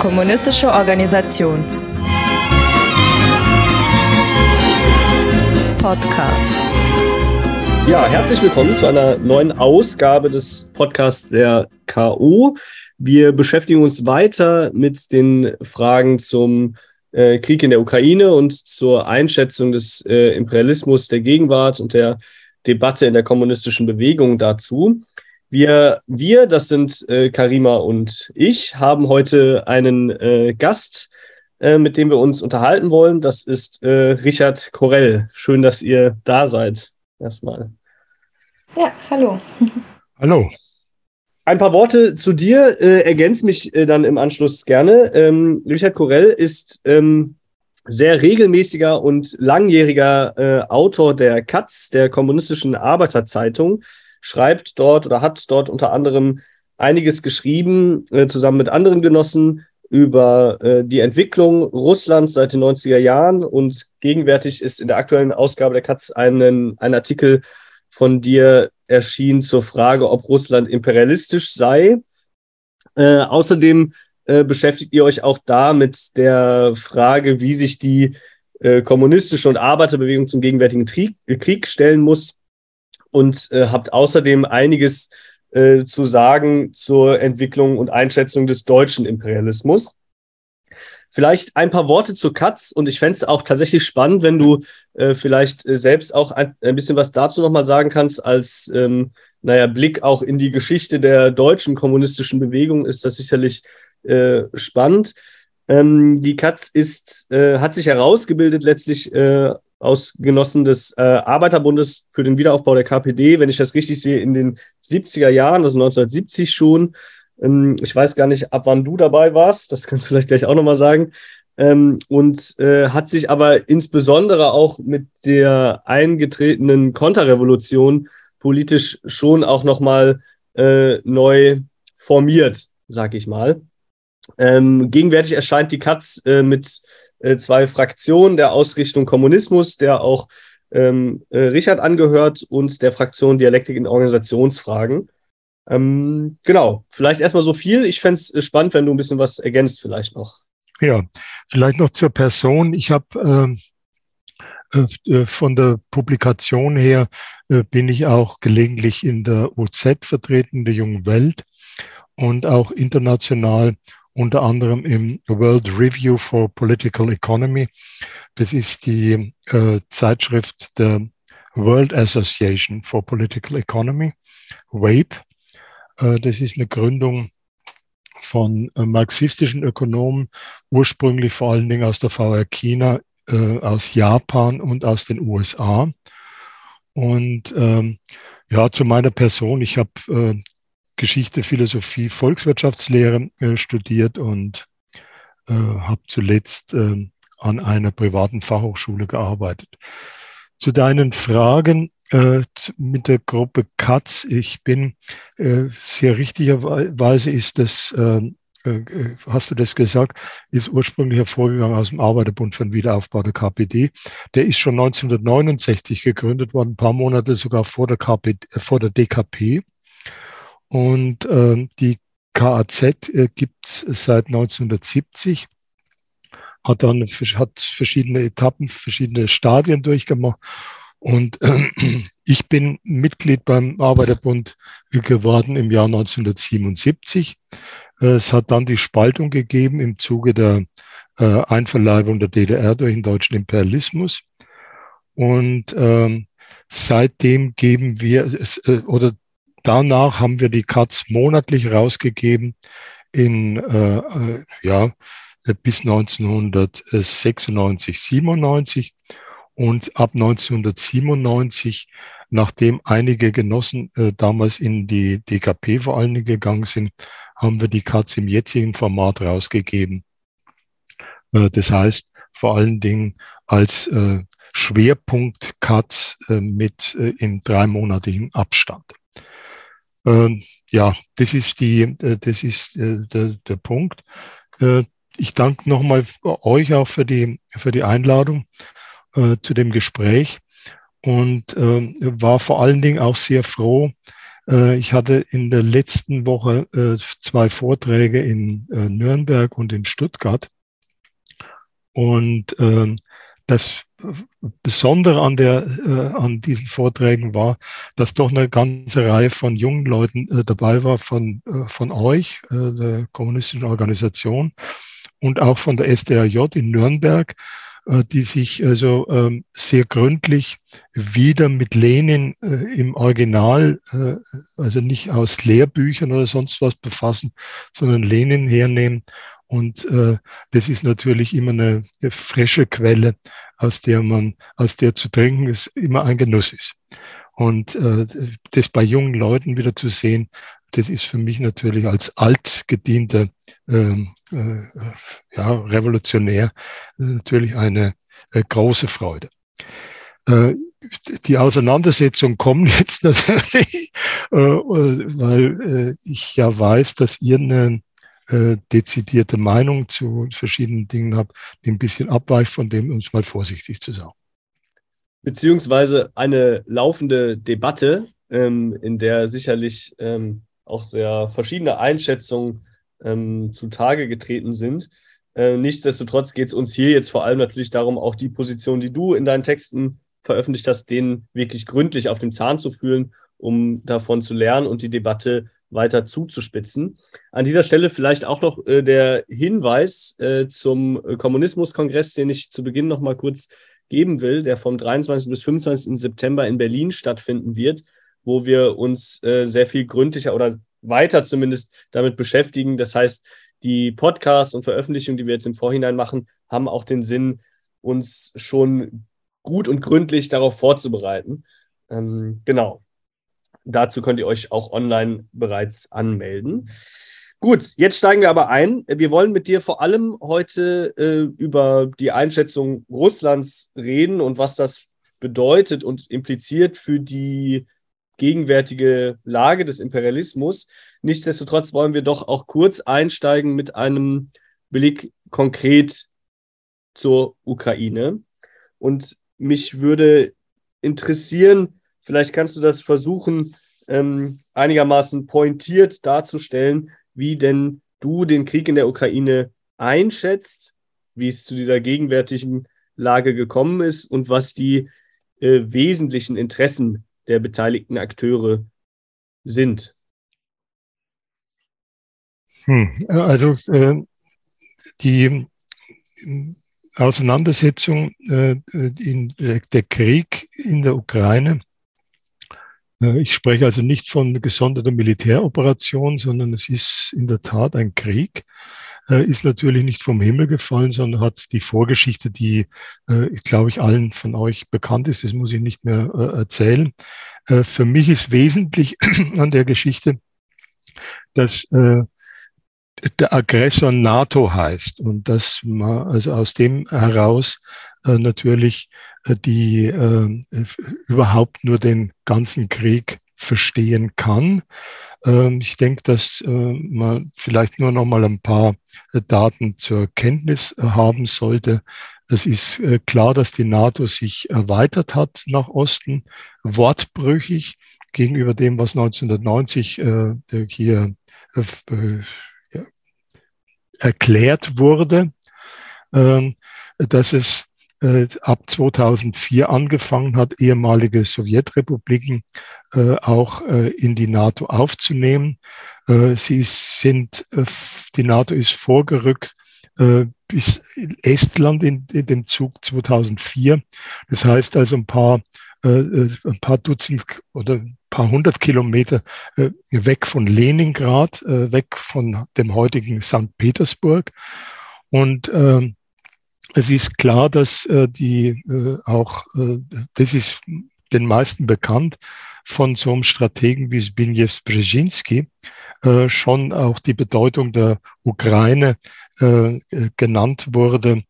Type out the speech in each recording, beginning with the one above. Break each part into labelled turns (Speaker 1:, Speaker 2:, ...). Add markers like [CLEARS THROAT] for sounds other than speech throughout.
Speaker 1: kommunistische Organisation. Podcast.
Speaker 2: Ja, herzlich willkommen zu einer neuen Ausgabe des Podcasts der KU. Wir beschäftigen uns weiter mit den Fragen zum äh, Krieg in der Ukraine und zur Einschätzung des äh, Imperialismus der Gegenwart und der Debatte in der kommunistischen Bewegung dazu. Wir, wir das sind äh, Karima und ich, haben heute einen äh, Gast, äh, mit dem wir uns unterhalten wollen. Das ist äh, Richard Korell. Schön, dass ihr da seid. Erstmal.
Speaker 3: Ja, hallo. [LAUGHS]
Speaker 2: Hallo. Ein paar Worte zu dir äh, ergänzen mich äh, dann im Anschluss gerne. Ähm, Richard Korell ist ähm, sehr regelmäßiger und langjähriger äh, Autor der Katz, der kommunistischen Arbeiterzeitung, schreibt dort oder hat dort unter anderem einiges geschrieben, äh, zusammen mit anderen Genossen über äh, die Entwicklung Russlands seit den 90er Jahren. Und gegenwärtig ist in der aktuellen Ausgabe der Katz einen, ein Artikel von dir erschienen zur Frage, ob Russland imperialistisch sei. Äh, außerdem äh, beschäftigt ihr euch auch da mit der Frage, wie sich die äh, kommunistische und Arbeiterbewegung zum gegenwärtigen Krieg, Krieg stellen muss und äh, habt außerdem einiges äh, zu sagen zur Entwicklung und Einschätzung des deutschen Imperialismus. Vielleicht ein paar Worte zu Katz und ich fände es auch tatsächlich spannend, wenn du äh, vielleicht äh, selbst auch ein, ein, bisschen was dazu nochmal sagen kannst, als ähm, naja, Blick auch in die Geschichte der deutschen kommunistischen Bewegung ist das sicherlich äh, spannend. Ähm, die Katz ist, äh, hat sich herausgebildet letztlich äh, aus Genossen des äh, Arbeiterbundes für den Wiederaufbau der KPD, wenn ich das richtig sehe, in den 70er Jahren, also 1970 schon. Ähm, ich weiß gar nicht, ab wann du dabei warst, das kannst du vielleicht gleich auch nochmal sagen. Ähm, und äh, hat sich aber insbesondere auch mit der eingetretenen Konterrevolution politisch schon auch nochmal äh, neu formiert, sag ich mal. Ähm, gegenwärtig erscheint die Katz äh, mit zwei Fraktionen der Ausrichtung Kommunismus, der auch ähm, äh, Richard angehört, und der Fraktion Dialektik in Organisationsfragen. Ähm, genau, vielleicht erstmal so viel. Ich fände es äh, spannend, wenn du ein bisschen was ergänzt, vielleicht noch.
Speaker 4: Ja, vielleicht noch zur Person. Ich habe ähm, äh, äh, von der Publikation her äh, bin ich auch gelegentlich in der OZ vertreten, der Jungen Welt und auch international unter anderem im World Review for Political Economy. Das ist die äh, Zeitschrift der World Association for Political Economy, WAPE. Äh, das ist eine Gründung von äh, marxistischen Ökonomen, ursprünglich vor allen Dingen aus der VR China, äh, aus Japan und aus den USA. Und ähm, ja, zu meiner Person, ich habe äh, Geschichte, Philosophie, Volkswirtschaftslehre äh, studiert und äh, habe zuletzt äh, an einer privaten Fachhochschule gearbeitet. Zu deinen Fragen äh, mit der Gruppe Katz. Ich bin äh, sehr richtigerweise ist das, äh, äh, hast du das gesagt, ist ursprünglich hervorgegangen aus dem Arbeiterbund für den Wiederaufbau der KPD. Der ist schon 1969 gegründet worden, ein paar Monate sogar vor der, KPD, vor der DKP. Und äh, die KAZ äh, gibt es seit 1970, hat dann hat verschiedene Etappen, verschiedene Stadien durchgemacht. Und äh, [CLEARS THROAT] ich bin Mitglied beim Arbeiterbund geworden im Jahr 1977. Es hat dann die Spaltung gegeben im Zuge der äh, Einverleibung der DDR durch den deutschen Imperialismus. Und ähm, seitdem geben wir, es, äh, oder danach haben wir die Katz monatlich rausgegeben in, äh, äh ja, bis 1996, 97 und ab 1997, nachdem einige Genossen äh, damals in die DKP vor allen Dingen gegangen sind, haben wir die Katz im jetzigen Format rausgegeben. Äh, das heißt, vor allen Dingen als äh, Schwerpunkt Katz äh, mit äh, im dreimonatigen Abstand. Ähm, ja, das ist die, äh, das ist äh, der, der Punkt. Äh, ich danke nochmal euch auch für die, für die Einladung zu dem Gespräch und war vor allen Dingen auch sehr froh, Äh, ich hatte in der letzten Woche äh, zwei Vorträge in äh, Nürnberg und in Stuttgart. Und ähm, das Besondere an, der, an diesen Vorträgen war, dass doch eine ganze Reihe von jungen Leuten dabei war, von, von euch, der kommunistischen Organisation, und auch von der SDRJ in Nürnberg, äh, die sich also ähm, sehr gründlich wieder mit Lenin äh, im Original, äh, also nicht aus Lehrbüchern oder sonst was befassen, sondern Lenin hernehmen. Und das ist natürlich immer eine, eine frische Quelle, aus der man, aus der zu trinken es immer ein Genuss ist. Und das bei jungen Leuten wieder zu sehen, das ist für mich natürlich als altgedienter ähm, äh, ja, Revolutionär natürlich eine äh, große Freude. Äh, die Auseinandersetzungen kommen [LAUGHS] jetzt natürlich, äh, weil äh, ich ja weiß, dass ihr eine äh, dezidierte Meinung zu verschiedenen Dingen habt, die ein bisschen abweicht von dem, um es mal vorsichtig zu sagen.
Speaker 2: Beziehungsweise eine laufende Debatte, ähm, in der sicherlich ähm, auch sehr verschiedene Einschätzungen ähm, zutage getreten sind. Äh, nichtsdestotrotz geht es uns hier jetzt vor allem natürlich darum, auch die Position, die du in deinen Texten veröffentlicht hast, denen wirklich gründlich auf dem Zahn zu fühlen, um davon zu lernen und die Debatte weiter zuzuspitzen. An dieser Stelle vielleicht auch noch äh, der Hinweis äh, zum Kommunismuskongress, den ich zu Beginn noch mal kurz geben will, der vom 23. bis 25. September in Berlin stattfinden wird wo wir uns äh, sehr viel gründlicher oder weiter zumindest damit beschäftigen. Das heißt, die Podcasts und Veröffentlichungen, die wir jetzt im Vorhinein machen, haben auch den Sinn, uns schon gut und gründlich darauf vorzubereiten. Ähm, genau. Dazu könnt ihr euch auch online bereits anmelden. Gut, jetzt steigen wir aber ein. Wir wollen mit dir vor allem heute äh, über die Einschätzung Russlands reden und was das bedeutet und impliziert für die gegenwärtige Lage des Imperialismus. Nichtsdestotrotz wollen wir doch auch kurz einsteigen mit einem Blick konkret zur Ukraine. Und mich würde interessieren, vielleicht kannst du das versuchen, ähm, einigermaßen pointiert darzustellen, wie denn du den Krieg in der Ukraine einschätzt, wie es zu dieser gegenwärtigen Lage gekommen ist und was die äh, wesentlichen Interessen der beteiligten Akteure sind?
Speaker 4: Hm, also äh, die Auseinandersetzung, äh, in, der Krieg in der Ukraine, ich spreche also nicht von gesonderter Militäroperation, sondern es ist in der Tat ein Krieg äh, ist natürlich nicht vom Himmel gefallen, sondern hat die Vorgeschichte, die, äh, glaube ich, allen von euch bekannt ist. Das muss ich nicht mehr äh, erzählen. Äh, für mich ist wesentlich [CLEARS THROAT] an der Geschichte, dass äh, der Aggressor NATO heißt und dass man also aus dem heraus äh, natürlich äh, die äh, überhaupt nur den ganzen Krieg verstehen kann. Ähm, ich denke, dass äh, man vielleicht nur noch mal ein paar äh, Daten zur Kenntnis äh, haben sollte. Es ist klar, dass die NATO sich erweitert hat nach Osten, wortbrüchig gegenüber dem, was 1990 hier erklärt wurde, ähm, dass es äh, ab 2004 angefangen hat, ehemalige Sowjetrepubliken äh, auch äh, in die NATO aufzunehmen. Äh, sie sind, äh, die NATO ist vorgerückt äh, bis Estland in, in dem Zug 2004. Das heißt also ein paar ein paar Dutzend oder ein paar hundert Kilometer weg von Leningrad, weg von dem heutigen St. Petersburg. Und ähm, es ist klar, dass äh, die äh, auch, äh, das ist den meisten bekannt, von so einem Strategen wie Zbigniew Brzezinski äh, schon auch die Bedeutung der Ukraine äh, genannt wurde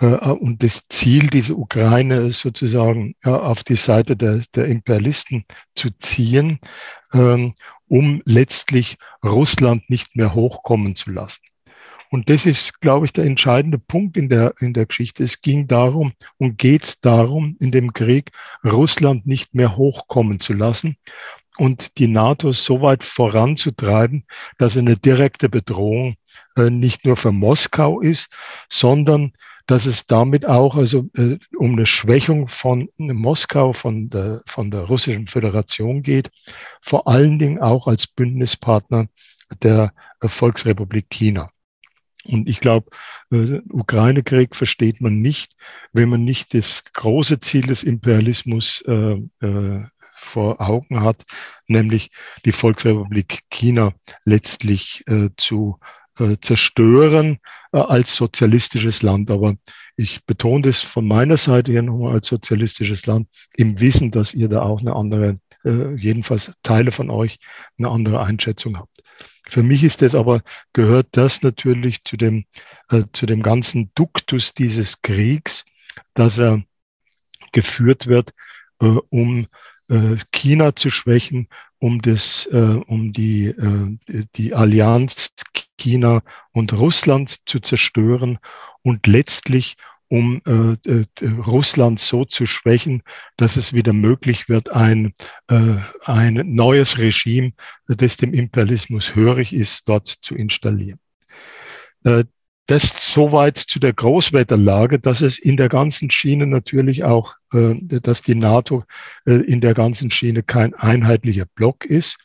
Speaker 4: äh, und das Ziel dieser Ukraine sozusagen auf die Seite der, der Imperialisten zu ziehen, äh, um letztlich Russland nicht mehr hochkommen zu lassen. Und das ist, glaube ich, der entscheidende Punkt in der, in der Geschichte. Es ging darum und geht darum, in dem Krieg Russland nicht mehr hochkommen zu lassen. und die NATO so weit voranzutreiben, dass eine direkte Bedrohung äh, nicht nur für Moskau ist, sondern dass es damit auch also äh, um eine Schwächung von Moskau, von der, von der Russischen Föderation geht, vor allen Dingen auch als Bündnispartner der Volksrepublik China. Und ich glaube, äh, Ukraine-Krieg versteht man nicht, wenn man nicht das große Ziel des Imperialismus äh, äh, vor Augen hat, nämlich die Volksrepublik China letztlich äh, zu äh, zerstören äh, als sozialistisches Land. Aber ich betone das von meiner Seite her nochmal als sozialistisches Land im Wissen, dass ihr da auch eine andere, jedenfalls Teile von euch, eine andere Einschätzung habt. Für mich ist das aber, gehört das natürlich zu dem, äh, zu dem ganzen Duktus dieses Kriegs, dass er geführt wird, äh, um äh, China zu schwächen, um das, äh, um die, äh, die Allianz China und Russland zu zerstören und letztlich um äh, Russland so zu schwächen, dass es wieder möglich wird, ein, äh, ein neues Regime, das dem Imperialismus hörig ist, dort zu installieren. Äh, das soweit zu der Großwetterlage, dass es in der ganzen Schiene natürlich auch, äh, dass die NATO äh, in der ganzen Schiene kein einheitlicher Block ist,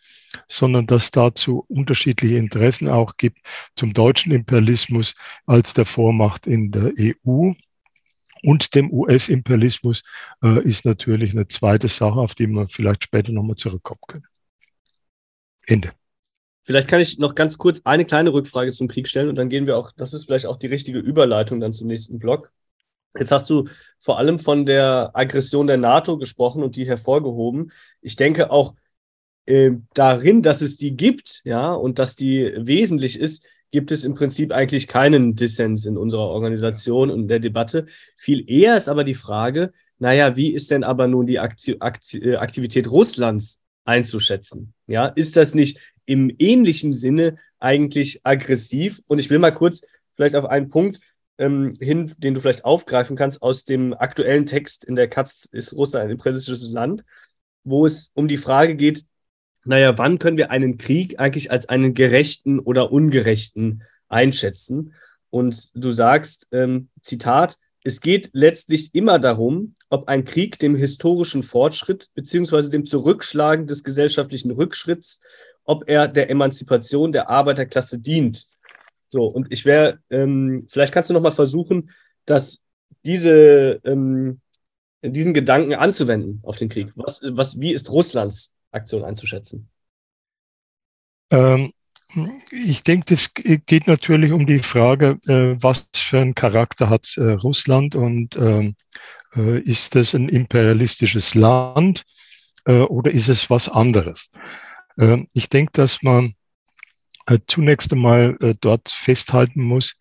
Speaker 4: sondern dass dazu unterschiedliche Interessen auch gibt zum deutschen Imperialismus als der Vormacht in der EU und dem US-Imperialismus äh, ist natürlich eine zweite Sache, auf die wir vielleicht später nochmal zurückkommen können.
Speaker 2: Ende. Vielleicht kann ich noch ganz kurz eine kleine Rückfrage zum Krieg stellen und dann gehen wir auch, das ist vielleicht auch die richtige Überleitung dann zum nächsten Block. Jetzt hast du vor allem von der Aggression der NATO gesprochen und die hervorgehoben. Ich denke auch äh, darin, dass es die gibt, ja, und dass die wesentlich ist, gibt es im Prinzip eigentlich keinen Dissens in unserer Organisation und der Debatte. Viel eher ist aber die Frage, naja, wie ist denn aber nun die äh, Aktivität Russlands einzuschätzen? Ja, ist das nicht im ähnlichen Sinne eigentlich aggressiv? Und ich will mal kurz vielleicht auf einen Punkt ähm, hin, den du vielleicht aufgreifen kannst aus dem aktuellen Text in der Katz ist Russland ein imperialistisches Land, wo es um die Frage geht, naja, wann können wir einen Krieg eigentlich als einen gerechten oder ungerechten einschätzen? Und du sagst, ähm, Zitat, es geht letztlich immer darum, ob ein Krieg dem historischen Fortschritt beziehungsweise dem Zurückschlagen des gesellschaftlichen Rückschritts, ob er der Emanzipation der Arbeiterklasse dient. So, und ich wäre, ähm, vielleicht kannst du nochmal versuchen, dass diese, ähm, diesen Gedanken anzuwenden auf den Krieg. Was, was, wie ist Russlands Aktion einzuschätzen?
Speaker 4: Ähm, ich denke, es geht natürlich um die Frage, äh, was für einen Charakter hat äh, Russland und ähm, äh, ist es ein imperialistisches Land äh, oder ist es was anderes? Ähm, ich denke, dass man äh, zunächst einmal äh, dort festhalten muss,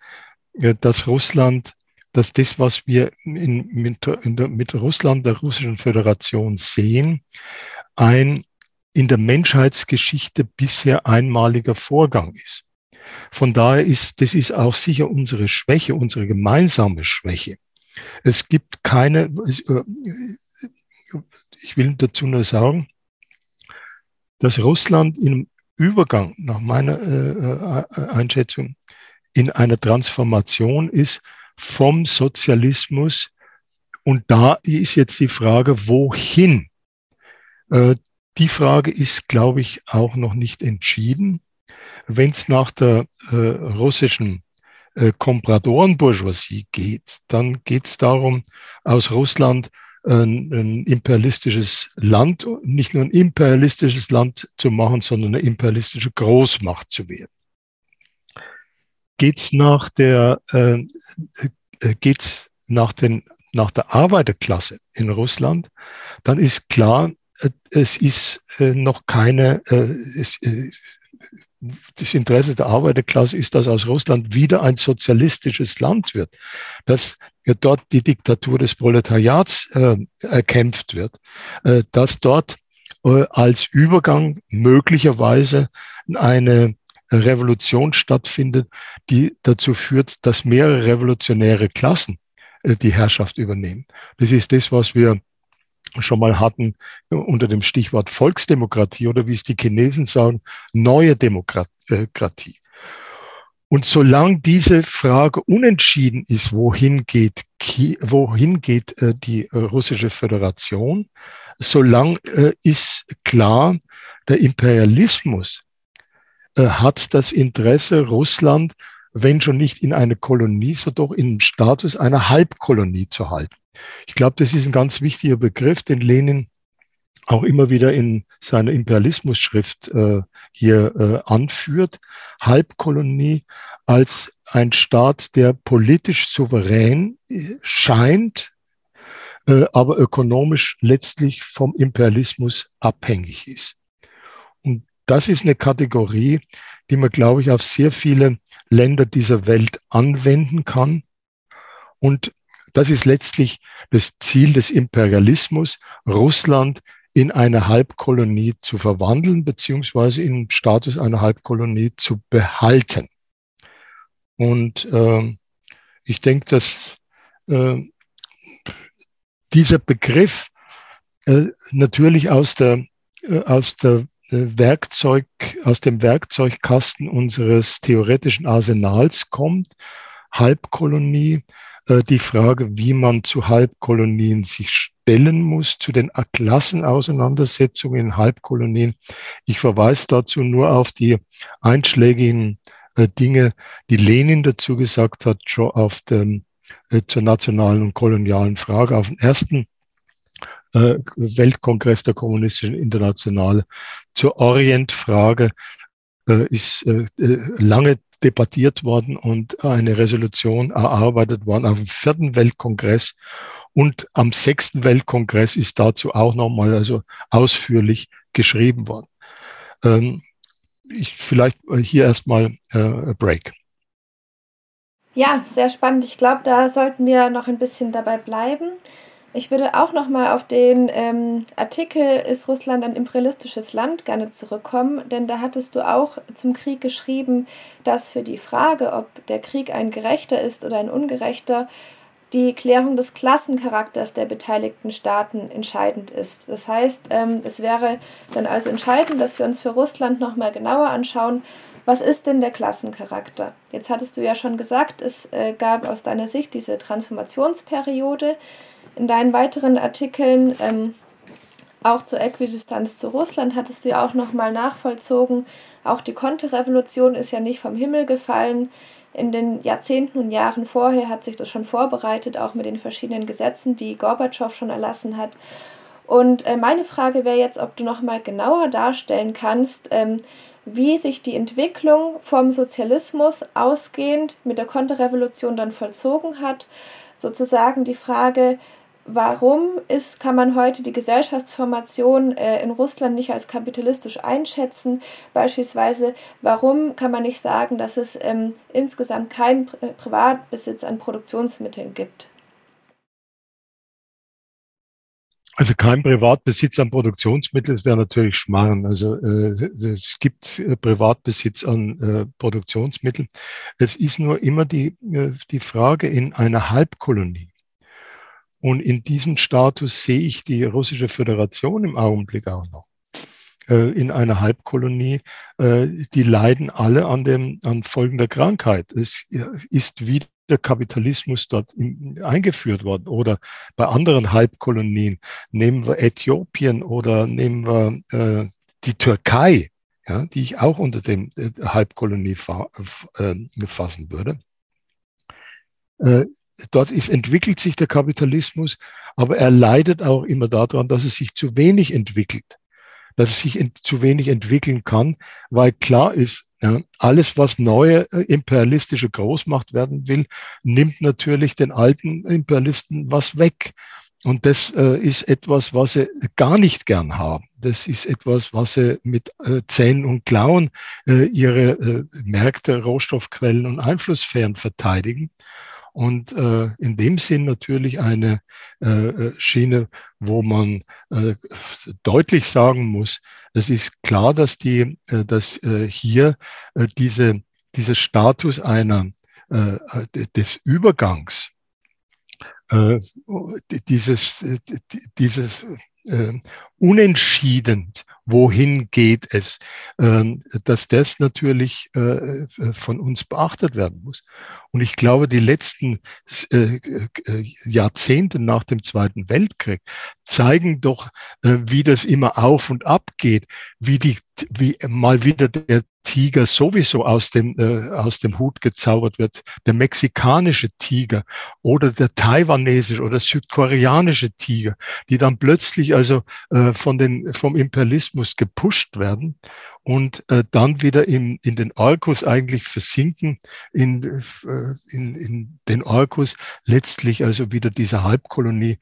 Speaker 4: dass Russland dass das, was wir in, mit, in der, mit Russland, der Russischen Föderation sehen, ein in der Menschheitsgeschichte bisher einmaliger Vorgang ist. Von daher ist, das ist auch sicher unsere Schwäche, unsere gemeinsame Schwäche. Es gibt keine, äh, ich will dazu nur sagen, dass Russland im Übergang, nach meiner äh, äh, Einschätzung, in einer Transformation ist vom Sozialismus. Und da ist jetzt die Frage, wohin? Die Frage ist, glaube ich, auch noch nicht entschieden. Wenn es nach der äh, russischen äh, Kompradorenbourgeoisie geht, dann geht es darum, aus Russland ein, ein, imperialistisches Land, nicht nur ein imperialistisches Land zu machen, sondern eine imperialistische Großmacht zu werden. Geht's nach der, äh, äh geht's nach den, nach der Arbeiterklasse in Russland, dann ist klar, es ist äh, noch keine, äh, es, äh, das Interesse der Arbeiterklasse ist, dass aus Russland wieder ein sozialistisches Land wird, dass dort die Diktatur des Proletariats erkämpft wird, dass dort als Übergang möglicherweise eine Revolution stattfindet, die dazu führt, dass mehrere revolutionäre Klassen die Herrschaft übernehmen. Das ist das, was wir schon mal hatten unter dem Stichwort Volksdemokratie oder wie es die Chinesen sagen, neue Demokratie. Und solange diese Frage unentschieden ist, wohin geht, wohin geht äh, die äh, russische Föderation, solange äh, ist klar, der Imperialismus hat das Interesse, Russland, wenn schon nicht in eine Kolonie, so doch im Status einer Halbkolonie zu halten. Ich glaube, das ist ein ganz wichtiger Begriff, den Lenin auch immer wieder in seiner Imperialismusschrift äh, hier äh, anführt. Halbkolonie als ein Staat, der politisch souverän äh, scheint, äh, aber ökonomisch letztlich vom Imperialismus abhängig ist. Und das ist eine Kategorie, die man, glaube ich, auf sehr viele Länder dieser Welt anwenden kann. Und das ist letztlich das Ziel des Imperialismus, Russland in eine Halbkolonie zu verwandeln, beziehungsweise im Status einer Halbkolonie zu behalten. Und äh, ich denke, dass äh, dieser Begriff äh, natürlich aus der, äh, aus der Werkzeug, aus dem Werkzeugkasten unseres theoretischen Arsenals kommt. Halbkolonie, äh, die Frage, wie man zu Halbkolonien sich stellen muss, zu den Klassenauseinandersetzungen in Halbkolonien. Ich verweise dazu nur auf die einschlägigen äh, Dinge, die Lenin dazu gesagt hat, schon auf dem, äh, zur nationalen und kolonialen Frage, auf dem ersten Weltkongress der Kommunistischen Internationale zur Orientfrage ist lange debattiert worden und eine Resolution erarbeitet worden auf dem vierten Weltkongress. Und am sechsten Weltkongress ist dazu auch nochmal also ausführlich geschrieben worden. Ähm, ich, vielleicht hier erstmal äh, Break.
Speaker 3: Ja, sehr spannend. Ich glaube, da sollten wir noch ein bisschen dabei bleiben. Ich würde auch noch mal auf den ähm, Artikel Ist Russland ein imperialistisches Land gerne zurückkommen, denn da hattest du auch zum Krieg geschrieben, dass für die Frage, ob der Krieg ein gerechter ist oder ein ungerechter, die Klärung des Klassencharakters der beteiligten Staaten entscheidend ist. Das heißt, ähm, es wäre dann also entscheidend, dass wir uns für Russland noch mal genauer anschauen, was ist denn der Klassencharakter? Jetzt hattest du ja schon gesagt, es äh, gab aus deiner Sicht diese Transformationsperiode, in deinen weiteren Artikeln, ähm, auch zur Äquidistanz zu Russland, hattest du ja auch nochmal nachvollzogen. Auch die Konterrevolution ist ja nicht vom Himmel gefallen. In den Jahrzehnten und Jahren vorher hat sich das schon vorbereitet, auch mit den verschiedenen Gesetzen, die Gorbatschow schon erlassen hat. Und äh, meine Frage wäre jetzt, ob du nochmal genauer darstellen kannst, ähm, wie sich die Entwicklung vom Sozialismus ausgehend mit der Konterrevolution dann vollzogen hat. Sozusagen die Frage, warum ist, kann man heute die Gesellschaftsformation äh, in Russland nicht als kapitalistisch einschätzen? Beispielsweise, warum kann man nicht sagen, dass es ähm, insgesamt keinen Pri Privatbesitz an Produktionsmitteln gibt?
Speaker 4: Also kein Privatbesitz an Produktionsmitteln, das wäre natürlich Schmarrn. Also äh, es gibt äh, Privatbesitz an äh, Produktionsmitteln. Es ist nur immer die, äh, die Frage in einer Halbkolonie und in diesem Status sehe ich die russische Föderation im Augenblick auch noch äh, in einer Halbkolonie, äh, die leiden alle an, dem, an folgender Krankheit. Es ist wieder der Kapitalismus dort eingeführt worden oder bei anderen Halbkolonien. Nehmen wir Äthiopien oder nehmen wir äh, die Türkei, ja, die ich auch unter dem Halbkolonie fa fassen würde. Dort ist, entwickelt sich der Kapitalismus, aber er leidet auch immer daran, dass es sich zu wenig entwickelt, dass es sich zu wenig entwickeln kann, weil klar ist, alles, was neue äh, imperialistische Großmacht werden will, nimmt natürlich den alten Imperialisten was weg. Und das äh, ist etwas, was sie gar nicht gern haben. Das ist etwas, was sie mit äh, Zähnen und Klauen äh, ihre äh, Märkte, Rohstoffquellen und Einflusssphären verteidigen. Und äh, in dem Sinn natürlich eine äh, äh, Schiene, wo man äh, deutlich sagen muss, es ist klar, dass, die, äh, dass äh, hier diese, dieser Status einer, des Übergangs dieses, dieses äh, unentschieden, wohin geht es, äh, dass das natürlich äh, von uns beachtet werden muss. Und ich glaube, die letzten äh, äh, Jahrzehnte nach dem Zweiten Weltkrieg zeigen doch, äh, wie das immer auf und ab geht, wie die, wie mal wieder der Tiger sowieso aus dem, äh, aus dem Hut gezaubert wird, der mexikanische Tiger oder der taiwanesische oder südkoreanische Tiger, die dann plötzlich also äh, von den, vom Imperialismus gepusht werden und äh, dann wieder im, in den Orkus eigentlich versinken, in, äh, in, in den Orkus letztlich also wieder diese Halbkolonie,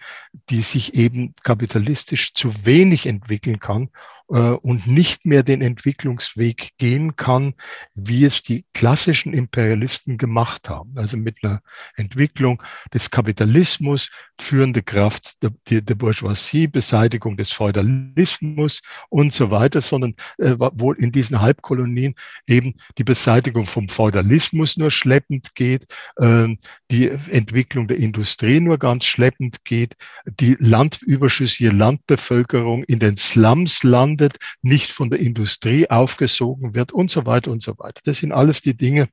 Speaker 4: die sich eben kapitalistisch zu wenig entwickeln kann und nicht mehr den Entwicklungsweg gehen kann, wie es die klassischen Imperialisten gemacht haben. Also mit einer Entwicklung des Kapitalismus, führende Kraft der, der Bourgeoisie, Beseitigung des Feudalismus und so weiter, sondern äh, wo in diesen Halbkolonien eben die Beseitigung vom Feudalismus nur schleppend geht, äh, die Entwicklung der Industrie nur ganz schleppend geht, die landüberschüssige Landbevölkerung in den Slums landet, nicht von der Industrie aufgesogen wird und so weiter und so weiter. Das sind alles die Dinge,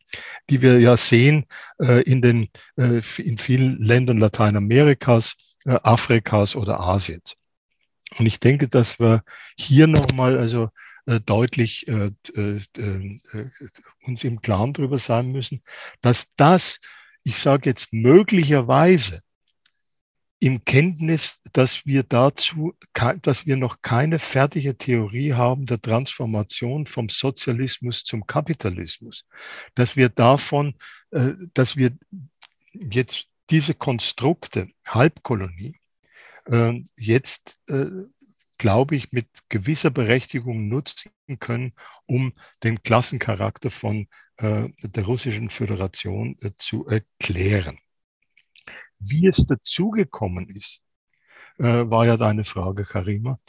Speaker 4: die wir ja sehen äh, in den äh, in vielen Ländern Lateinamerikas, äh, Afrikas oder Asiens. Und ich denke, dass wir hier nochmal also äh, deutlich äh, äh, uns im Klaren darüber sein müssen, dass das, ich sage jetzt möglicherweise, im Kenntnis, dass wir dazu, dass wir noch keine fertige Theorie haben der Transformation vom Sozialismus zum Kapitalismus, dass wir davon, äh, dass wir jetzt diese Konstrukte, Halbkolonie, äh, jetzt glaube ich, mit gewisser Berechtigung nutzen können, um den Klassencharakter von äh, der russischen Föderation äh, zu erklären. Wie es dazugekommen ist, äh, war ja deine Frage, Karima,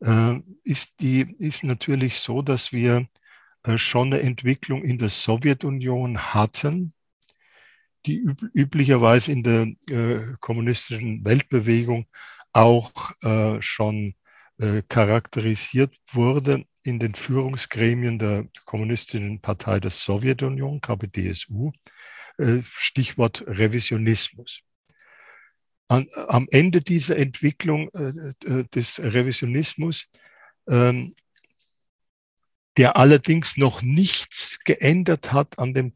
Speaker 4: äh, ist, die, ist natürlich so, dass wir äh, schon eine Entwicklung in der Sowjetunion hatten, die üb üblicherweise in der äh, kommunistischen Weltbewegung auch schon äh, charakterisiert wurde in den Führungsgremien der Kommunistischen Partei der Sowjetunion, KPDSU, äh, Stichwort Revisionismus. An, am Ende dieser Entwicklung äh, des Revisionismus, ähm, der allerdings noch nichts geändert hat an dem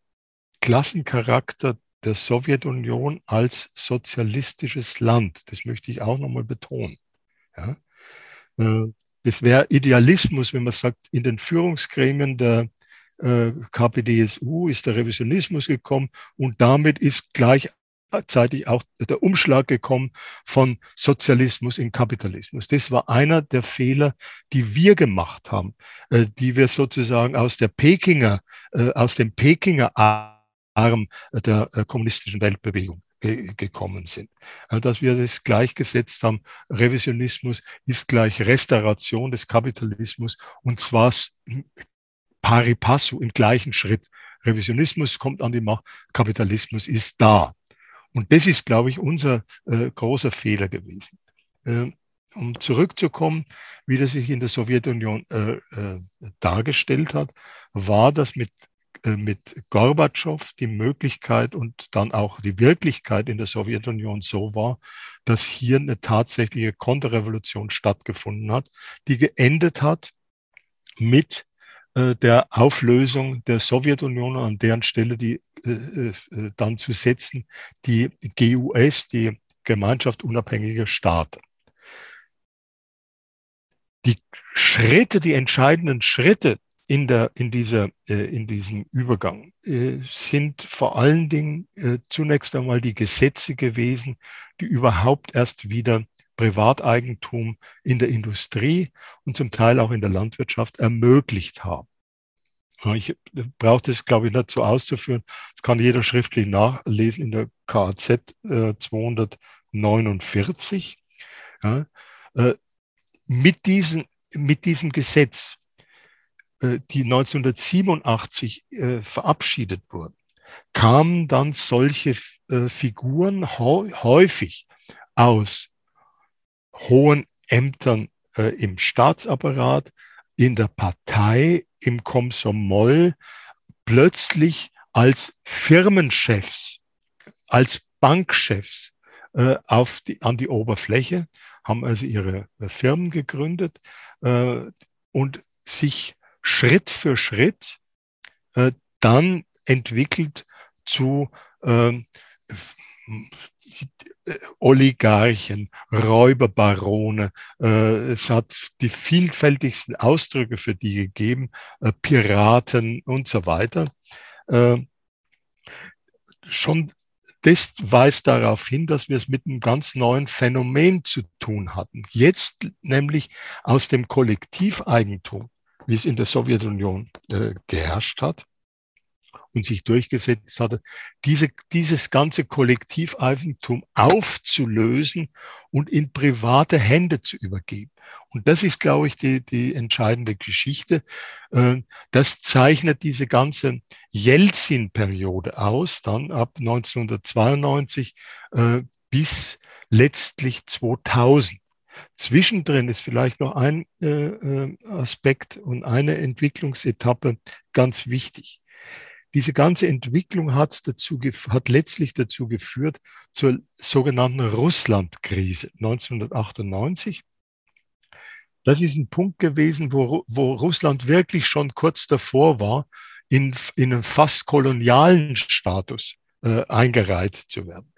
Speaker 4: Klassencharakter der Sowjetunion als sozialistisches Land. Das möchte ich auch nochmal betonen. Ja. Äh, das wäre Idealismus, wenn man sagt, in den Führungsgremien der äh, KPDSU ist der Revisionismus gekommen und damit ist gleichzeitig auch der Umschlag gekommen von Sozialismus in Kapitalismus. Das war einer der Fehler, die wir gemacht haben, äh, die wir sozusagen aus der Pekinger, aus dem Pekinger Arm der kommunistischen Weltbewegung ge gekommen sind. Dass wir das gleichgesetzt haben, Revisionismus ist gleich Restauration des Kapitalismus und zwar pari passu im gleichen Schritt. Revisionismus kommt an die Macht, Kapitalismus ist da. Und das ist, glaube ich, unser äh, großer Fehler gewesen. Äh, um zurückzukommen, wie das sich in der Sowjetunion äh, äh dargestellt hat, war das mit mit Gorbatschow die Möglichkeit und dann auch die Wirklichkeit in der Sowjetunion so war, dass hier eine tatsächliche Konterrevolution stattgefunden hat, die geendet hat mit äh, der Auflösung der Sowjetunion, an deren Stelle die äh, äh, dann zu setzen, die GUS, die Gemeinschaft unabhängiger Staaten. Die Schritte, die entscheidenden Schritte, in, der, in, dieser, äh, in diesem Übergang äh, sind vor allen Dingen äh, zunächst einmal die Gesetze gewesen, die überhaupt erst wieder Privateigentum in der Industrie und zum Teil auch in der Landwirtschaft ermöglicht haben. Ich brauche das, glaube ich, nicht so auszuführen. Das kann jeder schriftlich nachlesen in der äh, 249. Ja, mit, diesen, mit diesem Gesetz die 1987 äh, verabschiedet wurden, kamen dann solche äh, Figuren häufig aus hohen Ämtern äh, im Staatsapparat, in der Partei, im Komsomol, plötzlich als Firmenchefs, als Bankchefs äh, auf die, an die Oberfläche, haben also ihre äh, Firmen gegründet äh, und sich Schritt für Schritt äh, dann entwickelt zu ähm, Oligarchen, Räuberbarone. Äh, es hat die vielfältigsten Ausdrücke für die gegeben, äh, Piraten und so weiter. Äh, schon das weist darauf hin, dass wir es mit einem ganz neuen Phänomen zu tun hatten. Jetzt nämlich aus dem Kollektiveigentum, wie es in der Sowjetunion äh, geherrscht hat und sich durchgesetzt hatte, diese, dieses ganze Kollektiveigentum aufzulösen und in private Hände zu übergeben. Und das ist, glaube ich, die, die entscheidende Geschichte. Äh, das zeichnet diese ganze Jelzin-Periode aus, dann ab 1992 äh, bis letztlich 2000. Zwischendrin ist vielleicht noch ein äh, Aspekt und eine Entwicklungsetappe ganz wichtig. Diese ganze Entwicklung hat, dazu, hat letztlich dazu geführt zur sogenannten Russlandkrise 1998. Das ist ein Punkt gewesen, wo, wo Russland wirklich schon kurz davor war, in, in einen fast kolonialen Status äh, eingereiht zu werden.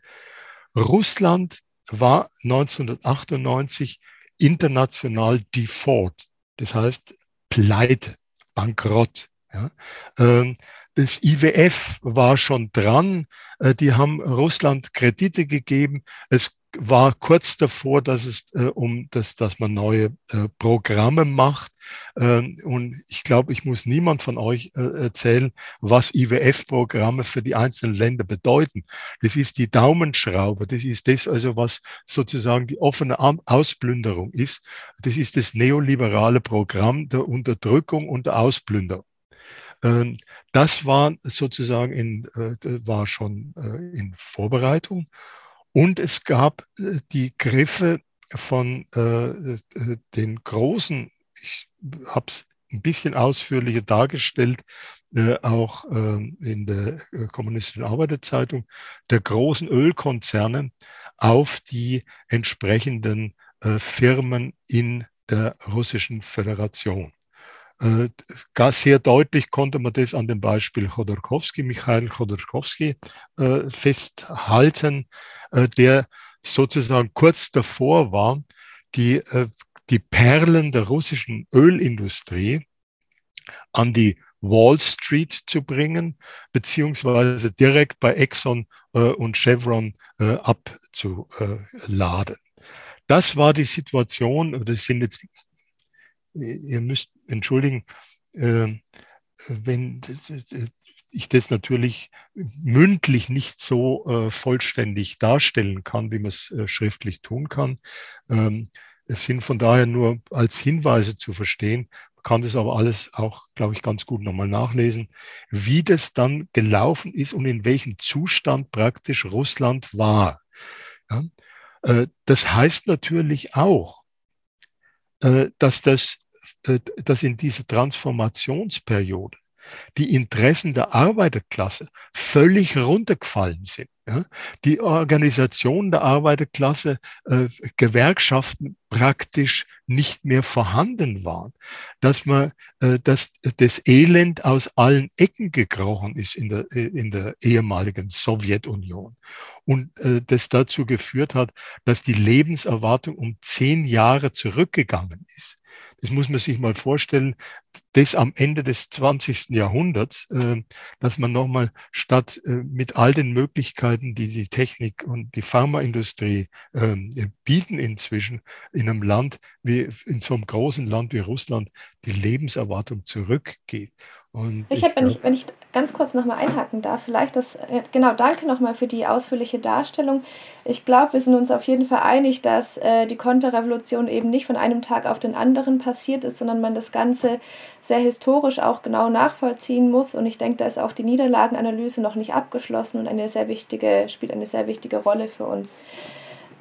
Speaker 4: Russland war 1998 international default, das heißt pleite, bankrott. Ja. Ähm, das IWF war schon dran. Äh, die haben Russland Kredite gegeben. Es war kurz davor, dass es äh, um das, dass man neue äh, Programme macht. Ähm, und ich glaube, ich muss niemand von euch äh, erzählen, was IWF-Programme für die einzelnen Länder bedeuten. Das ist die Daumenschraube. Das ist das also, was sozusagen die offene Ausplünderung ist. Das ist das neoliberale Programm der Unterdrückung und der Ausplünderung. Ähm, das war sozusagen in, äh, war schon äh, in Vorbereitung. Und es gab äh, die Griffe von den großen, ich habe es ein bisschen ausführlicher dargestellt, auch ähm, in der Kommunistischen Arbeiterzeitung, der großen Ölkonzerne auf die entsprechenden Firmen in der Russischen Föderation. Äh, sehr deutlich konnte man das an dem Beispiel Chodorkowski, Michael Chodorkowski, äh, festhalten, äh, der sozusagen kurz davor war, die, die Perlen der russischen Ölindustrie an die Wall Street zu bringen, beziehungsweise direkt bei Exxon und Chevron abzuladen. Das war die Situation, das sind jetzt ihr müsst entschuldigen, äh, wenn ich das natürlich mündlich nicht so äh, vollständig darstellen kann, wie man es äh, schriftlich tun kann. Ähm, es sind von daher nur als Hinweise zu verstehen. Man kann das aber alles auch, glaube ich, ganz gut nochmal nachlesen, wie das dann gelaufen ist und in welchem Zustand praktisch Russland war. Äh, das heißt natürlich auch, äh, dass das äh, dass in dieser Transformationsperiode die Interessen der Arbeiterklasse völlig runtergefallen sind. Die Organisation der Arbeiterklasse, äh, Gewerkschaften praktisch nicht mehr vorhanden waren, dass man, äh, dass das Elend aus allen Ecken gekrochen ist in der, äh, in der ehemaligen Sowjetunion und äh, das dazu geführt hat, dass die Lebenserwartung um zehn Jahre zurückgegangen ist. Das muss man sich mal vorstellen, das am Ende des 20. Jahrhunderts, äh, dass man nochmal statt äh, mit all den Möglichkeiten, die die Technik und die Pharmaindustrie äh, bieten inzwischen in einem Land wie, in so einem großen Land wie Russland, die Lebenserwartung zurückgeht.
Speaker 3: Und ich, hätte, wenn, ich, wenn ich ganz kurz nochmal einhaken darf, vielleicht das, äh, genau, danke nochmal für die ausführliche Darstellung. Ich glaube, wir sind uns auf jeden Fall einig, dass äh, die Konterrevolution eben nicht von einem Tag auf den anderen passiert ist, sondern man das Ganze sehr historisch auch genau nachvollziehen muss. Und ich denke, da ist auch die Niederlagenanalyse noch nicht abgeschlossen und eine sehr wichtige, spielt eine sehr wichtige Rolle für uns.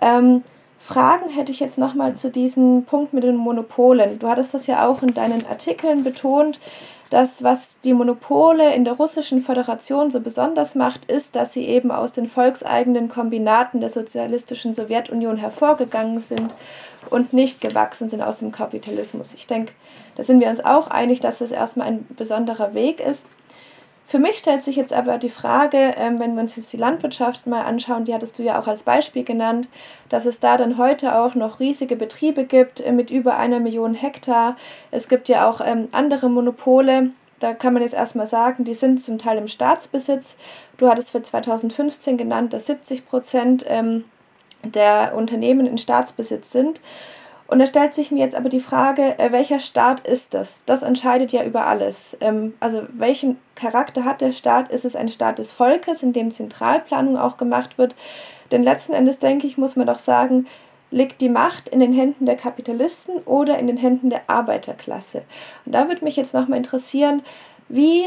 Speaker 3: Ähm, Fragen hätte ich jetzt nochmal zu diesem Punkt mit den Monopolen. Du hattest das ja auch in deinen Artikeln betont, dass was die Monopole in der russischen Föderation so besonders macht, ist, dass sie eben aus den volkseigenen Kombinaten der sozialistischen Sowjetunion hervorgegangen sind und nicht gewachsen sind aus dem Kapitalismus. Ich denke, da sind wir uns auch einig, dass es erstmal ein besonderer Weg ist. Für mich stellt sich jetzt aber die Frage, ähm, wenn wir uns jetzt die Landwirtschaft mal anschauen, die hattest du ja auch als Beispiel genannt, dass es da dann heute auch noch riesige Betriebe gibt äh, mit über einer Million Hektar. Es gibt ja auch ähm, andere Monopole. Da kann man jetzt erstmal sagen, die sind zum Teil im Staatsbesitz. Du hattest für 2015 genannt, dass 70 Prozent ähm, der Unternehmen in Staatsbesitz sind. Und da stellt sich mir jetzt aber die Frage, äh, welcher Staat ist das? Das entscheidet ja über alles. Ähm, also welchen Charakter hat der Staat? Ist es ein Staat des Volkes, in dem Zentralplanung auch gemacht wird? Denn letzten Endes, denke ich, muss man doch sagen, liegt die Macht in den Händen der Kapitalisten oder in den Händen der Arbeiterklasse? Und da würde mich jetzt nochmal interessieren, wie,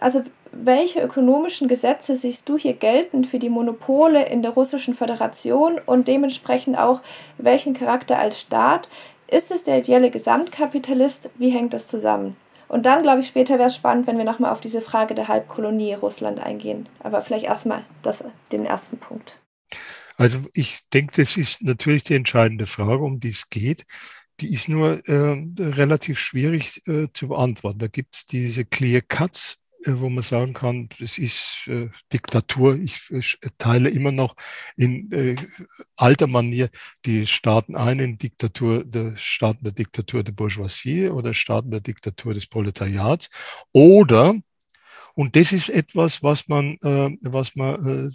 Speaker 3: also welche ökonomischen Gesetze siehst du hier geltend für die Monopole in der Russischen Föderation und dementsprechend auch welchen Charakter als Staat? Ist es der ideelle Gesamtkapitalist? Wie hängt das zusammen? Und dann, glaube ich, später wäre es spannend, wenn wir nochmal auf diese Frage der Halbkolonie Russland eingehen. Aber vielleicht erstmal den ersten Punkt.
Speaker 4: Also ich denke, das ist natürlich die entscheidende Frage, um die es geht. Die ist nur äh, relativ schwierig äh, zu beantworten. Da gibt es diese Clear Cuts wo man sagen kann, das ist äh, Diktatur. Ich, ich, teile immer noch in äh, alter Manier die Staaten ein in Diktatur, der Staaten der Diktatur der Bourgeoisie oder Staaten der Diktatur des Proletariats. Oder, und das ist etwas, was man, äh, was man, äh,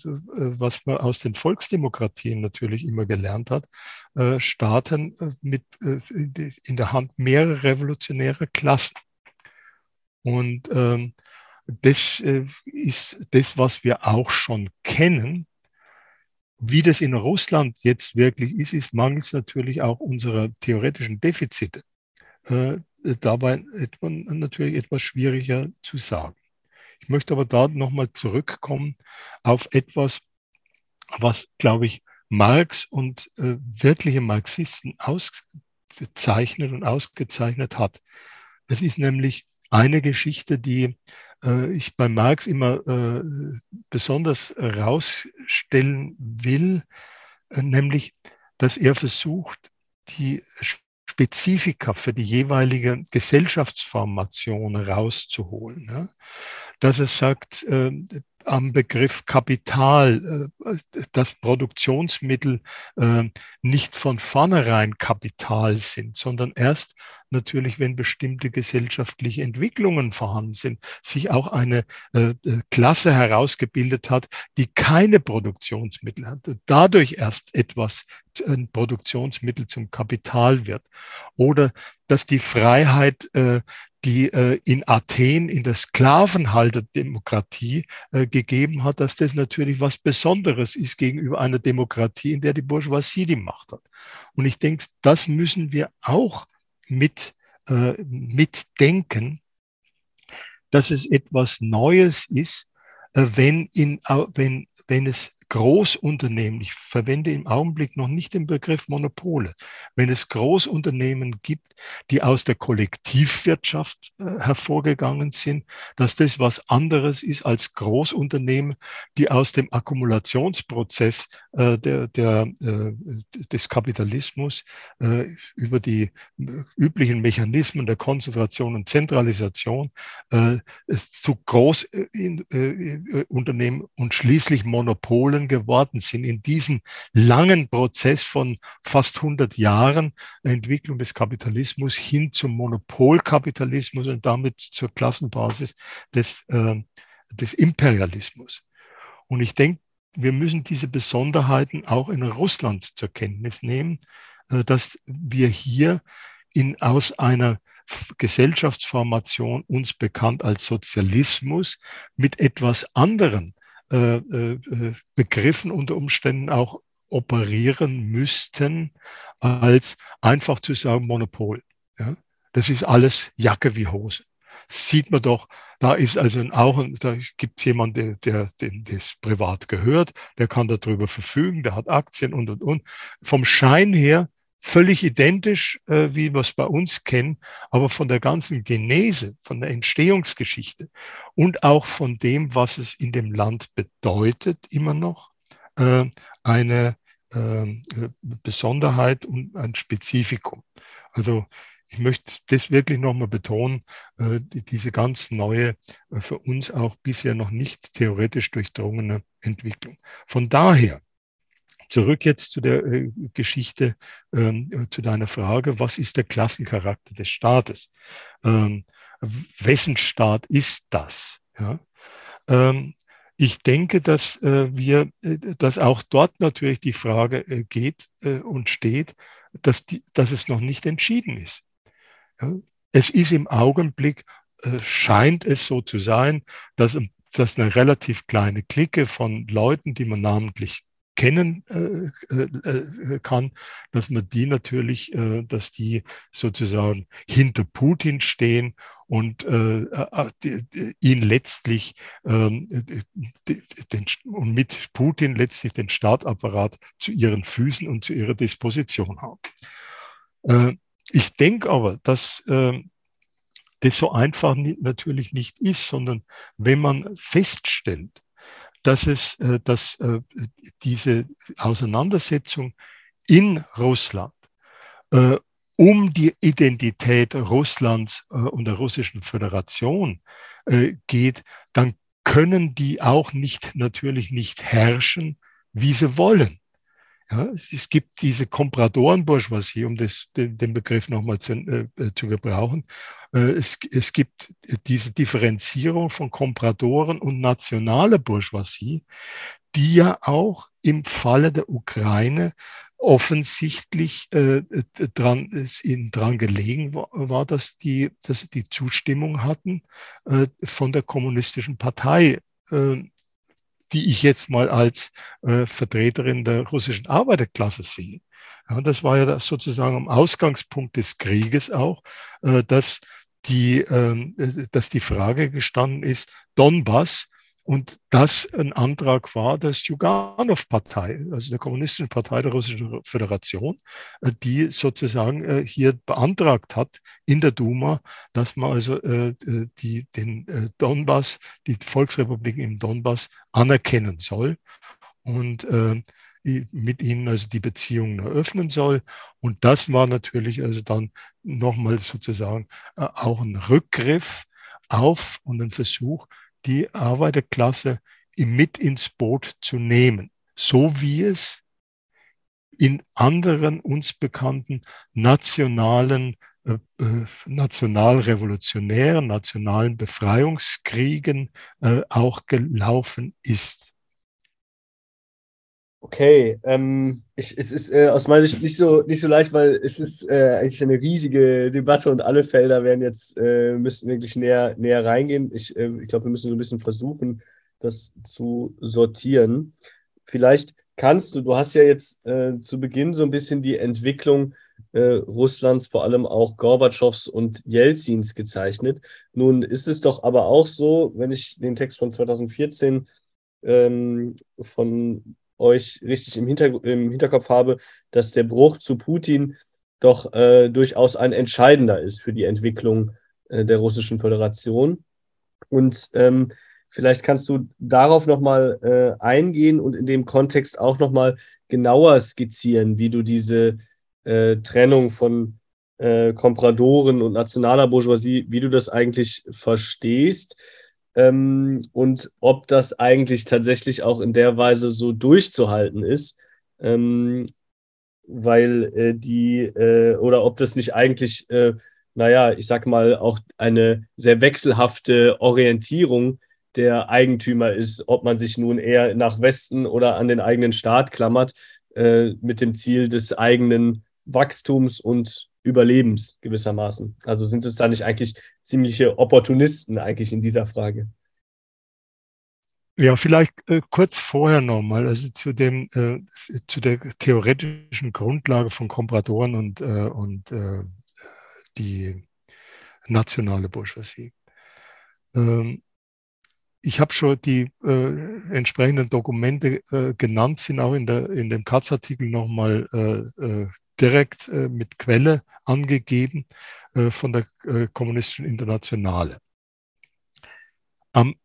Speaker 4: was man aus den Volksdemokratien natürlich immer gelernt hat, äh, Staaten mit in der Hand mehrerer revolutionärer Klassen. Und ähm, das äh, ist das, was wir auch schon kennen. Wie das in Russland jetzt wirklich ist, ist mangels natürlich auch unserer theoretischen Defizite. Äh, dabei etwa, natürlich etwas schwieriger zu sagen. Ich möchte aber da nochmal zurückkommen auf etwas, was, glaube ich, Marx und äh, wirkliche Marxisten ausgezeichnet und ausgezeichnet hat. Es ist nämlich eine Geschichte, die ich bei Marx immer äh, besonders herausstellen will, äh, nämlich, dass er versucht, die Spezifika für die jeweilige Gesellschaftsformation rauszuholen. Ja? Dass er sagt, äh, am Begriff Kapital, äh, dass Produktionsmittel äh, nicht von vornherein Kapital sind, sondern erst natürlich, wenn bestimmte gesellschaftliche Entwicklungen vorhanden sind, sich auch eine äh, Klasse herausgebildet hat, die keine Produktionsmittel hat und dadurch erst etwas, ein Produktionsmittel zum Kapital wird. Oder dass die Freiheit die äh, in Athen in der Sklavenhalterdemokratie äh, gegeben hat, dass das natürlich was Besonderes ist gegenüber einer Demokratie, in der die Bourgeoisie die Macht hat. Und ich denke, das müssen wir auch mit, äh, mitdenken, dass es etwas Neues ist, äh, wenn, in, wenn, wenn es Großunternehmen, ich verwende im Augenblick noch nicht den Begriff Monopole, wenn es Großunternehmen gibt, die aus der Kollektivwirtschaft äh, hervorgegangen sind, dass das was anderes ist als Großunternehmen, die aus dem Akkumulationsprozess äh, der, der, äh, des Kapitalismus äh, über die äh, üblichen Mechanismen der Konzentration und Zentralisation äh, zu Großunternehmen und schließlich Monopole Monopolen geworden sind. In diesem langen Prozess von fast 100 Jahren Entwicklung des Kapitalismus hin zum Monopolkapitalismus und damit zur Klassenbasis des, äh, des Imperialismus. Und ich denke, wir müssen diese Besonderheiten auch in Russland zur Kenntnis nehmen, äh, dass wir hier in, aus einer Gesellschaftsformation uns bekannt als Sozialismus mit etwas anderen äh, äh, Begriffen unter Umständen auch operieren müssten, als einfach zu sagen Monopol. Ja? Das ist alles Jacke wie Hose. Sieht man doch Da ist also auch, da gibt es jemanden, der, der das privat gehört, der kann darüber verfügen, der hat Aktien und, und, und. Vom Schein her völlig identisch, äh, wie wir es bei uns kennen, aber von der ganzen Genese, von der Entstehungsgeschichte und auch von dem, was es in dem Land bedeutet, immer noch äh, eine äh, Besonderheit und ein Spezifikum. Also ich möchte das wirklich nochmal betonen, äh, diese ganz neue, äh, für uns auch bisher noch nicht theoretisch durchdrungene Entwicklung. Von daher, zurück jetzt zu der äh, Geschichte, ähm, zu deiner Frage, was ist der Klassencharakter des Staates? Ähm, wessen Staat ist das? Ja? Ähm, ich denke, dass wir, dass auch dort natürlich die Frage geht und steht, dass, die, dass es noch nicht entschieden ist. Ja, es ist im Augenblick, äh, scheint es so zu sein, dass, dass eine relativ kleine Clique von Leuten, die man namentlich kennen äh, äh, äh kann, dass man die natürlich, äh, dass die sozusagen hinter Putin stehen und äh, äh ihn letztlich ähm, den, und mit Putin letztlich den Staatapparat zu ihren Füßen und zu ihrer Disposition haben. Ich denke aber, dass äh, das so einfach natürlich nicht ist, sondern wenn man feststellt, dass es, äh, dass äh, diese Auseinandersetzung in Russland äh, um die Identität Russlands und der Russischen Föderation geht, dann können die auch nicht natürlich nicht herrschen, wie sie wollen. Ja, es gibt diese Kompradoren-Bourgeoisie, um das, den, den Begriff nochmal zu, äh, zu gebrauchen. Äh, es, es gibt diese Differenzierung von Kompradoren und nationale Bourgeoisie, die ja auch im Falle der Ukraine offensichtlich äh, dran, ihnen dran gelegen war, war, dass die, dass sie die Zustimmung hatten äh, von der kommunistischen Partei äh, die ich jetzt mal als äh, Vertreterin der russischen Arbeiterklasse sehe. Ja, das war ja das sozusagen am Ausgangspunkt des Krieges auch, äh, dass, die, ähm, äh, dass die Frage gestanden ist, Donbass und das ein Antrag war der Sjuganov-Partei, also der Kommunistischen Partei der Russischen Föderation, äh, die sozusagen äh, hier beantragt hat in der Duma, dass man also äh, die, den Donbass, die Volksrepublik im Donbass anerkennen soll und mit ihnen also die Beziehungen eröffnen soll. Und das war natürlich also dann nochmal sozusagen auch ein Rückgriff auf und ein Versuch, die Arbeiterklasse mit ins Boot zu nehmen, so wie es in anderen uns bekannten nationalen, äh, äh nationalrevolutionären, nationalen Befreiungskriegen äh, auch gelaufen ist.
Speaker 2: Okay, ähm, ich, es ist äh, aus meiner Sicht nicht so, nicht so leicht, weil es ist äh, eigentlich eine riesige Debatte und alle Felder werden jetzt, äh, müssen wirklich näher, näher reingehen. Ich, äh, ich glaube, wir müssen so ein bisschen versuchen, das zu sortieren. Vielleicht kannst du, du hast ja jetzt äh, zu Beginn so ein bisschen die Entwicklung äh, Russlands, vor allem auch Gorbatschows und Jelzins gezeichnet. Nun ist es doch aber auch so, wenn ich den Text von 2014 ähm, von euch richtig im, Hinter im Hinterkopf habe, dass der Bruch zu Putin doch äh, durchaus ein entscheidender ist für die Entwicklung äh, der Russischen Föderation. Und ähm, vielleicht kannst du darauf nochmal äh, eingehen und in dem Kontext auch nochmal genauer skizzieren, wie du diese äh, Trennung von äh, Kompradoren und nationaler Bourgeoisie, wie du das eigentlich verstehst ähm, und ob das eigentlich tatsächlich auch in der Weise so durchzuhalten ist, ähm, weil äh, die äh, oder ob das nicht eigentlich, äh, naja, ich sag mal, auch eine sehr wechselhafte Orientierung der Eigentümer ist, ob man sich nun eher nach Westen oder an den eigenen Staat klammert, äh, mit dem Ziel des eigenen Wachstums und Überlebens gewissermaßen. Also sind es da nicht eigentlich ziemliche Opportunisten eigentlich in dieser Frage?
Speaker 4: Ja, vielleicht äh, kurz vorher nochmal, also zu dem, äh, zu der theoretischen Grundlage von Kompradoren und, äh, und äh, die nationale Bourgeoisie. Ähm, ich habe schon die äh, entsprechenden Dokumente äh, genannt, sind auch in, der, in dem Katz-Artikel nochmal direkt äh, mit Quelle angegeben äh, von der äh, Kommunistischen Internationale. Am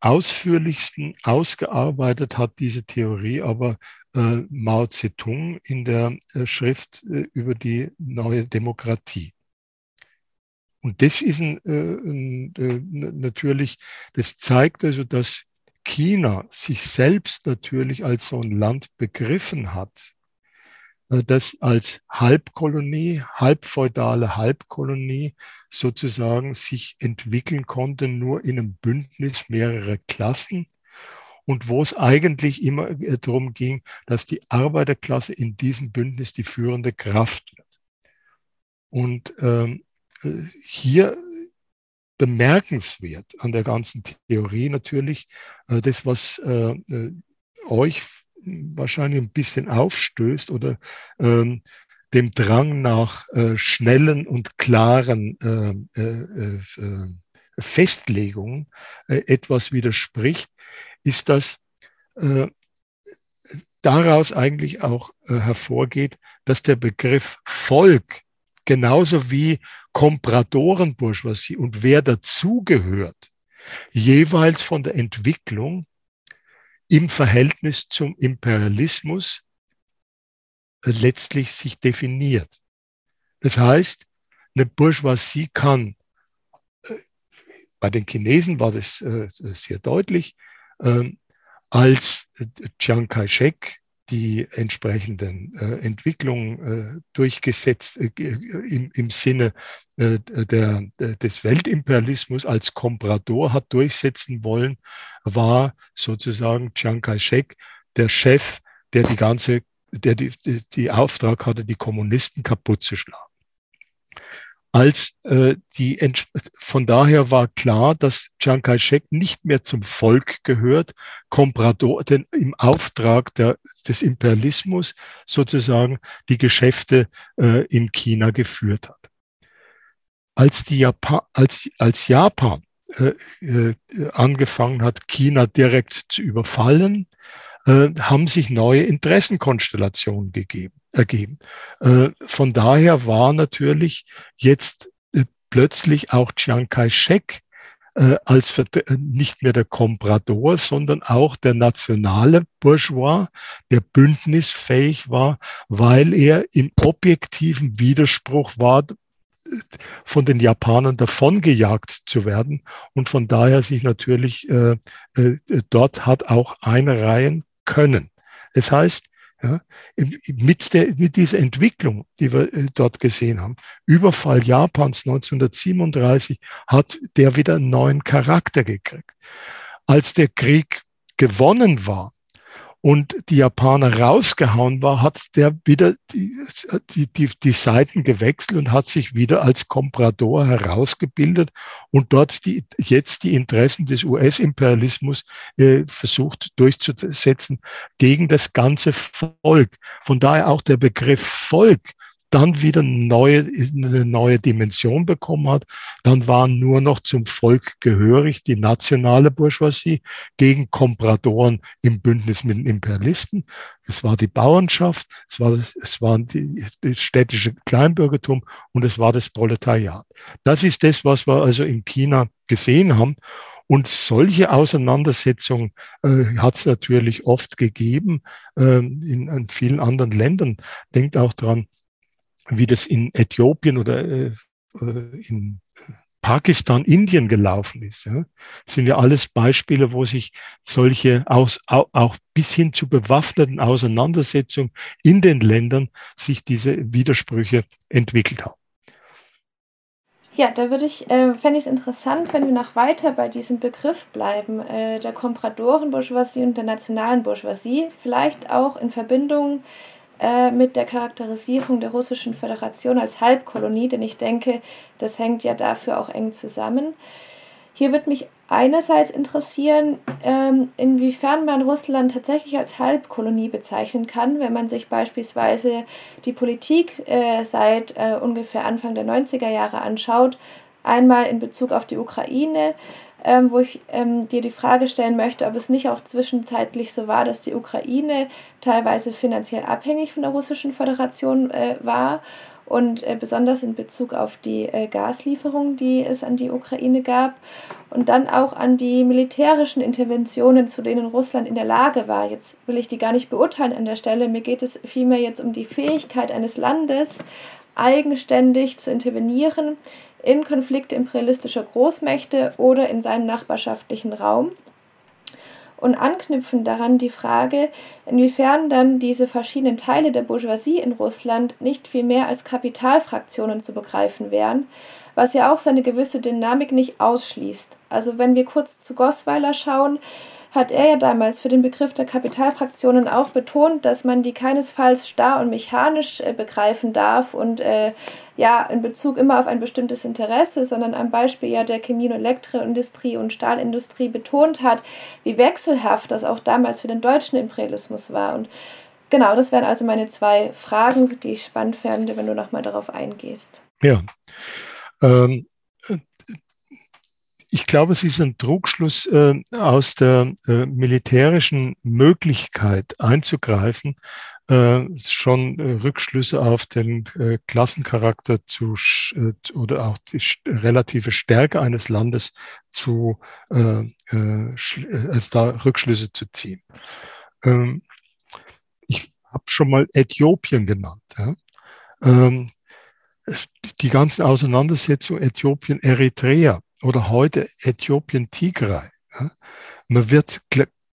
Speaker 4: ausführlichsten ausgearbeitet hat diese Theorie aber äh, Mao Zedong in der äh, Schrift äh, über die neue Demokratie. Und das ist ein, ein, natürlich, das zeigt also, dass China sich selbst natürlich als so ein Land begriffen hat, das als Halbkolonie, halbfeudale Halbkolonie sozusagen sich entwickeln konnte, nur in einem Bündnis mehrerer Klassen und wo es eigentlich immer äh, darum ging, dass die Arbeiterklasse in diesem Bündnis die führende Kraft wird. Und ähm, äh, hier bemerkenswert an der ganzen Theorie natürlich, äh, das, was äh, äh euch wahrscheinlich ein bisschen aufstößt oder ähm, dem Drang nach äh, schnellen und klaren äh, äh, äh Festlegungen äh, etwas widerspricht, ist, dass äh, daraus eigentlich auch hervorgeht, dass der Begriff Volk genauso wie Kompradorenbourgeoisie und wer dazugehört, jeweils von der Entwicklung im Verhältnis zum Imperialismus äh, letztlich sich definiert. Das heißt, eine Bourgeoisie kann, äh, bei den Chinesen war das äh, sehr deutlich, ähm, als Chiang Kai-shek die entsprechenden äh, Entwicklungen äh, durchgesetzt äh, im, im Sinne äh, der, des Weltimperialismus als Komprador hat durchsetzen wollen, war sozusagen Chiang Kai-shek der Chef, der die ganze, der die, die Auftrag hatte, die Kommunisten kaputt zu schlagen als äh, die von daher war klar, dass Chiang Kai-shek nicht mehr zum Volk gehört, Comprador, denn im Auftrag der, des Imperialismus sozusagen die Geschäfte äh, in China geführt hat. Als, die Japan, als, als Japan äh, äh, angefangen hat, China direkt zu überfallen, äh, haben sich neue Interessenkonstellationen gegeben ergeben. Äh, von daher war natürlich jetzt äh, plötzlich auch Chiang Kai-shek äh, als nicht mehr der Komprador, sondern auch der nationale Bourgeois, der bündnisfähig war, weil er im objektiven Widerspruch war, von den Japanern davongejagt zu werden und von daher sich natürlich äh, äh, dort hat auch einreihen können. Das heißt, ja, mit, der, mit dieser Entwicklung, die wir äh, dort gesehen haben, Überfall Japans 1937, hat der wieder einen neuen Charakter gekriegt. Als der Krieg gewonnen war, und die Japaner rausgehauen war, hat der wieder die, die, die, die Seiten gewechselt und hat sich wieder als Komprador herausgebildet und dort die, jetzt die Interessen des US-Imperialismus äh, versucht durchzusetzen gegen das ganze Volk. Von daher auch der Begriff Volk dann wieder neue, eine neue Dimension bekommen hat. Dann waren nur noch zum Volk gehörig die nationale Bourgeoisie gegen Kompradoren im Bündnis mit den Imperialisten. Es war die Bauernschaft, es war, es waren die, das städtische Kleinbürgertum und es war das Proletariat. Das ist das, was wir also in China gesehen haben. Und solche Auseinandersetzungen äh, hat es natürlich oft gegeben äh, in, in vielen anderen Ländern. Denkt auch dran, wie das in Äthiopien oder äh, äh, in Pakistan, Indien gelaufen ist. Ja. Das sind ja alles Beispiele, wo sich solche aus, auch bis hin zu bewaffneten Auseinandersetzungen in den Ländern sich diese Widersprüche entwickelt haben.
Speaker 3: Ja, da würde ich, äh, fände ich es interessant, wenn wir noch weiter bei diesem Begriff bleiben, äh, der Kompradorenbourgeoisie und der nationalen Bourgeoisie, vielleicht auch in Verbindung äh, mit der Charakterisierung der Russischen Föderation als Halbkolonie, denn ich denke, das hängt ja dafür auch eng zusammen. Hier wird mich einerseits interessieren, ähm, inwiefern man Russland tatsächlich als Halbkolonie bezeichnen kann, wenn man sich beispielsweise die Politik äh, seit äh, ungefähr Anfang der 90er Jahre anschaut, einmal in Bezug auf die Ukraine, ähm, wo ich ähm, dir die Frage stellen möchte, ob es nicht auch zwischenzeitlich so war, dass die Ukraine teilweise finanziell abhängig von der Russischen Föderation äh, war und äh, besonders in Bezug auf die äh, Gaslieferungen, die es an die Ukraine gab und dann auch an die militärischen Interventionen, zu denen Russland in der Lage war. Jetzt will ich die gar nicht beurteilen an der Stelle, mir geht es vielmehr jetzt um die Fähigkeit eines Landes, eigenständig zu intervenieren in Konflikte imperialistischer Großmächte oder in seinem nachbarschaftlichen Raum und anknüpfen daran die Frage, inwiefern dann diese verschiedenen Teile der Bourgeoisie in Russland nicht viel mehr als Kapitalfraktionen zu begreifen wären, was ja auch seine gewisse Dynamik nicht ausschließt. Also wenn wir kurz zu Gosweiler schauen, hat er ja damals für den Begriff der Kapitalfraktionen auch betont, dass man die keinesfalls starr und mechanisch äh, begreifen darf und äh, ja in Bezug immer auf ein bestimmtes Interesse, sondern am Beispiel ja der Chemie- und Elektroindustrie und Stahlindustrie betont hat, wie wechselhaft das auch damals für den deutschen Imperialismus war. Und genau, das wären also meine zwei Fragen, die ich spannend fände, wenn du nochmal darauf eingehst.
Speaker 4: Ja. Ähm, ich glaube, es ist ein Trugschluss äh, aus der äh, militärischen Möglichkeit einzugreifen, äh, schon äh, Rückschlüsse auf den äh, Klassencharakter zu äh, oder auch die relative Stärke eines Landes zu als da Rückschlüsse zu ziehen. Ähm, ich habe schon mal Äthiopien genannt. Ja? Ähm, die ganzen Auseinandersetzungen Äthiopien, Eritrea oder heute Äthiopien, Tigray. Ja? Man wird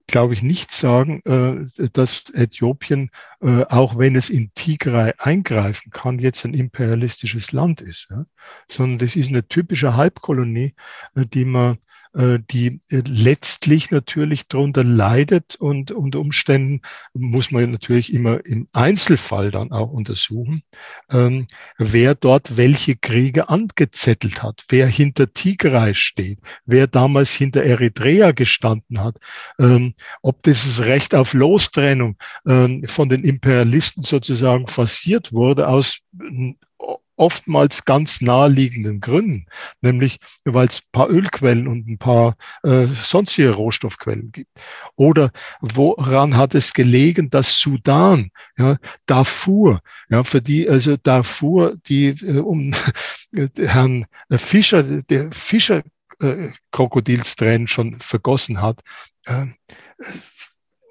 Speaker 4: glaube ich, nicht sagen, äh, dass Äthiopien, äh, auch wenn es in Tigray eingreifen kann, jetzt ein imperialistisches Land ist, sondern das ist eine typische Halbkolonie, äh, die man die äh, letztlich natürlich darunter leidet und unter Umständen muss man natürlich immer im Einzelfall dann auch untersuchen, ähm, wer dort welche Kriege angezettelt hat, wer hinter Tigray steht, wer damals hinter Eritrea gestanden hat, ähm, ob dieses Recht auf Lostrennung ähm, von den Imperialisten sozusagen forciert wurde aus oftmals ganz naheliegenden Gründen, nämlich weil es ein paar Ölquellen und ein paar äh, sonstige Rohstoffquellen gibt. Oder woran hat es gelegen, dass Sudan, ja, Darfur, ja, für die, also Darfur, die äh, um [LAUGHS] äh, Herrn Fischer, der Fischer äh, Krokodilstränen schon vergossen hat, äh,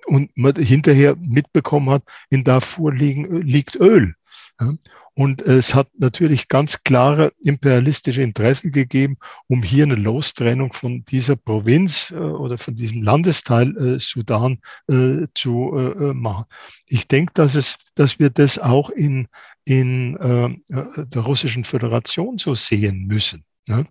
Speaker 4: und man hinterher mitbekommen hat, in Darfur liegen, liegt Öl. Ja. Und es hat natürlich ganz klare imperialistische Interessen gegeben, um hier eine Lostrennung von dieser Provinz äh, oder von diesem Landesteil äh, Sudan äh, zu machen. Ich denke, dass es, dass wir das auch in, in der russischen Föderation so sehen müssen. Ne?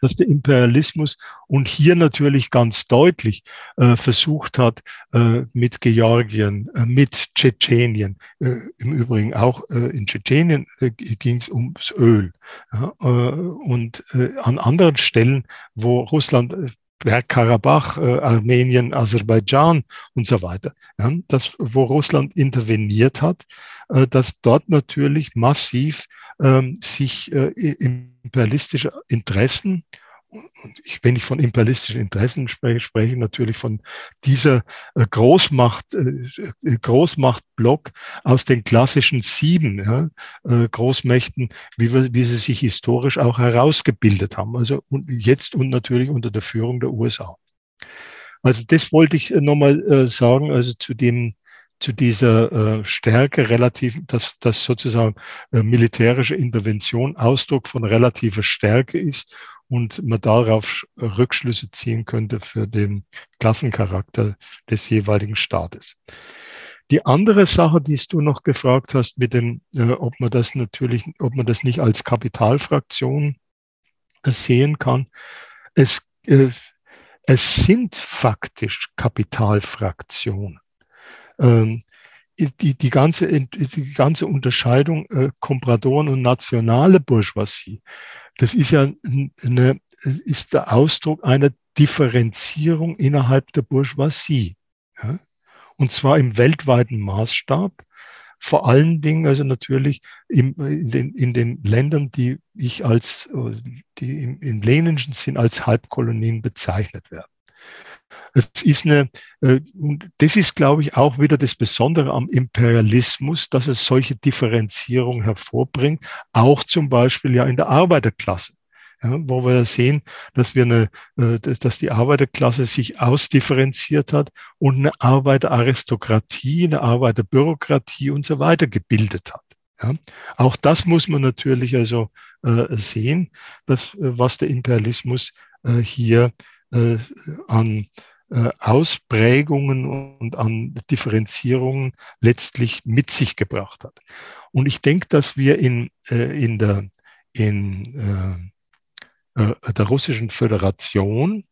Speaker 4: Dass der Imperialismus und hier natürlich ganz deutlich äh, versucht hat, äh, mit Georgien, äh, mit Tschetschenien, äh, im Übrigen auch äh, in Tschetschenien äh, ging es ums Öl. Ja, und an anderen Stellen, wo Russland Bergkarabach, Armenien, Aserbaidschan und so weiter. Ja, das, wo Russland interveniert hat, dass dort natürlich massiv ähm, sich äh, imperialistische Interessen und ich, wenn ich von imperialistischen Interessen spreche, spreche ich natürlich von dieser äh, Großmacht, äh, Großmachtblock aus den klassischen sieben ja, Großmächten, wie, wir, wie sie sich historisch auch herausgebildet haben. Also und jetzt und natürlich unter der Führung der USA. Also das wollte ich nochmal sagen, also zu dem zu dieser äh, Stärke relativ, dass, dass sozusagen äh, militärische Intervention Ausdruck von relativer Stärke ist und man darauf Rückschlüsse ziehen könnte für den Klassencharakter des jeweiligen Staates. Die andere Sache, die du noch gefragt hast, mit dem, äh, ob man das natürlich, ob man das nicht als Kapitalfraktion sehen kann. Es, äh, es sind faktisch Kapitalfraktionen ähm, die, die, ganze, die ganze Unterscheidung äh, Kompradoren und nationale Bourgeoisie, das ist ja eine, ist der Ausdruck einer Differenzierung innerhalb der Bourgeoisie. Ja? Und zwar im weltweiten Maßstab, vor allen Dingen also natürlich im, in, den, in den Ländern, die ich als, die im, im leninischen Sinn als Halbkolonien bezeichnet werden. Es ist eine, äh, und das ist, glaube ich, auch wieder das Besondere am Imperialismus, dass es solche Differenzierung hervorbringt, auch zum Beispiel ja in der Arbeiterklasse. Ja, wo wir sehen, dass wir eine, äh, dass die Arbeiterklasse sich ausdifferenziert hat und eine Arbeiteraristokratie, eine Arbeiterbürokratie und so weiter gebildet hat. Ja, auch das muss man natürlich also äh, sehen, dass, was der Imperialismus hier an äh, Ausprägungen und an Differenzierungen letztlich mit sich gebracht hat. Und ich denke, dass wir in, äh, in der, in, äh, der russischen Föderation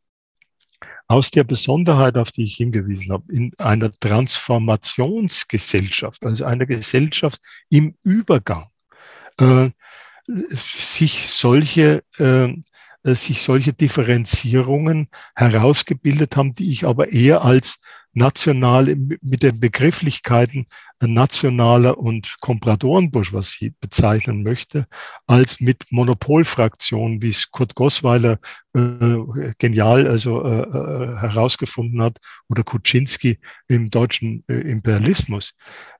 Speaker 4: aus der Besonderheit, auf die ich hingewiesen habe, in einer Transformationsgesellschaft, also einer Gesellschaft im Übergang, äh, sich solche äh, äh, sich solche Differenzierungen herausgebildet haben, die ich aber eher als nationale, mit den Begrifflichkeiten nationaler und Kompradorenbourgeoisie bezeichnen möchte, als mit Monopolfraktionen, wie es Kurt Gosweiler äh, genial also äh, äh, herausgefunden hat, oder Kuczynski im deutschen äh, Imperialismus.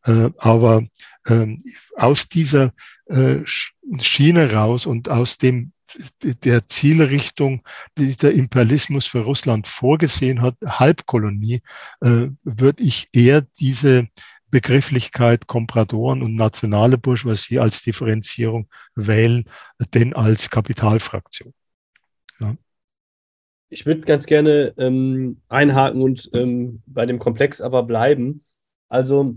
Speaker 4: Äh, aber ähm, aus dieser äh, Schiene raus und aus dem der Zielrichtung, die der Imperialismus für Russland vorgesehen hat, Halbkolonie, äh, würde ich eher diese Begrifflichkeit Kompradoren und nationale Bourgeoisie als Differenzierung wählen, denn als Kapitalfraktion.
Speaker 2: Ja. Ich würde ganz gerne ähm, einhaken und ähm, bei dem Komplex aber bleiben. Also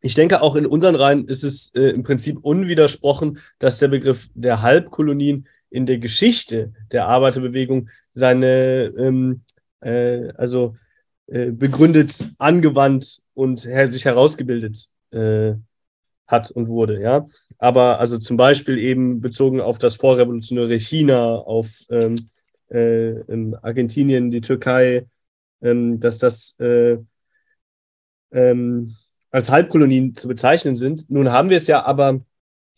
Speaker 2: ich denke, auch in unseren Reihen ist es äh, im Prinzip unwidersprochen, dass der Begriff der Halbkolonien in der Geschichte der Arbeiterbewegung seine, ähm, äh, also äh, begründet, angewandt und her sich herausgebildet äh, hat und wurde, ja. Aber also zum Beispiel eben bezogen auf das vorrevolutionäre China, auf ähm, äh, Argentinien, die Türkei, ähm, dass das äh, ähm, als Halbkolonien zu bezeichnen sind. Nun haben wir es ja aber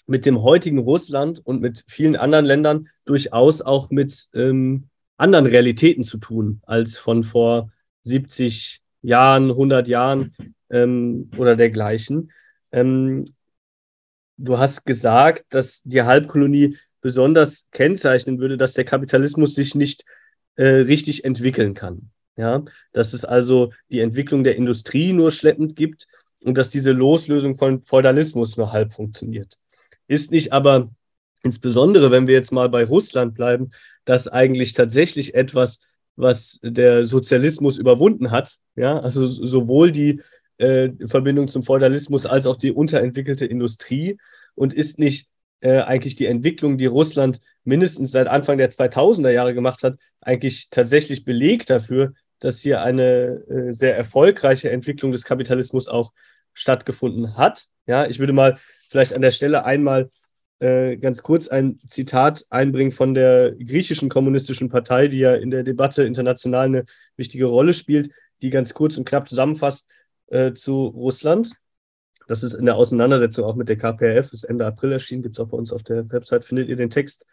Speaker 2: mit dem heutigen Russland und mit vielen anderen Ländern durchaus auch mit ähm, anderen Realitäten zu tun als von vor 70 Jahren, 100 Jahren ähm, oder dergleichen. Ähm, du hast gesagt, dass die Halbkolonie besonders kennzeichnen würde, dass der Kapitalismus sich nicht äh, richtig entwickeln kann. Ja, dass es also die Entwicklung der Industrie nur schleppend gibt und dass diese Loslösung von Feudalismus nur halb funktioniert. Ist nicht aber insbesondere, wenn wir jetzt mal bei Russland bleiben, das eigentlich tatsächlich etwas, was der Sozialismus überwunden hat. Ja, also sowohl die äh, Verbindung zum Feudalismus als auch die unterentwickelte Industrie und ist nicht äh, eigentlich die Entwicklung, die Russland mindestens seit Anfang der 2000er Jahre gemacht hat, eigentlich tatsächlich Beleg dafür, dass hier eine äh, sehr erfolgreiche Entwicklung des Kapitalismus auch stattgefunden hat. Ja, ich würde mal vielleicht an der Stelle einmal äh, ganz kurz ein Zitat einbringen von der griechischen kommunistischen Partei, die ja in der Debatte international eine wichtige Rolle spielt, die ganz kurz und knapp zusammenfasst äh, zu Russland. Das ist in der Auseinandersetzung auch mit der KPRF, ist Ende April erschienen, gibt es auch bei uns auf der Website, findet ihr den Text.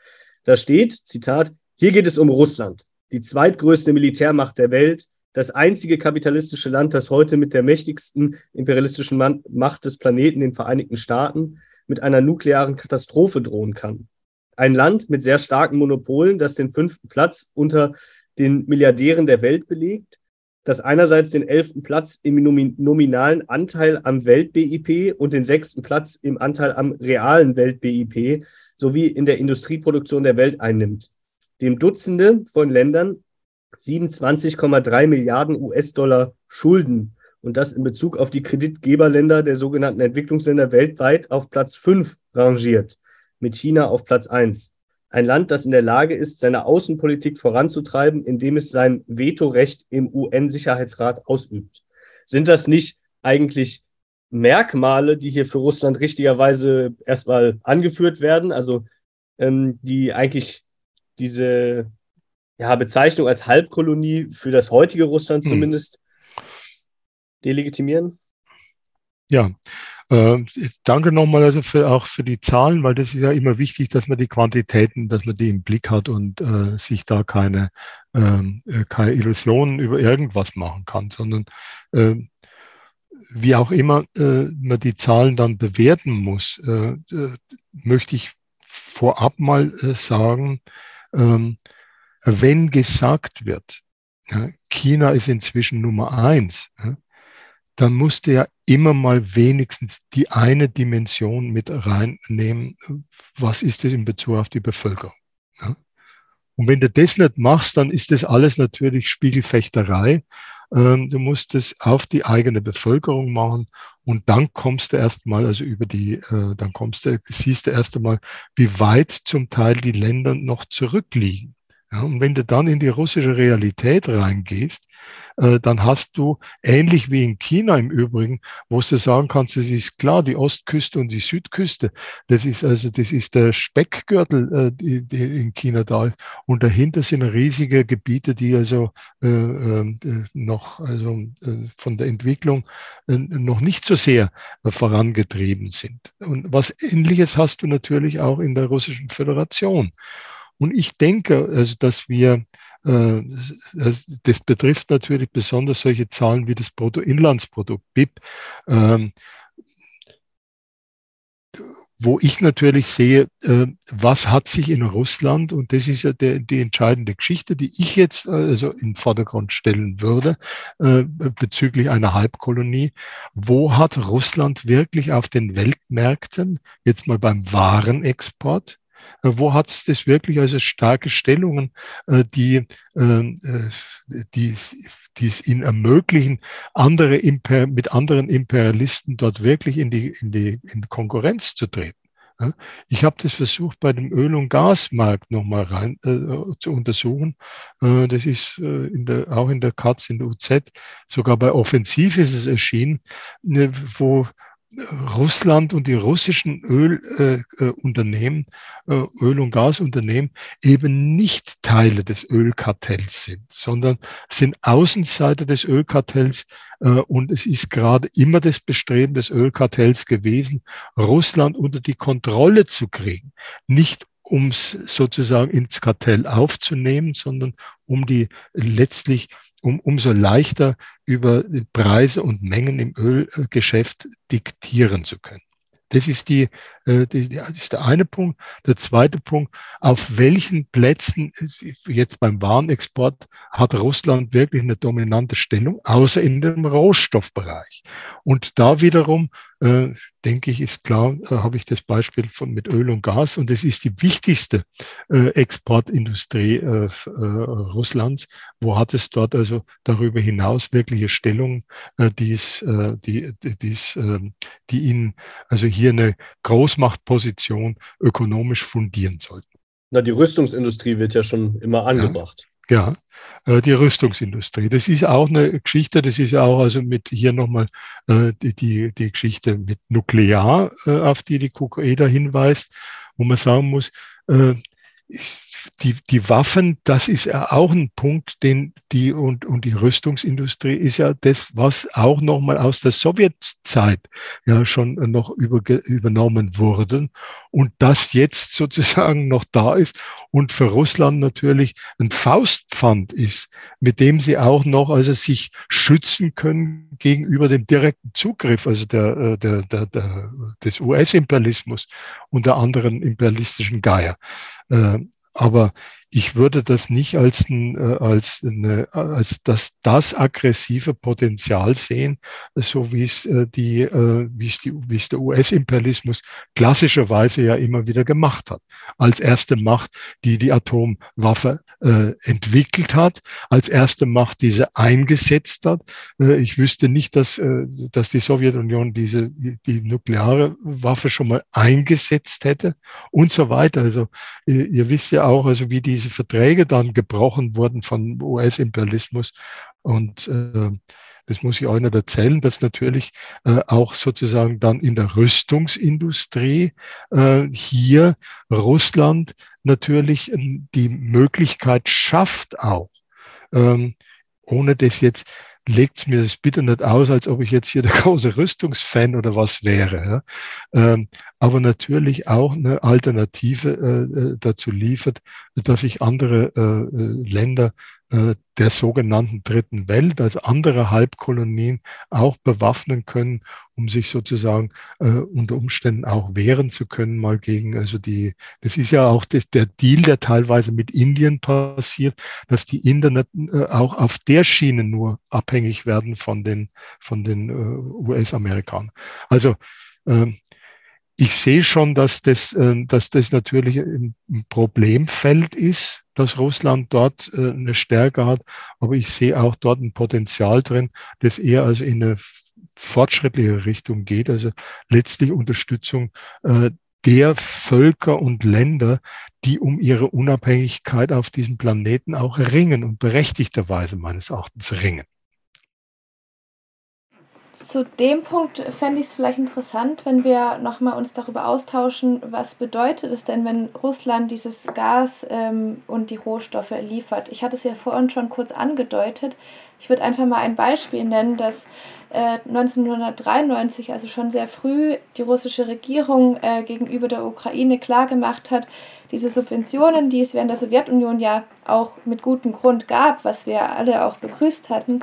Speaker 2: Da steht, Zitat, hier geht es um Russland, die zweitgrößte Militärmacht der Welt, das einzige kapitalistische Land, das heute mit der mächtigsten imperialistischen Macht des Planeten, den Vereinigten Staaten, mit einer nuklearen Katastrophe drohen kann. Ein Land mit sehr starken Monopolen, das den fünften Platz unter den Milliardären der Welt belegt, das einerseits den elften Platz im nominalen Anteil am Welt-BIP und den sechsten Platz im Anteil am realen Welt-BIP sowie in der Industrieproduktion der Welt einnimmt, dem Dutzende von Ländern 27,3 Milliarden US-Dollar Schulden und das in Bezug auf die Kreditgeberländer der sogenannten Entwicklungsländer weltweit auf Platz 5 rangiert, mit China auf Platz 1. Ein Land, das in der Lage ist, seine Außenpolitik voranzutreiben, indem es sein Vetorecht im UN-Sicherheitsrat ausübt. Sind das nicht eigentlich Merkmale, die hier für Russland richtigerweise erstmal angeführt werden, also ähm, die eigentlich diese ja, Bezeichnung als Halbkolonie für das heutige Russland hm. zumindest delegitimieren?
Speaker 4: Ja, äh, danke nochmal also für, auch für die Zahlen, weil das ist ja immer wichtig, dass man die Quantitäten, dass man die im Blick hat und äh, sich da keine, ähm, äh, keine Illusionen über irgendwas machen kann, sondern äh, wie auch immer äh, man die Zahlen dann bewerten muss, äh, möchte ich vorab mal sagen, ähm, wenn gesagt wird, China ist inzwischen Nummer eins, dann musste ja immer mal wenigstens die eine Dimension mit reinnehmen. Was ist das in Bezug auf die Bevölkerung? Und wenn du das nicht machst, dann ist das alles natürlich Spiegelfechterei. Ähm, du musst es auf die eigene Bevölkerung machen und dann kommst du erstmal, also über die, äh, dann kommst du, siehst du erst einmal, wie weit zum Teil die Länder noch zurückliegen. Ja, und wenn du dann in die russische Realität reingehst, äh, dann hast du, ähnlich wie in China im Übrigen, wo du sagen kannst, es ist klar, die Ostküste und die Südküste, das ist also, das ist der Speckgürtel, äh, die, die in China da ist. Und dahinter sind riesige Gebiete, die also äh, äh, noch, also äh, von der Entwicklung äh, noch nicht so sehr vorangetrieben sind. Und was Ähnliches hast du natürlich auch in der Russischen Föderation. Und ich denke, also, dass wir, äh, das betrifft natürlich besonders solche Zahlen wie das Bruttoinlandsprodukt, BIP, ähm, wo ich natürlich sehe, äh, was hat sich in Russland, und das ist ja der, die entscheidende Geschichte, die ich jetzt also in den Vordergrund stellen würde, äh, bezüglich einer Halbkolonie, wo hat Russland wirklich auf den Weltmärkten, jetzt mal beim Warenexport, äh, wo hat es das wirklich also starke Stellungen, äh, die, ähm, äh, die, die es ihnen ermöglichen, andere Imper mit anderen Imperialisten dort wirklich in die, in die in Konkurrenz zu treten. Ich habe das versucht, bei dem Öl- und Gasmarkt nochmal rein äh, zu untersuchen. Äh, das ist äh, in der, auch in der Katz, in der UZ, sogar bei Offensiv ist es erschienen, ne, wo Russland und die russischen Ölunternehmen, äh, äh, Öl- und Gasunternehmen eben nicht Teile des Ölkartells sind, sondern sind Außenseiter des Ölkartells. Äh, und es ist gerade immer das Bestreben des Ölkartells gewesen, Russland unter die Kontrolle zu kriegen. Nicht um es sozusagen ins Kartell aufzunehmen, sondern um die letztlich um umso leichter über Preise und Mengen im Ölgeschäft diktieren zu können. Das ist, die, äh, das ist der eine Punkt. Der zweite Punkt, auf welchen Plätzen, jetzt beim Warenexport, hat Russland wirklich eine dominante Stellung, außer in dem Rohstoffbereich. Und da wiederum äh, denke ich, ist klar, äh, habe ich das Beispiel von mit Öl und Gas und es ist die wichtigste äh, Exportindustrie äh, äh, Russlands. Wo hat es dort also darüber hinaus wirkliche Stellung, äh, die es, die, die, äh, die ihnen also hier eine Großmachtposition ökonomisch fundieren sollten?
Speaker 2: Na, die Rüstungsindustrie wird ja schon immer angebracht.
Speaker 4: Ja. Ja, äh, die Rüstungsindustrie. Das ist auch eine Geschichte, das ist auch also mit hier nochmal äh, die, die, die Geschichte mit Nuklear, äh, auf die die KUKEDA hinweist, wo man sagen muss, äh, die, die Waffen, das ist ja auch ein Punkt, den die und, und die Rüstungsindustrie ist ja das, was auch nochmal aus der Sowjetzeit ja schon noch über, übernommen wurde und das jetzt sozusagen noch da ist und für Russland natürlich ein Faustpfand ist, mit dem sie auch noch also sich schützen können gegenüber dem direkten Zugriff, also der, äh, der, der, der des US-Imperialismus und der anderen imperialistischen Geier. Aber ich würde das nicht als, ein, äh, als, eine, als das, das aggressive Potenzial sehen, so wie es äh, die, äh, wie es die, wie es der US-Imperialismus klassischerweise ja immer wieder gemacht hat. Als erste Macht, die die Atomwaffe äh, entwickelt hat, als erste Macht diese eingesetzt hat. Ich wüsste nicht, dass, dass die Sowjetunion diese, die nukleare Waffe schon mal eingesetzt hätte und so weiter. Also ihr wisst ja auch, also wie die diese Verträge dann gebrochen wurden von US-Imperialismus. Und äh, das muss ich euch nicht erzählen, dass natürlich äh, auch sozusagen dann in der Rüstungsindustrie äh, hier Russland natürlich ähm, die Möglichkeit schafft auch, ähm, ohne das jetzt legt mir das bitte nicht aus, als ob ich jetzt hier der [LAUGHS] große Rüstungsfan oder was wäre. Ja? Ähm, aber natürlich auch eine Alternative äh, äh dazu liefert, dass sich andere äh, äh Länder der sogenannten Dritten Welt, also andere Halbkolonien, auch bewaffnen können, um sich sozusagen äh, unter Umständen auch wehren zu können, mal gegen, also die, das ist ja auch das, der Deal, der teilweise mit Indien passiert, dass die Internet äh, auch auf der Schiene nur abhängig werden von den, von den äh, US-Amerikanern. Also ähm, ich sehe schon, dass das, äh, dass das natürlich ein Problemfeld ist, dass Russland dort äh, eine Stärke hat, aber ich sehe auch dort ein Potenzial drin, das eher also in eine fortschrittliche Richtung geht, also letztlich Unterstützung äh, der Völker und Länder, die um ihre Unabhängigkeit auf diesem Planeten auch ringen und berechtigterweise meines Erachtens ringen.
Speaker 3: Zu dem Punkt fände ich es vielleicht interessant, wenn wir nochmal uns darüber austauschen, was bedeutet es denn, wenn Russland dieses Gas ähm, und die Rohstoffe liefert. Ich hatte es ja vorhin schon kurz angedeutet. Ich würde einfach mal ein Beispiel nennen, dass äh, 1993, also schon sehr früh, die russische Regierung äh, gegenüber der Ukraine klargemacht hat, diese Subventionen, die es während der Sowjetunion ja auch mit gutem Grund gab, was wir alle auch begrüßt hatten,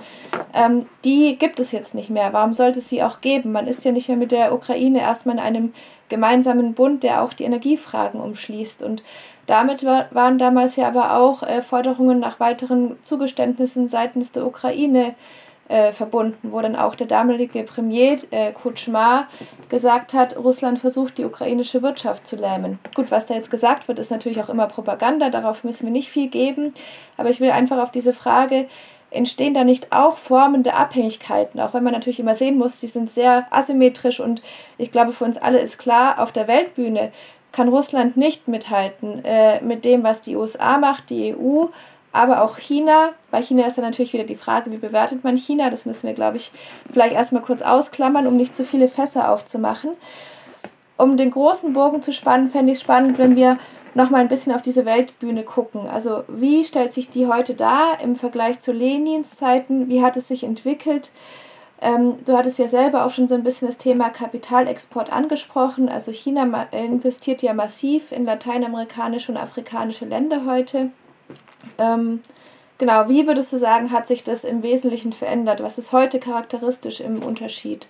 Speaker 3: ähm, die gibt es jetzt nicht mehr. Warum sollte es sie auch geben? Man ist ja nicht mehr mit der Ukraine erstmal in einem gemeinsamen Bund, der auch die Energiefragen umschließt. Und damit war, waren damals ja aber auch äh, Forderungen nach weiteren Zugeständnissen seitens der Ukraine äh, verbunden, wo dann auch der damalige Premier äh, Kutschma gesagt hat, Russland versucht die ukrainische Wirtschaft zu lähmen. Gut, was da jetzt gesagt wird, ist natürlich auch immer Propaganda, darauf müssen wir nicht viel geben, aber ich will einfach auf diese Frage, entstehen da nicht auch Formen der Abhängigkeiten, auch wenn man natürlich immer sehen muss, die sind sehr asymmetrisch und ich glaube, für uns alle ist klar, auf der Weltbühne kann Russland nicht mithalten äh, mit dem, was die USA macht, die EU, aber auch China. Bei China ist dann natürlich wieder die Frage, wie bewertet man China? Das müssen wir, glaube ich, vielleicht erstmal kurz ausklammern, um nicht zu viele Fässer aufzumachen. Um den großen Bogen zu spannen, fände ich es spannend, wenn wir nochmal ein bisschen auf diese Weltbühne gucken. Also wie stellt sich die heute dar im Vergleich zu Lenins Zeiten? Wie hat es sich entwickelt? Ähm, du hattest ja selber auch schon so ein bisschen das Thema Kapitalexport angesprochen. Also China investiert ja massiv in lateinamerikanische und afrikanische Länder heute. Ähm, genau, wie würdest du sagen, hat sich das im Wesentlichen verändert? Was ist heute charakteristisch im Unterschied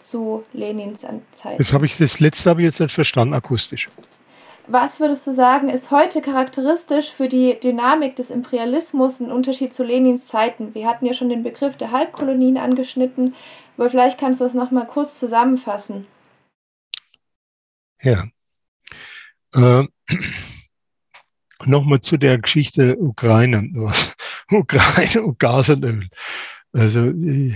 Speaker 3: zu Lenins Zeit?
Speaker 4: Das habe ich, das letzte habe ich jetzt nicht verstanden, akustisch.
Speaker 3: Was würdest du sagen, ist heute charakteristisch für die Dynamik des Imperialismus im Unterschied zu Lenins Zeiten? Wir hatten ja schon den Begriff der Halbkolonien angeschnitten, aber vielleicht kannst du das nochmal kurz zusammenfassen.
Speaker 4: Ja. Äh, Nochmal zu der Geschichte Ukraine, [LAUGHS] Ukraine und Gas und Öl. Also äh,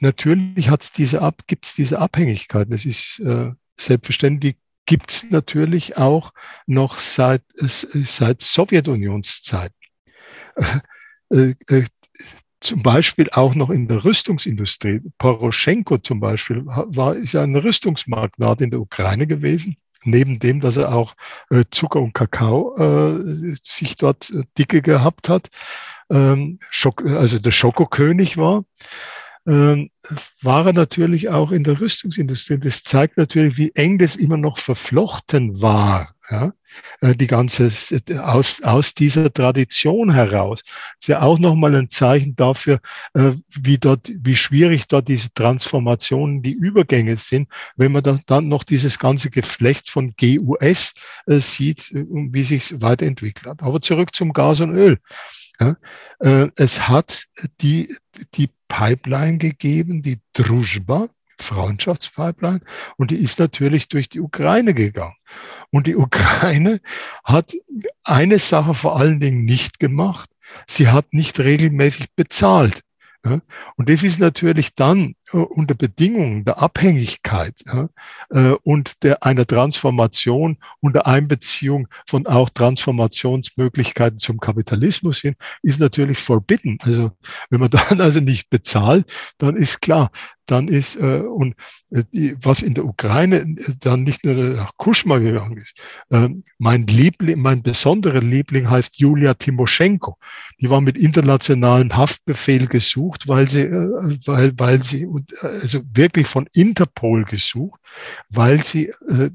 Speaker 4: natürlich hat's diese Ab, gibt's diese Abhängigkeit. Das ist äh, selbstverständlich. Gibt's natürlich auch noch seit, seit Sowjetunionszeit. [LAUGHS] Äh, äh, zum Beispiel auch noch in der Rüstungsindustrie. Poroschenko zum Beispiel war, ist ja ein Rüstungsmagnat in der Ukraine gewesen neben dem, dass er auch äh, Zucker und Kakao äh, sich dort äh, dicke gehabt hat, ähm, Schok also der Schokokönig war, ähm, war er natürlich auch in der Rüstungsindustrie. Das zeigt natürlich, wie eng das immer noch verflochten war. Ja? Äh, die ganze, aus, aus dieser Tradition heraus. Ist ja auch nochmal ein Zeichen dafür, äh, wie dort, wie schwierig dort diese Transformationen, die Übergänge sind, wenn man dann noch dieses ganze Geflecht von GUS äh, sieht, wie sich weiterentwickelt hat. Aber zurück zum Gas und Öl. Ja, es hat die, die Pipeline gegeben, die Druzhba, Freundschaftspipeline, und die ist natürlich durch die Ukraine gegangen. Und die [LAUGHS] Ukraine hat eine Sache vor allen Dingen nicht gemacht. Sie hat nicht regelmäßig bezahlt. Und das ist natürlich dann unter Bedingungen der Abhängigkeit ja, äh, und der, einer Transformation unter Einbeziehung von auch Transformationsmöglichkeiten zum Kapitalismus hin, ist natürlich forbidden. Also wenn man [LAUGHS] dann also nicht bezahlt, dann ist klar, dann ist, äh, und äh, die, was in der Ukraine äh, dann nicht nur nach Kuschma gegangen ist. Äh, mein Liebling, mein besonderer Liebling heißt Julia Timoschenko. Die war mit internationalem Haftbefehl gesucht, weil sie, äh, weil, weil sie, also wirklich von Interpol gesucht, weil sie äh,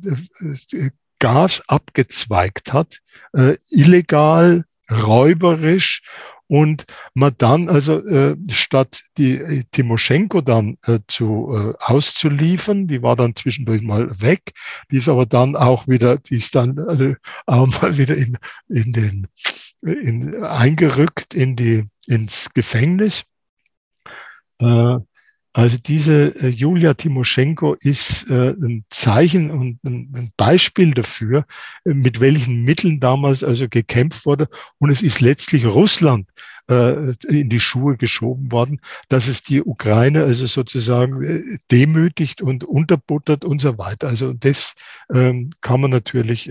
Speaker 4: äh Gas abgezweigt hat, äh, illegal, räuberisch und man dann also äh, statt die Timoschenko dann äh, zu äh, auszuliefern, die war dann zwischendurch mal weg, die ist aber dann auch wieder, die ist dann also auch mal wieder in, in den in, eingerückt in die ins Gefängnis. Äh, also diese äh, Julia Timoschenko ist äh, ein Zeichen und ein Beispiel dafür, äh, mit welchen Mitteln damals also gekämpft wurde. Und es ist letztlich Russland in die Schuhe geschoben worden, dass es die Ukraine also sozusagen demütigt und unterbuttert und so weiter. Also das ähm, kann man natürlich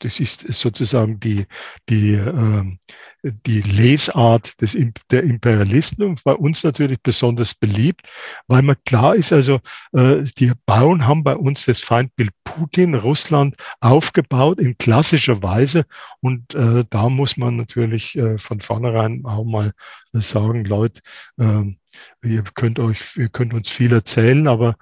Speaker 4: das ist sozusagen die, die, äh, die Lesart des, der Imperialisten und bei uns natürlich besonders beliebt, weil man klar ist, also äh, die Bauern haben bei uns das Feindbild Putin, Russland aufgebaut in klassischer Weise und äh, da muss man natürlich äh, von vornherein auch mal sagen, Leute, äh, ihr könnt euch, ihr könnt uns viel erzählen, aber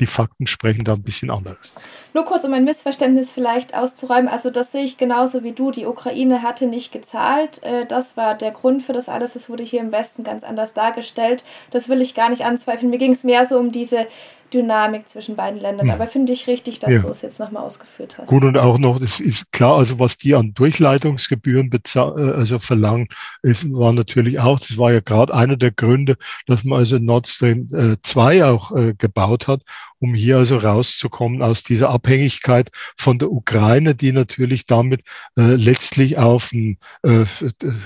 Speaker 4: die Fakten sprechen da ein bisschen anders.
Speaker 3: Nur kurz, um ein Missverständnis vielleicht auszuräumen. Also das sehe ich genauso wie du. Die Ukraine hatte nicht gezahlt. Äh, das war der Grund für das alles. Das wurde hier im Westen ganz anders dargestellt. Das will ich gar nicht anzweifeln. Mir ging es mehr so um diese Dynamik zwischen beiden Ländern. Ja. Aber finde ich richtig, dass ja. du es jetzt nochmal ausgeführt hast.
Speaker 4: Gut, und auch noch, das ist klar, also was die an Durchleitungsgebühren äh, also verlangen, ist, war natürlich auch, das war ja gerade einer der Gründe, dass man also Nord Stream äh, 2 auch äh, gebaut hat, um hier also rauszukommen aus dieser Abhängigkeit von der Ukraine, die natürlich damit äh, letztlich auf dem äh,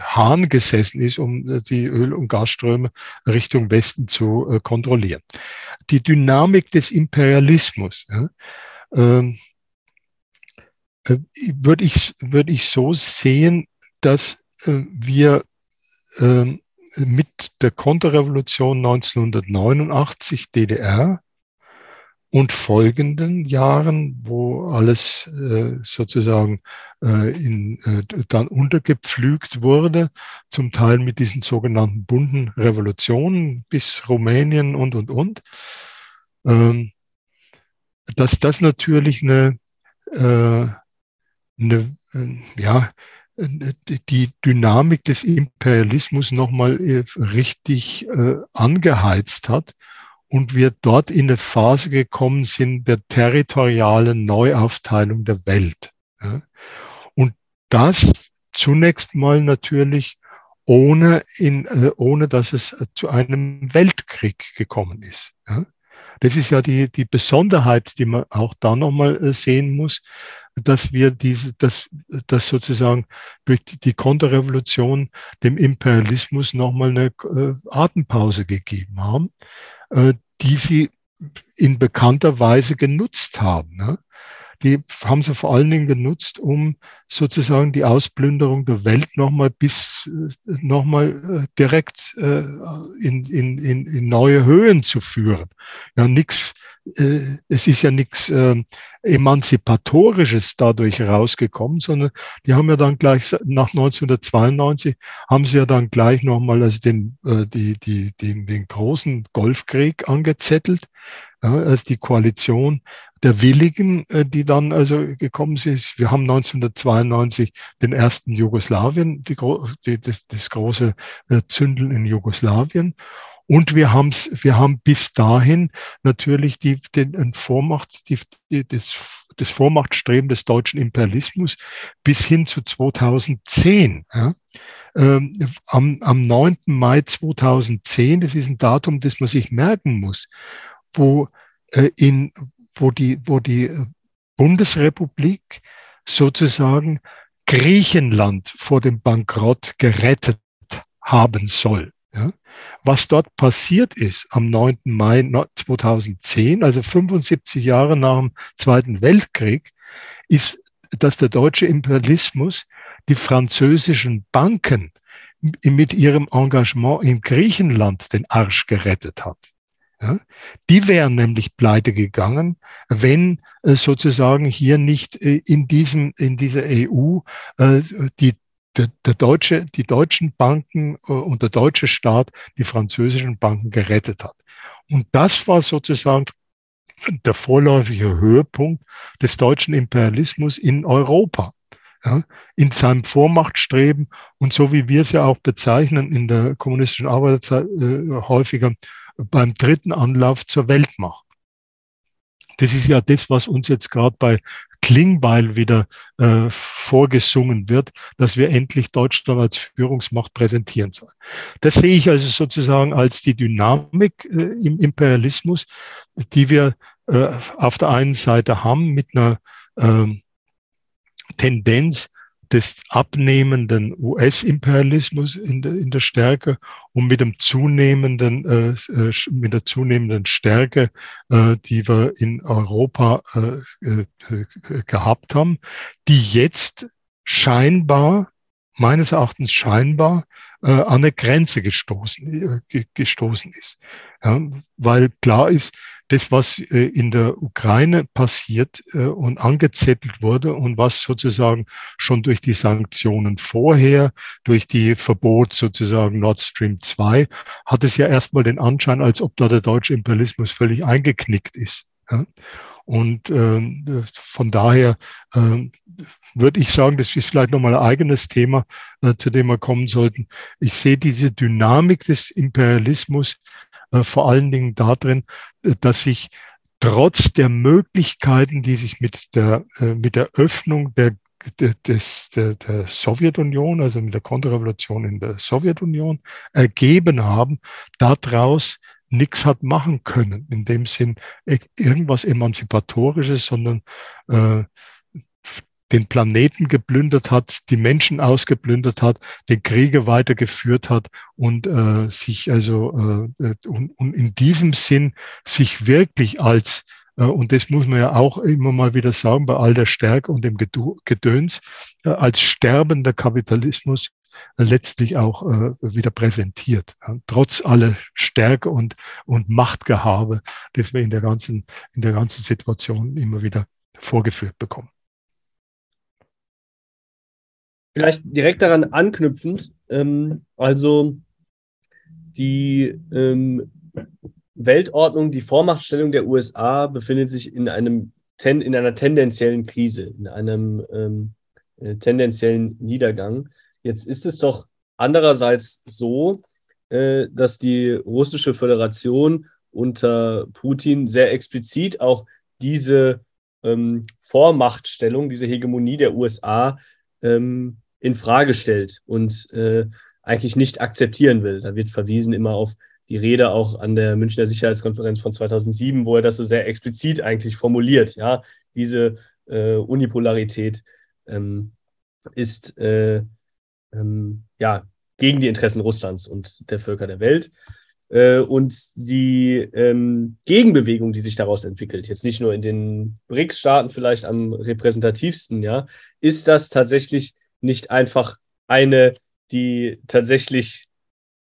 Speaker 4: Hahn gesessen ist, um äh, die Öl- und Gasströme Richtung Westen zu äh, kontrollieren. Die Dynamik des Imperialismus ja, ähm, äh, würde ich, würde ich so sehen, dass äh, wir äh, mit der Konterrevolution 1989 DDR und folgenden Jahren, wo alles äh, sozusagen äh, in, äh, dann untergepflügt wurde, zum Teil mit diesen sogenannten bunten Revolutionen bis Rumänien und, und, und, ähm, dass das natürlich eine, äh, eine äh, ja, die Dynamik des Imperialismus nochmal äh, richtig angeheizt hat und wir dort in eine Phase gekommen sind der territorialen Neuaufteilung der Welt. Und das zunächst mal natürlich ohne, in, äh, ohne dass es zu einem Weltkrieg gekommen ist. Das ist ja die, die Besonderheit, die man auch da nochmal äh, sehen muss, dass wir diese, dass, dass sozusagen durch die, Konterrevolution dem Imperialismus nochmal eine äh, Atempause gegeben haben die sie in bekannter Weise genutzt haben. Ne? Die haben sie vor allen Dingen genutzt, um sozusagen die Ausplünderung der Welt nochmal bis äh, nochmal äh, direkt äh, in, in, in, in neue Höhen zu führen. Ja, nichts äh, es ist ja nichts äh, Emanzipatorisches dadurch rausgekommen, sondern die haben ja dann gleich nach 1992 haben sie ja dann gleich nochmal also den, äh, die, die, den, den großen Golfkrieg angezettelt, ja, als die Koalition der Willigen, äh, die dann also gekommen sind. Wir haben 1992 den ersten Jugoslawien, die, die, das, das große äh, Zündeln in Jugoslawien. Und wir, haben's, wir haben bis dahin natürlich die, den Vormacht, die, die, das, das Vormachtstreben des deutschen Imperialismus bis hin zu 2010. Ja. Ähm, am, am 9. Mai 2010, das ist ein Datum, das man sich merken muss, wo, äh, in, wo, die, wo die Bundesrepublik sozusagen Griechenland vor dem Bankrott gerettet haben soll. Ja? Was dort passiert ist am 9. Mai 2010, also 75 Jahre nach dem Zweiten Weltkrieg, ist, dass der deutsche Imperialismus die französischen Banken mit ihrem Engagement in Griechenland den Arsch gerettet hat. Ja, die wären nämlich pleite gegangen, wenn äh, sozusagen hier nicht äh, in diesem in dieser EU äh, die der, der deutsche, die deutschen Banken äh, und der deutsche Staat die französischen Banken gerettet hat. Und das war sozusagen der vorläufige Höhepunkt des deutschen Imperialismus in Europa. Ja, in seinem Vormachtstreben und so wie wir es ja auch bezeichnen in der kommunistischen Arbeiterzeit äh, häufiger beim dritten Anlauf zur Weltmacht. Das ist ja das, was uns jetzt gerade bei Klingbeil wieder äh, vorgesungen wird, dass wir endlich Deutschland als Führungsmacht präsentieren sollen. Das sehe ich also sozusagen als die Dynamik äh, im Imperialismus, die wir äh, auf der einen Seite haben mit einer ähm, Tendenz, des abnehmenden US-Imperialismus in, der in der Stärke und mit dem zunehmenden, äh, äh, mit der zunehmenden Stärke, äh, die wir in Europa äh, äh, gehabt haben, die jetzt scheinbar, meines Erachtens scheinbar, äh, an eine Grenze gestoßen, äh, gestoßen ist. Ja, weil klar ist, das, was äh, in der Ukraine passiert äh, und angezettelt wurde und was sozusagen schon durch die Sanktionen vorher, durch die Verbot sozusagen Nord Stream 2, hat es ja erstmal den Anschein, als ob da der deutsche Imperialismus völlig eingeknickt ist. Und äh, von daher äh, würde ich sagen, das ist vielleicht nochmal ein eigenes Thema, äh, zu dem wir kommen sollten. Ich sehe diese Dynamik des Imperialismus vor allen Dingen darin, äh, dass sich trotz der Möglichkeiten, die sich mit der, äh, mit der Öffnung der, des, der, der Sowjetunion, also mit der Konterrevolution in der Sowjetunion ergeben haben, daraus nichts hat machen können, in dem Sinn irgendwas Emanzipatorisches, sondern äh, den Planeten geplündert hat, die Menschen ausgeplündert hat, den Kriege weitergeführt hat und äh, sich also äh, äh, und, und in diesem Sinn sich wirklich als äh, und das muss man ja auch immer mal wieder sagen, bei all der Stärke und dem Gedöns, äh, als sterbender Kapitalismus letztlich auch wieder präsentiert. Trotz aller Stärke und, und Machtgehabe, das wir in der ganzen, in der ganzen Situation immer wieder vorgeführt bekommen.
Speaker 2: Vielleicht direkt daran anknüpfend, ähm, also die ähm, Weltordnung, die Vormachtstellung der USA befindet sich in, einem, ten, in einer tendenziellen Krise, in einem ähm, äh, tendenziellen Niedergang. Jetzt ist es doch andererseits so, äh, dass die russische Föderation unter Putin sehr explizit auch diese ähm, Vormachtstellung, diese Hegemonie der USA ähm, in Frage stellt und äh, eigentlich nicht akzeptieren will. Da wird verwiesen immer auf die Rede auch an der Münchner Sicherheitskonferenz von 2007, wo er das so sehr explizit eigentlich formuliert. Ja, diese äh, Unipolarität ähm, ist äh, ähm, ja gegen die Interessen Russlands und der Völker der Welt. Äh, und die ähm, Gegenbewegung, die sich daraus entwickelt, jetzt nicht nur in den BRICS-Staaten vielleicht am repräsentativsten, ja, ist das tatsächlich nicht einfach eine, die tatsächlich,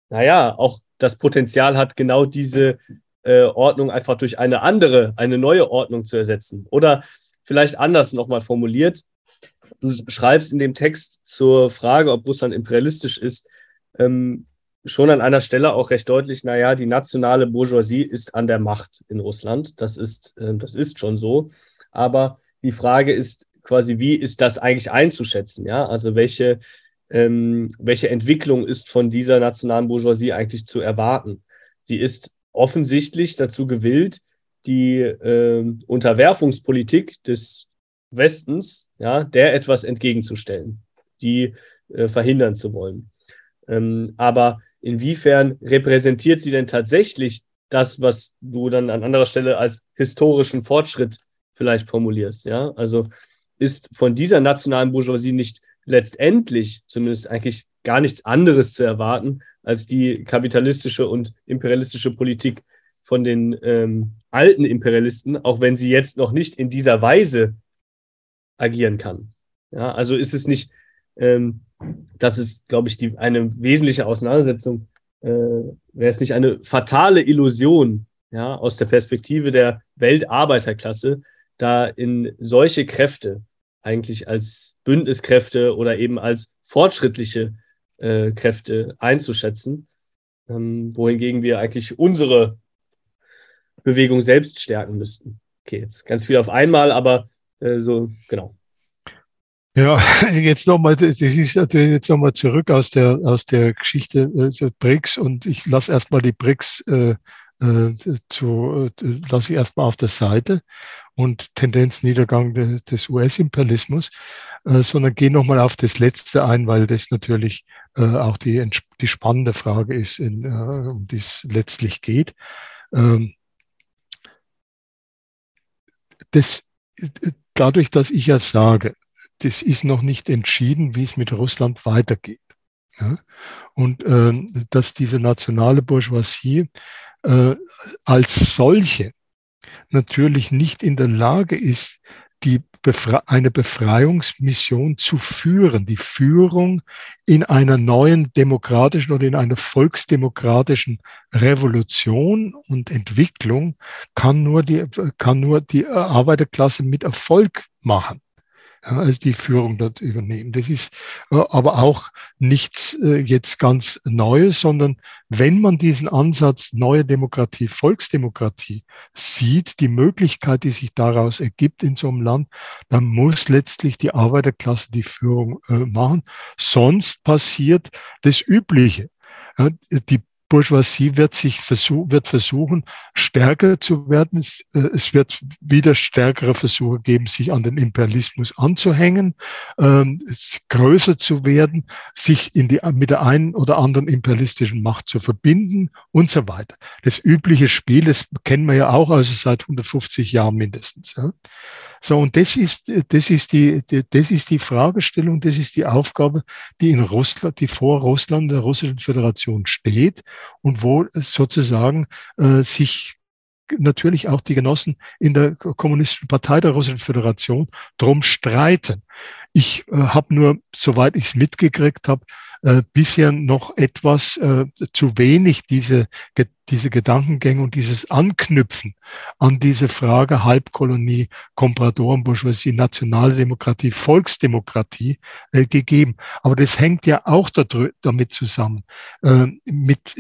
Speaker 2: naja, auch das Potenzial hat, genau diese äh, Ordnung einfach durch eine andere, eine neue Ordnung zu ersetzen. Oder vielleicht anders nochmal formuliert, du schreibst in dem Text zur Frage, ob Russland imperialistisch ist, ähm, schon an einer Stelle auch recht deutlich, naja, die nationale Bourgeoisie ist an der Macht in Russland. Das ist, äh, das ist schon so. Aber die Frage ist quasi, wie ist das eigentlich einzuschätzen? Ja, also welche, ähm, welche Entwicklung ist von dieser nationalen Bourgeoisie eigentlich zu erwarten? Sie ist offensichtlich dazu gewillt, die äh, Unterwerfungspolitik des Westens, ja, der etwas entgegenzustellen, die äh, verhindern zu wollen. Ähm, aber inwiefern repräsentiert sie denn tatsächlich das, was du dann an anderer Stelle als historischen Fortschritt vielleicht formulierst? Ja, also ist von dieser nationalen Bourgeoisie nicht letztendlich, zumindest eigentlich gar nichts anderes zu erwarten als die kapitalistische und imperialistische Politik von den ähm, alten Imperialisten, auch wenn sie jetzt noch nicht in dieser Weise agieren kann. Ja, also ist es nicht, ähm, das ist, glaube ich, die, eine wesentliche Auseinandersetzung, äh, wäre es nicht eine fatale Illusion, ja, aus der Perspektive der Weltarbeiterklasse, da in solche Kräfte eigentlich als Bündniskräfte oder eben als fortschrittliche äh, Kräfte einzuschätzen, ähm, wohingegen wir eigentlich unsere Bewegung selbst stärken müssten. Okay, jetzt ganz viel auf einmal, aber äh, so, genau.
Speaker 4: Ja, [LAUGHS] jetzt nochmal, das ist natürlich jetzt nochmal zurück aus der, aus der Geschichte äh, der BRICS und ich lasse erstmal die BRICS äh, äh, zu, äh, lasse ich erstmal auf der Seite und Tendenzniedergang de, des US-Imperialismus, äh, sondern gehe nochmal auf das Letzte ein, weil das natürlich äh, auch die, die spannende Frage ist, in, äh, um die es letztlich geht. Ähm, das, dadurch, dass ich ja sage, das ist noch nicht entschieden, wie es mit Russland weitergeht. Ja? Und äh, dass diese nationale Bourgeoisie äh, als solche natürlich nicht in der Lage ist, die Befre eine Befreiungsmission zu führen, die Führung in einer neuen demokratischen oder in einer volksdemokratischen Revolution und Entwicklung kann nur die, kann nur die Arbeiterklasse mit Erfolg machen also die Führung dort übernehmen. Das ist äh, aber auch nichts äh, jetzt ganz Neues, sondern wenn man diesen Ansatz neue Demokratie, Volksdemokratie sieht, die Möglichkeit, die sich daraus ergibt in so einem Land, dann muss letztlich die Arbeiterklasse die Führung äh, machen. Sonst passiert das Übliche. Die Bourgeoisie wird sich versuch, wird versuchen, stärker zu werden. Es, äh, es, wird wieder stärkere Versuche geben, sich an den Imperialismus anzuhängen, ähm, größer zu werden, sich in die, mit der einen oder anderen imperialistischen Macht zu verbinden und so weiter. Das übliche Spiel, das kennen wir ja auch also seit 150 Jahren mindestens. Ja. So, und das ist, das ist die, das ist die Fragestellung, das ist die Aufgabe, die in Russland, die vor Russland, der Russischen Föderation steht und wo sozusagen äh, sich natürlich auch die Genossen in der Kommunistischen Partei der Russischen Föderation drum streiten. Ich äh, habe nur, soweit ich es mitgekriegt habe, äh, bisher noch etwas äh, zu wenig diese, diese Gedankengänge und dieses Anknüpfen an diese Frage Halbkolonie, Kompradoren, Bourgeoisie, Nationale Demokratie, Volksdemokratie äh, gegeben. Aber das hängt ja auch damit zusammen, äh, mit,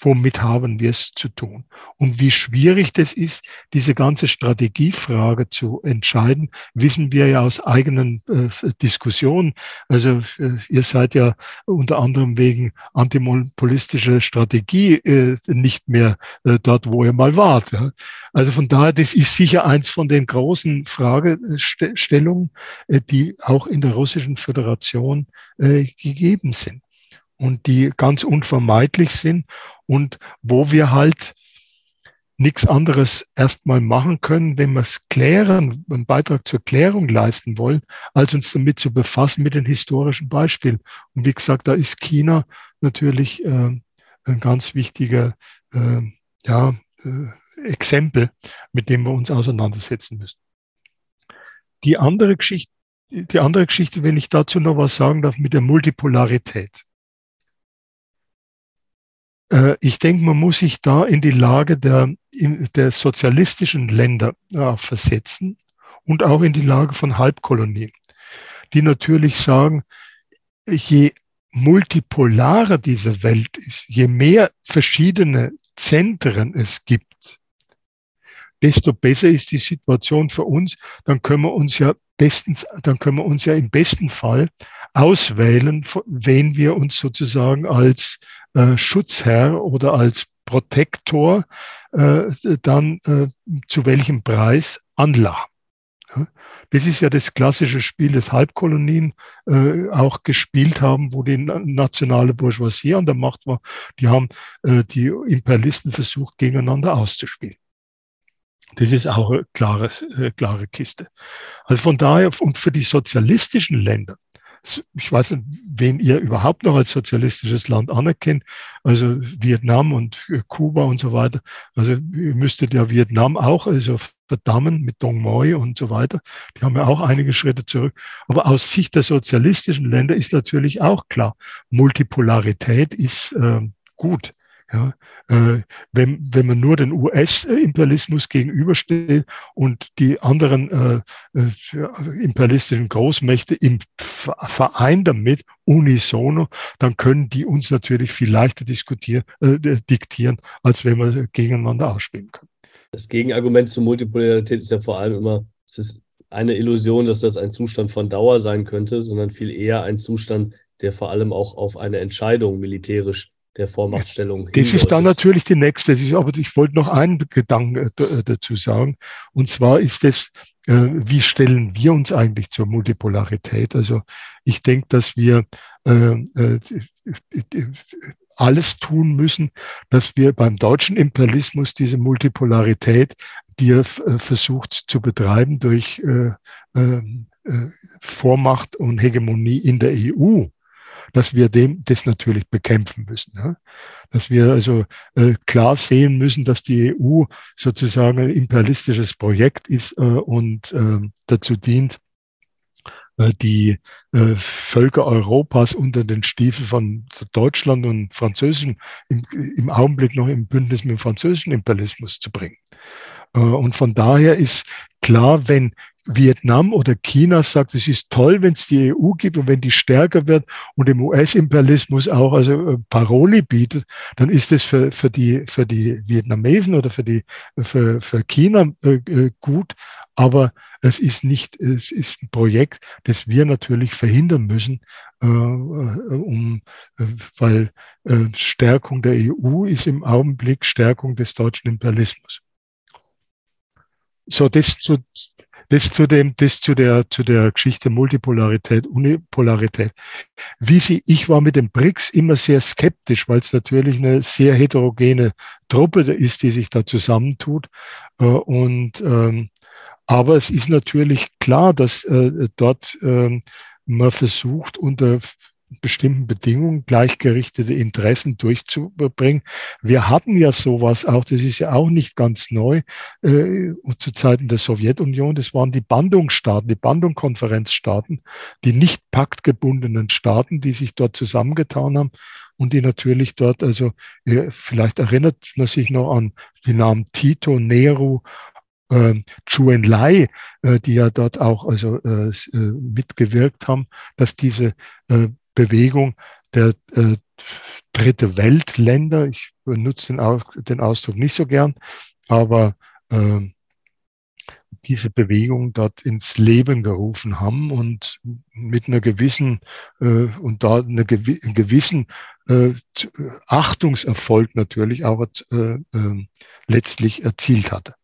Speaker 4: womit haben wir es zu tun. Und wie schwierig das ist, diese ganze Strategiefrage zu entscheiden, wissen wir ja aus eigenen äh, Diskussionen. Also äh, ihr seid ja unter anderem wegen antimonopolistischer Strategie äh, nicht mehr äh, dort, wo ihr mal wart. Ja. Also von daher, das ist sicher eins von den großen Fragestellungen, äh, die auch in der Russischen Föderation äh, gegeben sind und die ganz unvermeidlich sind und wo wir halt nichts anderes erstmal machen können, wenn wir es klären, einen Beitrag zur Klärung leisten wollen, als uns damit zu befassen mit den historischen Beispielen. Und wie gesagt, da ist China natürlich äh, ein ganz wichtiger äh, ja, äh, Exempel, mit dem wir uns auseinandersetzen müssen. Die andere Geschichte, die andere Geschichte, wenn ich dazu noch was sagen darf, mit der Multipolarität. Äh, ich denke, man muss sich da in die Lage der, der sozialistischen Länder äh, versetzen und auch in die Lage von Halbkolonien, die natürlich sagen, je multipolarer diese Welt ist, je mehr verschiedene Zentren es gibt, desto besser ist die Situation für uns. Dann können wir uns ja bestens, dann können wir uns ja im besten Fall auswählen, wen wir uns sozusagen als äh, Schutzherr oder als Protektor äh, dann äh, zu welchem Preis anlachen. Das ist ja das klassische Spiel, das Halbkolonien äh, auch gespielt haben, wo die nationale Bourgeoisie an der Macht war. Die haben äh, die Imperialisten versucht, gegeneinander auszuspielen. Das ist auch eine klare, äh, klare Kiste. Also von daher, und für die sozialistischen Länder ich weiß nicht, wen ihr überhaupt noch als sozialistisches Land anerkennt, also Vietnam und Kuba und so weiter. Also ihr müsstet ja Vietnam auch also verdammen mit Dong Moi und so weiter. Die haben ja auch einige Schritte zurück. Aber aus Sicht der sozialistischen Länder ist natürlich auch klar, Multipolarität ist äh, gut. Ja, äh, wenn, wenn man nur den US-Imperialismus gegenübersteht und die anderen äh, äh, imperialistischen Großmächte im Verein damit, unisono, dann können die uns natürlich viel leichter diskutieren, äh, diktieren, als wenn wir gegeneinander ausspielen können.
Speaker 2: Das Gegenargument zur Multipolarität ist ja vor allem immer, es ist eine Illusion, dass das ein Zustand von Dauer sein könnte, sondern viel eher ein Zustand, der vor allem auch auf eine Entscheidung militärisch der Vormachtstellung.
Speaker 4: Das ist dann natürlich die nächste. Aber ich wollte noch einen Gedanken äh, äh, dazu sagen. Und zwar ist es, äh, wie stellen wir uns eigentlich zur Multipolarität? Also ich denke, dass wir alles tun müssen, dass wir beim deutschen Imperialismus diese Multipolarität, die er versucht zu betreiben durch Vormacht und Hegemonie in der EU, dass wir dem das natürlich bekämpfen müssen. Ja? Dass wir also äh, klar sehen müssen, dass die EU sozusagen ein imperialistisches Projekt ist äh, und äh, dazu dient, äh, die äh, Völker Europas unter den Stiefeln von Deutschland und Französischen im, im Augenblick noch im Bündnis mit dem französischen Imperialismus zu bringen. Äh, und von daher ist klar, wenn Vietnam oder China sagt, es ist toll, wenn es die EU gibt und wenn die stärker wird und dem US-Imperialismus auch also äh, Paroli bietet, dann ist es für, für, die, für die Vietnamesen oder für, die, für, für China äh, äh, gut, aber es ist nicht, es ist ein Projekt, das wir natürlich verhindern müssen, äh, um, äh, weil äh, Stärkung der EU ist im Augenblick Stärkung des deutschen Imperialismus. So, das zu, das zu dem, das zu der, zu der Geschichte Multipolarität, Unipolarität. Wie sie, ich war mit den BRICS immer sehr skeptisch, weil es natürlich eine sehr heterogene Truppe ist, die sich da zusammentut. Äh, und, ähm, aber es ist natürlich klar, dass äh, dort ähm, man versucht, unter bestimmten Bedingungen gleichgerichtete Interessen durchzubringen. Wir hatten ja sowas auch, das ist ja auch nicht ganz neu, äh, zu Zeiten der Sowjetunion, das waren die Bandungsstaaten, die Bandungkonferenzstaaten, die nicht paktgebundenen Staaten, die sich dort zusammengetan haben und die natürlich dort, also äh, vielleicht erinnert man sich noch an die Namen Tito, Nehru äh, Chu Enlai, äh, die ja dort auch also äh, äh mitgewirkt haben, dass diese äh, Bewegung der äh, dritte Weltländer. Ich benutze den, den, Ausdruck nicht so gern, aber äh, diese Bewegung dort ins Leben gerufen haben und mit einer gewissen äh, und da eine gewi gewissen äh, Achtungserfolg natürlich auch äh, äh, letztlich erzielt hatte.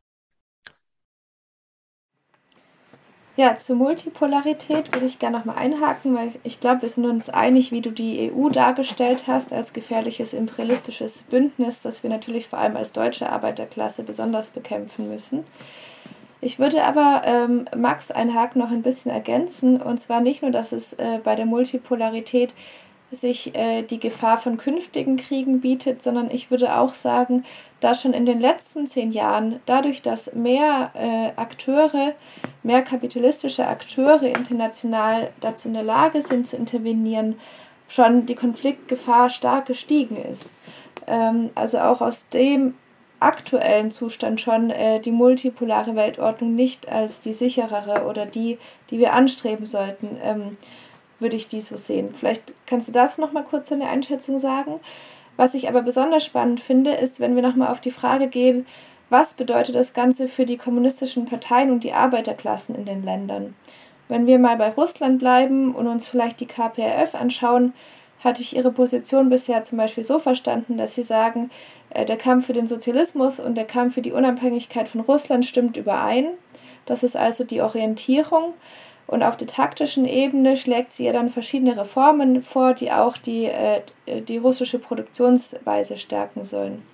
Speaker 3: Ja, zur Multipolarität würde ich gerne nochmal einhaken, weil ich glaube, wir sind uns einig, wie du die EU dargestellt hast als gefährliches imperialistisches Bündnis, das wir natürlich vor allem als deutsche Arbeiterklasse besonders bekämpfen müssen. Ich würde aber ähm, Max einhaken noch ein bisschen ergänzen, und zwar nicht nur, dass es äh, bei der Multipolarität sich äh, die Gefahr von künftigen Kriegen bietet, sondern ich würde auch sagen, da schon in den letzten zehn Jahren, dadurch, dass mehr äh, Akteure, mehr kapitalistische Akteure international dazu in der Lage sind zu intervenieren, schon die Konfliktgefahr stark gestiegen ist. Ähm, also auch aus dem aktuellen Zustand schon äh, die multipolare Weltordnung nicht als die sicherere oder die, die wir anstreben sollten, ähm, würde ich die so sehen. Vielleicht kannst du das noch mal kurz eine Einschätzung sagen. Was ich aber besonders spannend finde, ist, wenn wir nochmal auf die Frage gehen, was bedeutet das Ganze für die kommunistischen Parteien und die Arbeiterklassen in den Ländern? Wenn wir mal bei Russland bleiben und uns vielleicht die KPRF anschauen, hatte ich ihre Position bisher zum Beispiel so verstanden, dass sie sagen, äh, der Kampf für den Sozialismus und der Kampf für die Unabhängigkeit von Russland stimmt überein. Das ist also die Orientierung. Und auf der taktischen Ebene schlägt sie ja dann verschiedene Reformen vor, die auch die, äh, die russische Produktionsweise stärken sollen.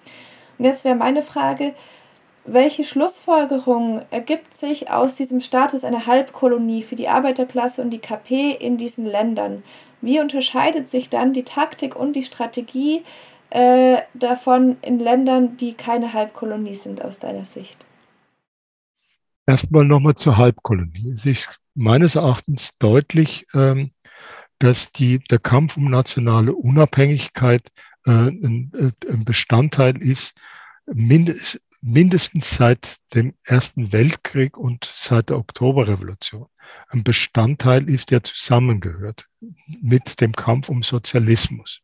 Speaker 3: Und jetzt wäre meine Frage, welche Schlussfolgerung ergibt sich aus diesem Status einer Halbkolonie für die Arbeiterklasse und die KP in diesen Ländern? Wie unterscheidet sich dann die Taktik und die Strategie äh, davon in Ländern, die keine Halbkolonie sind, aus deiner Sicht?
Speaker 4: Erstmal nochmal zur Halbkolonie. Es ist meines Erachtens deutlich, ähm, dass die, der Kampf um nationale Unabhängigkeit äh, ein, äh, ein Bestandteil ist, mindest, mindestens seit dem Ersten Weltkrieg und seit der Oktoberrevolution. Ein Bestandteil ist, der zusammengehört mit dem Kampf um Sozialismus.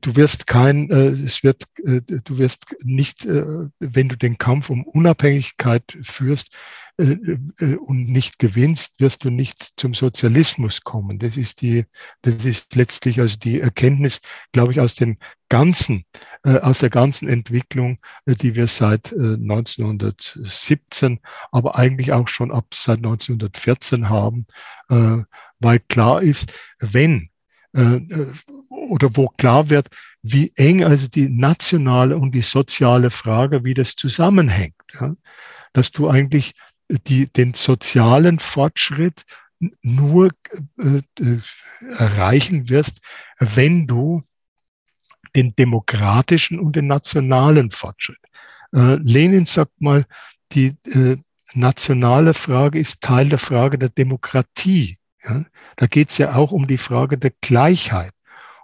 Speaker 4: Du wirst kein, äh, es wird, äh, du wirst nicht, äh, wenn du den Kampf um Unabhängigkeit führst, äh, äh, und nicht gewinnst, wirst du nicht zum Sozialismus kommen. Das ist die, das ist letztlich also die Erkenntnis, glaube ich, aus dem ganzen, äh, aus der ganzen Entwicklung, die wir seit 1917, aber eigentlich auch schon ab seit 1914 haben, weil klar ist, wenn oder wo klar wird, wie eng also die nationale und die soziale Frage, wie das zusammenhängt. Ja? Dass du eigentlich die, den sozialen Fortschritt nur äh, äh, erreichen wirst, wenn du den demokratischen und den nationalen Fortschritt. Äh, Lenin sagt mal, die äh, nationale Frage ist Teil der Frage der Demokratie. Ja? Da geht es ja auch um die Frage der Gleichheit.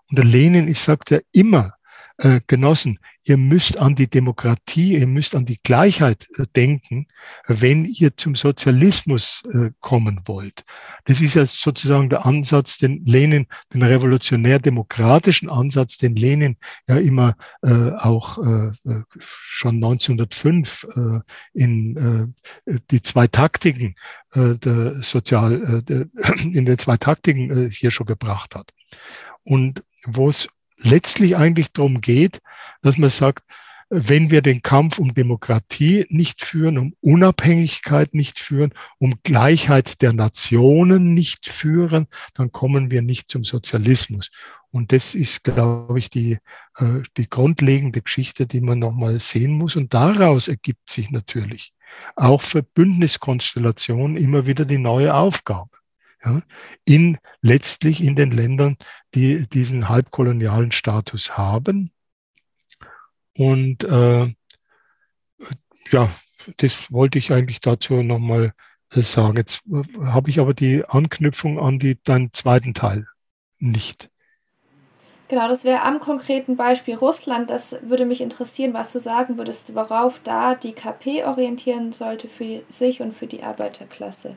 Speaker 4: Und der Lenin, ich sagte ja immer, äh, Genossen, ihr müsst an die Demokratie, ihr müsst an die Gleichheit äh, denken, wenn ihr zum Sozialismus äh, kommen wollt. Das ist ja sozusagen der Ansatz, den Lenin, den revolutionär-demokratischen Ansatz, den Lenin ja immer äh, auch äh, äh schon 1905 äh, in äh, die zwei Taktiken äh, der Sozial, äh, der, [CLEARS THROAT] in den zwei Taktiken äh, hier schon gebracht hat. Und wo es letztlich eigentlich darum geht, dass man sagt, wenn wir den Kampf um Demokratie nicht führen, um Unabhängigkeit nicht führen, um Gleichheit der Nationen nicht führen, dann kommen wir nicht zum Sozialismus. Und das ist, glaube ich, die, äh, die grundlegende Geschichte, die man nochmal sehen muss. Und daraus ergibt sich natürlich auch für Bündniskonstellationen immer wieder die neue Aufgabe ja, in letztlich in den Ländern, die diesen halbkolonialen Status haben. Und äh, ja, das wollte ich eigentlich dazu nochmal sagen. Jetzt habe ich aber die Anknüpfung an die, deinen zweiten Teil nicht.
Speaker 3: Genau, das wäre am konkreten Beispiel Russland. Das würde mich interessieren, was du sagen würdest, worauf da die KP orientieren sollte für sich und für die Arbeiterklasse.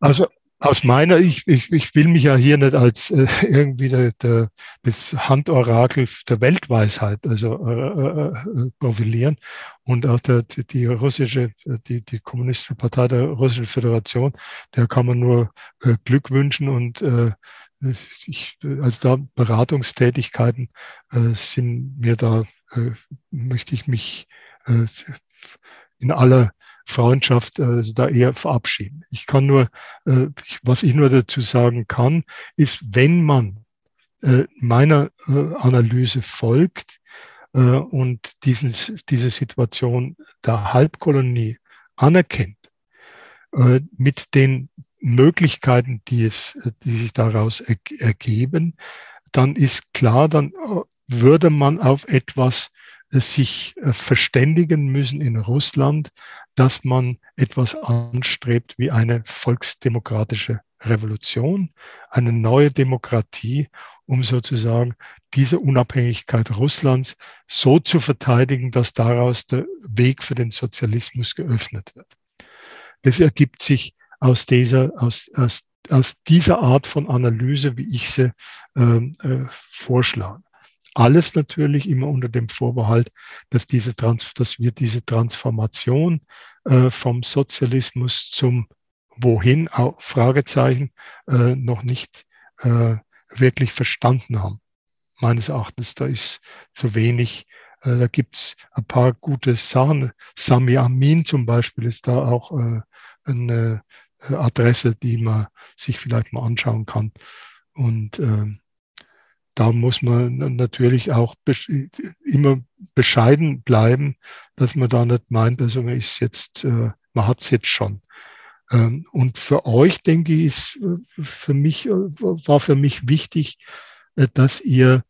Speaker 4: Also aus meiner, ich, ich, ich will mich ja hier nicht als äh, irgendwie der, der, das Handorakel der Weltweisheit also äh, äh, profilieren. Und auch der, die, die russische, die, die kommunistische Partei der Russischen Föderation, der kann man nur äh, Glück wünschen und äh, ich, also da Beratungstätigkeiten äh, sind mir da, äh, möchte ich mich äh, in aller Freundschaft äh, da eher verabschieden. Ich kann nur, äh, was ich nur dazu sagen kann, ist, wenn man äh, meiner Analyse folgt und diesen, diese Situation der Halbkolonie anerkennt, mit den Möglichkeiten, die, es, die sich daraus er, ergeben, dann ist klar, dann würde man auf etwas sich verständigen müssen in Russland, dass man etwas anstrebt wie eine volksdemokratische Revolution, eine neue Demokratie, um sozusagen diese Unabhängigkeit Russlands so zu verteidigen, dass daraus der Weg für den Sozialismus geöffnet wird. Das ergibt sich aus dieser, aus, aus, aus dieser Art von Analyse, wie ich sie ähm, äh, vorschlage. Alles natürlich immer unter dem Vorbehalt, dass, diese Trans dass wir diese Transformation äh, vom Sozialismus zum Wohin, auch Fragezeichen, äh, noch nicht äh, wirklich verstanden haben. Meines Erachtens, da ist zu wenig, äh, da gibt's ein paar gute Sachen. Sami Amin zum Beispiel ist da auch äh, eine äh, Adresse, die man sich vielleicht mal anschauen kann. Und äh, da muss man natürlich auch immer bescheiden bleiben, dass man da nicht meint, also man ist jetzt, äh, man hat es jetzt schon. Ähm, und für euch, denke ich, ist äh, für mich, äh, war für mich wichtig, dass ihr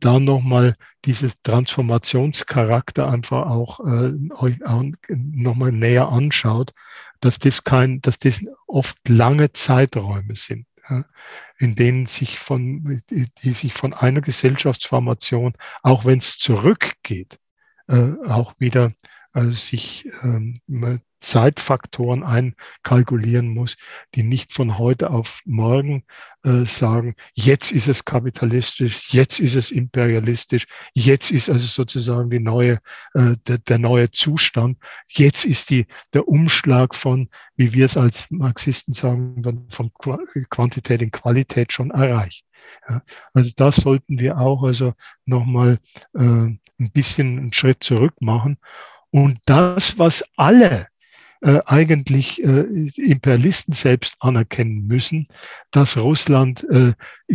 Speaker 4: da nochmal dieses Transformationscharakter einfach auch euch nochmal näher anschaut, dass das kein, dass das oft lange Zeiträume sind in denen sich von, die sich von einer Gesellschaftsformation, auch wenn es zurückgeht, äh, auch wieder äh, sich ähm, Zeitfaktoren einkalkulieren muss, die nicht von heute auf morgen äh, sagen, jetzt ist es kapitalistisch, jetzt ist es imperialistisch, jetzt ist also sozusagen die neue, äh, der, der neue Zustand, jetzt ist die, der Umschlag von, wie wir es als Marxisten sagen, von Quantität in Qualität schon erreicht. Ja, also da sollten wir auch also nochmal äh, ein bisschen einen Schritt zurück machen. Und das, was alle äh, eigentlich äh, Imperialisten selbst anerkennen müssen, dass Russland äh,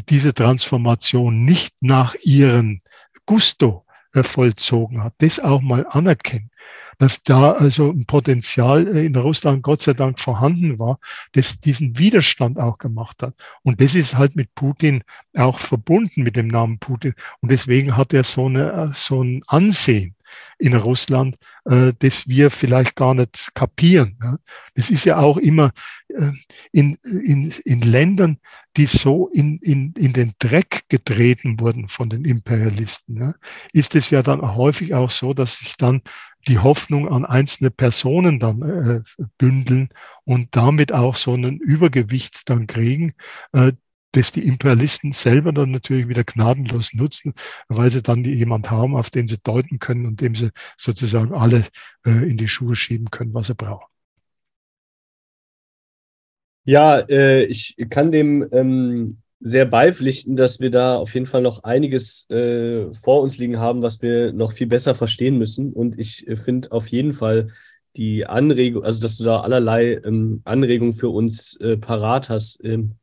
Speaker 4: diese Transformation nicht nach ihren Gusto äh, vollzogen hat. Das auch mal anerkennen dass da also ein Potenzial äh, in Russland Gott sei Dank vorhanden war, das diesen Widerstand auch gemacht hat. Und das ist halt mit Putin auch verbunden mit dem Namen Putin. Und deswegen hat er so, eine, so ein Ansehen in Russland, äh, das wir vielleicht gar nicht kapieren. Ja. Das ist ja auch immer äh, in, in, in Ländern, die so in, in, in den Dreck getreten wurden von den Imperialisten, ja, ist es ja dann häufig auch so, dass sich dann die Hoffnung an einzelne Personen dann äh, bündeln und damit auch so einen Übergewicht dann kriegen, äh, das die Imperialisten selber dann natürlich wieder gnadenlos nutzen, weil sie dann jemand haben, auf den sie deuten können und dem sie sozusagen alle äh, in die Schuhe schieben können, was sie brauchen.
Speaker 2: Ja, äh, ich kann dem ähm, sehr beipflichten, dass wir da auf jeden Fall noch einiges äh, vor uns liegen haben, was wir noch viel besser verstehen müssen. Und ich äh, finde auf jeden Fall die Anregung, also dass du da allerlei ähm, Anregungen für uns äh, parat hast, ähm,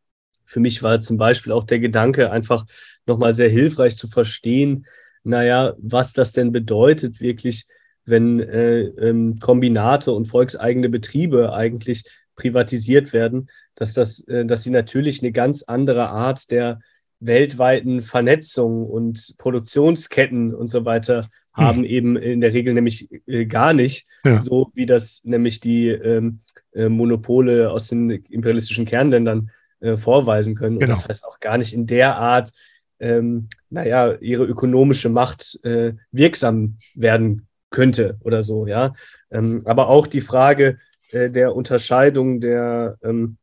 Speaker 2: für mich war zum Beispiel auch der Gedanke einfach nochmal sehr hilfreich zu verstehen, naja, was das denn bedeutet wirklich, wenn äh, ähm, Kombinate und volkseigene Betriebe eigentlich privatisiert werden, dass, das, äh, dass sie natürlich eine ganz andere Art der weltweiten Vernetzung und Produktionsketten und so weiter hm. haben, eben in der Regel nämlich äh, gar nicht, ja. so wie das nämlich die ähm, äh, Monopole aus den imperialistischen Kernländern äh, vorweisen können. Genau. Und das heißt auch gar nicht in der Art, ähm, naja, ihre ökonomische Macht äh, wirksam werden könnte oder so, ja. Ähm, aber auch die Frage äh, der Unterscheidung der ähm,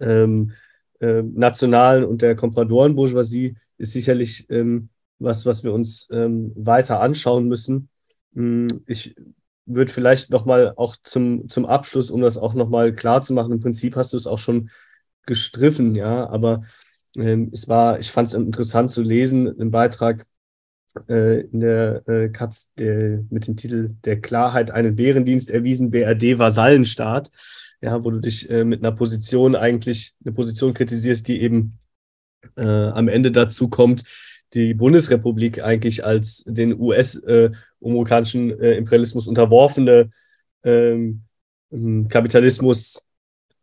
Speaker 2: ähm äh, nationalen und der Kompradorenbourgeoisie ist sicherlich ähm, was, was wir uns ähm, weiter anschauen müssen. Hm, ich würde vielleicht nochmal auch zum, zum Abschluss, um das auch nochmal klar zu machen, im Prinzip hast du es auch schon gestriffen, ja, aber ähm, es war, ich fand es interessant zu lesen, einen Beitrag äh, in der äh, Katz der, mit dem Titel Der Klarheit einen Bärendienst erwiesen, BRD Vasallenstaat, ja, wo du dich äh, mit einer Position eigentlich, eine Position kritisierst, die eben äh, am Ende dazu kommt, die Bundesrepublik eigentlich als den US-amerikanischen äh, äh, Imperialismus unterworfene ähm, Kapitalismus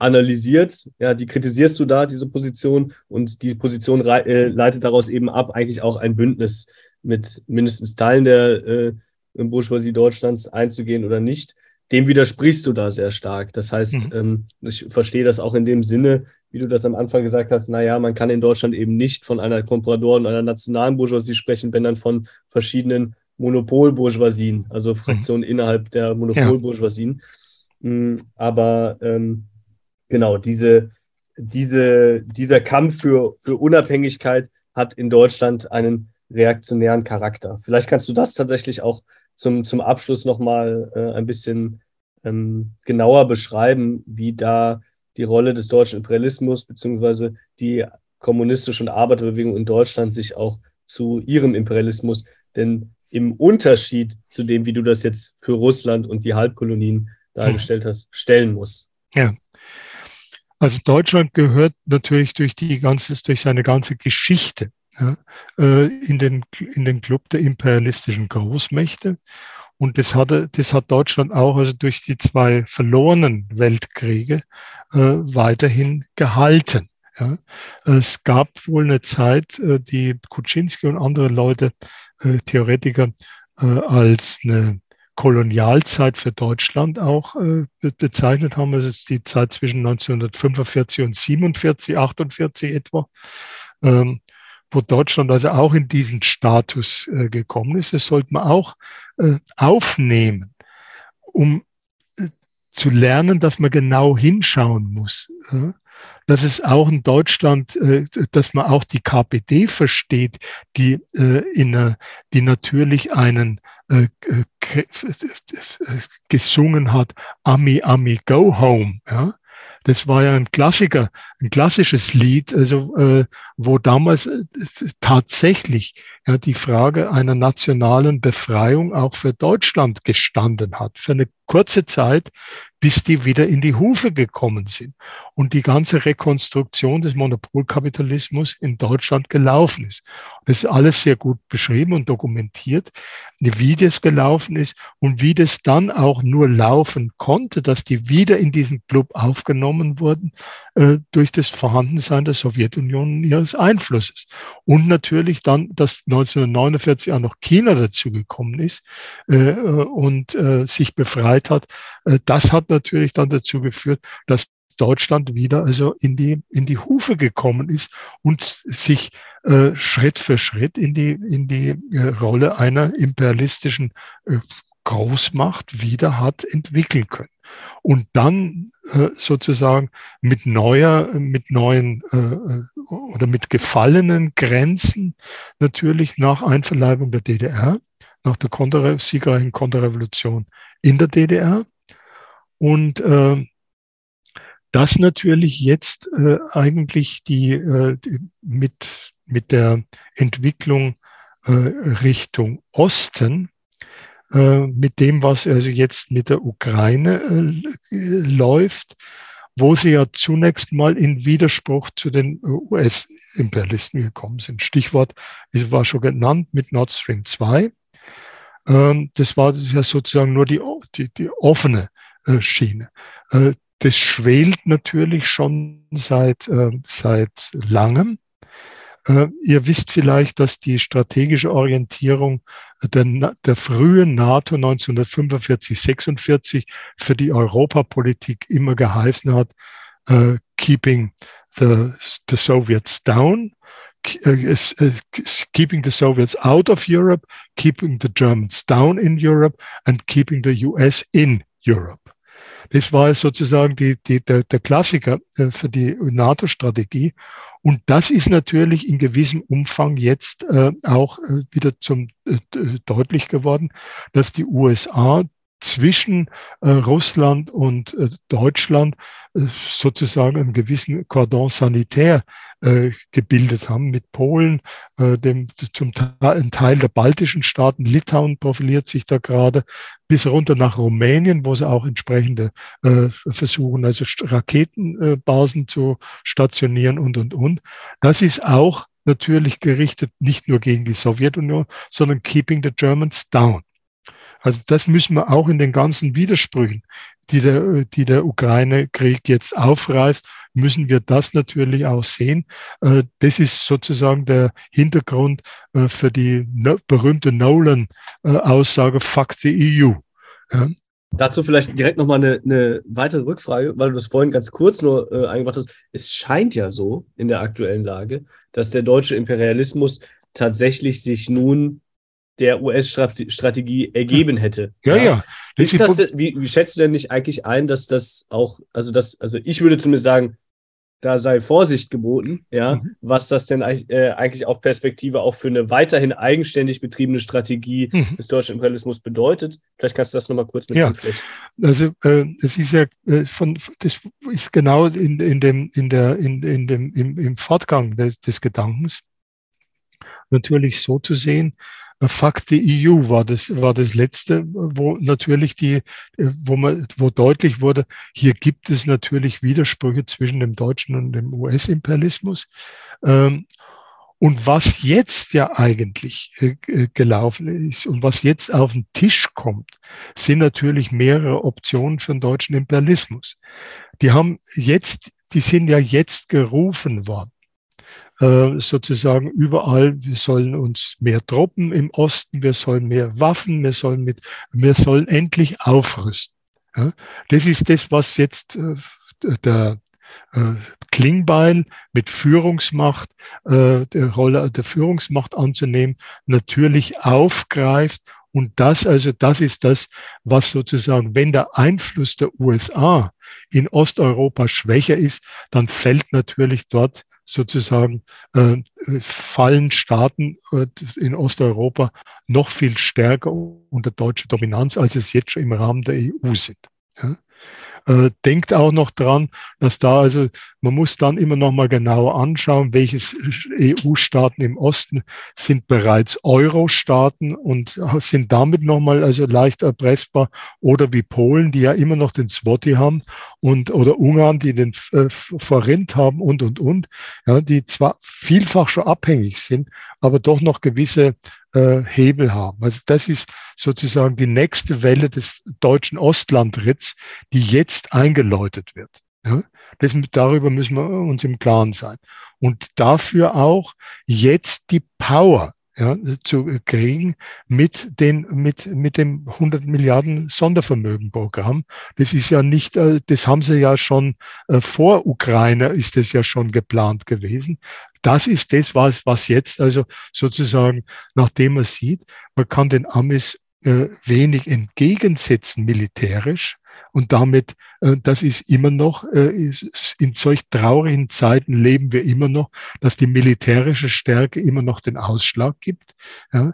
Speaker 2: analysiert, ja, die kritisierst du da, diese Position, und die Position äh, leitet daraus eben ab, eigentlich auch ein Bündnis mit mindestens Teilen der äh, Bourgeoisie Deutschlands einzugehen oder nicht. Dem widersprichst du da sehr stark. Das heißt, mhm. ähm, ich verstehe das auch in dem Sinne, wie du das am Anfang gesagt hast, naja, man kann in Deutschland eben nicht von einer Komprador- und einer nationalen Bourgeoisie sprechen, wenn dann von verschiedenen Monopolbourgeoisien, also mhm. Fraktionen mhm. innerhalb der Monopolbourgeoisien. Ja. Mm, aber ähm, genau, diese, diese, dieser Kampf für, für Unabhängigkeit hat in Deutschland einen reaktionären Charakter. Vielleicht kannst du das tatsächlich auch zum, zum Abschluss nochmal äh, ein bisschen ähm, genauer beschreiben, wie da die Rolle des deutschen Imperialismus bzw. die kommunistische und Arbeiterbewegung in Deutschland sich auch zu ihrem Imperialismus, denn im Unterschied zu dem, wie du das jetzt für Russland und die Halbkolonien dargestellt hast, stellen muss.
Speaker 4: Ja, also Deutschland gehört natürlich durch die ganze, durch seine ganze Geschichte ja, äh, in, den, in den Club der imperialistischen Großmächte. Und das, hatte, das hat Deutschland auch also durch die zwei verlorenen Weltkriege äh, weiterhin gehalten. Ja. Es gab wohl eine Zeit, äh, die Kuczynski und andere Leute, äh, Theoretiker, äh, als eine Kolonialzeit für Deutschland auch äh, bezeichnet haben. Das ist die Zeit zwischen 1945 und 47, 48 etwa, ähm, wo Deutschland also auch in diesen Status äh, gekommen ist. Das sollte man auch äh, aufnehmen, um äh, zu lernen, dass man genau hinschauen muss. Äh, dass es auch in Deutschland, äh, dass man auch die KPD versteht, die, äh, in, die natürlich einen äh, gesungen hat, Ami, Ami, go home. Ja? Das war ja ein Klassiker, ein klassisches Lied, also äh, wo damals äh, tatsächlich ja, die Frage einer nationalen Befreiung auch für Deutschland gestanden hat. Für eine kurze Zeit, bis die wieder in die Hufe gekommen sind und die ganze Rekonstruktion des Monopolkapitalismus in Deutschland gelaufen ist. Das ist alles sehr gut beschrieben und dokumentiert, wie das gelaufen ist und wie das dann auch nur laufen konnte, dass die wieder in diesen Club aufgenommen wurden äh, durch das Vorhandensein der Sowjetunion und ihres Einflusses. Und natürlich dann, dass 1949 auch noch China dazugekommen ist äh, und äh, sich befreit hat. Äh, das hat natürlich dann dazu geführt, dass Deutschland wieder also in die, in die Hufe gekommen ist und sich äh, Schritt für Schritt in die, in die äh, Rolle einer imperialistischen äh, Großmacht wieder hat entwickeln können. Und dann sozusagen mit neuer, mit neuen oder mit gefallenen Grenzen natürlich nach Einverleibung der DDR, nach der siegreichen Konterrevolution in der DDR. Und äh, das natürlich jetzt äh, eigentlich die, äh, die, mit, mit der Entwicklung äh, Richtung Osten, äh, mit dem, was also jetzt mit der Ukraine äh, läuft, wo sie ja zunächst mal in Widerspruch zu den äh, US-Imperialisten gekommen sind. Stichwort, es war schon genannt mit Nord Stream 2. Ähm, das war ja sozusagen nur die, die, die offene Schiene. Äh, das schwelt natürlich schon seit, äh, seit langem. Ihr wisst vielleicht, dass die strategische Orientierung der, der frühen NATO 1945, 46 für die Europapolitik immer geheißen hat, keeping the, the Soviets down, keeping the Soviets out of Europe, keeping the Germans down in Europe and keeping the US in Europe. Das war sozusagen die, die, der, der Klassiker äh, für die NATO-Strategie. Und das ist natürlich in gewissem Umfang jetzt äh, auch äh, wieder zum äh, deutlich geworden, dass die USA zwischen äh, Russland und äh, Deutschland äh, sozusagen einen gewissen Cordon sanitaire äh, gebildet haben mit Polen, äh, dem zum Teil, Teil der baltischen Staaten, Litauen profiliert sich da gerade, bis runter nach Rumänien, wo sie auch entsprechende äh, versuchen, also Raketenbasen zu stationieren und, und, und. Das ist auch natürlich gerichtet nicht nur gegen die Sowjetunion, sondern keeping the Germans down. Also das müssen wir auch in den ganzen Widersprüchen, die der, die der Ukraine-Krieg jetzt aufreißt, müssen wir das natürlich auch sehen. Äh, das ist sozusagen der Hintergrund äh, für die berühmte Nolan-Aussage Fuck the EU.
Speaker 2: Dazu vielleicht direkt nochmal eine, eine weitere Rückfrage, weil du das vorhin ganz kurz nur äh, eingebracht hast. Es scheint ja so in der aktuellen Lage, dass der deutsche Imperialismus tatsächlich sich nun der US-Strategie ergeben hätte.
Speaker 4: Ja, ja. ja.
Speaker 2: Das das, wie, wie, schätzt du denn nicht eigentlich ein, dass das auch, also das, also ich würde zumindest sagen, da sei Vorsicht geboten, ja, mhm. was das denn äh, eigentlich auf Perspektive auch für eine weiterhin eigenständig betriebene Strategie mhm. des deutschen Imperialismus bedeutet. Vielleicht kannst du das nochmal kurz mit
Speaker 4: ja. Also äh, das ist ja äh, von das ist genau in, in dem, in der, in, in dem, im, im Fortgang des, des Gedankens natürlich so zu sehen, Fuck the EU war das, war das letzte, wo natürlich die, wo man, wo deutlich wurde, hier gibt es natürlich Widersprüche zwischen dem deutschen und dem US-Imperialismus. Ähm, Und was jetzt ja eigentlich äh, äh, gelaufen ist und was jetzt auf den Tisch kommt, sind natürlich mehrere Optionen für den deutschen Imperialismus. Die haben jetzt, die sind ja jetzt gerufen worden äh, sozusagen überall, wir sollen uns mehr Truppen im Osten, wir sollen mehr Waffen, wir sollen mit, wir sollen endlich aufrüsten. Das ist das, was jetzt äh, der äh, Klingbeil mit Führungsmacht, äh, der Rolle der Führungsmacht anzunehmen, natürlich aufgreift. Und das, also das ist das, was sozusagen, wenn der Einfluss der USA in Osteuropa schwächer ist, dann fällt natürlich dort sozusagen äh, fallen Staaten äh, in Osteuropa noch viel stärker unter deutscher Dominanz, als es jetzt schon im Rahmen der EU sind. Äh, denkt auch noch dran, dass da also, man muss dann immer noch mal genauer anschauen, welche EU-Staaten im Osten sind bereits Euro-Staaten und sind damit noch mal also leicht erpressbar oder wie Polen, die ja immer noch den Swati haben und oder Ungarn, die den äh, Forint haben und und und, ja, die zwar vielfach schon abhängig sind, aber doch noch gewisse äh, Hebel haben. Also das ist sozusagen die nächste Welle des deutschen Ostlandritts, die jetzt eingeläutet wird. Ja? Das, darüber müssen wir uns im Klaren sein. Und dafür auch jetzt die Power ja, zu kriegen mit, den, mit, mit dem 100 Milliarden Sondervermögenprogramm. Das ist ja nicht, äh, das haben sie ja schon äh, vor Ukraine ist das ja schon geplant gewesen. Das ist das, was, was jetzt also sozusagen, nachdem man sieht, man kann den Amis äh, wenig entgegensetzen militärisch, und damit, äh, das ist immer noch, äh, in solch traurigen Zeiten leben wir immer noch, dass die militärische Stärke immer noch den Ausschlag gibt. Äh,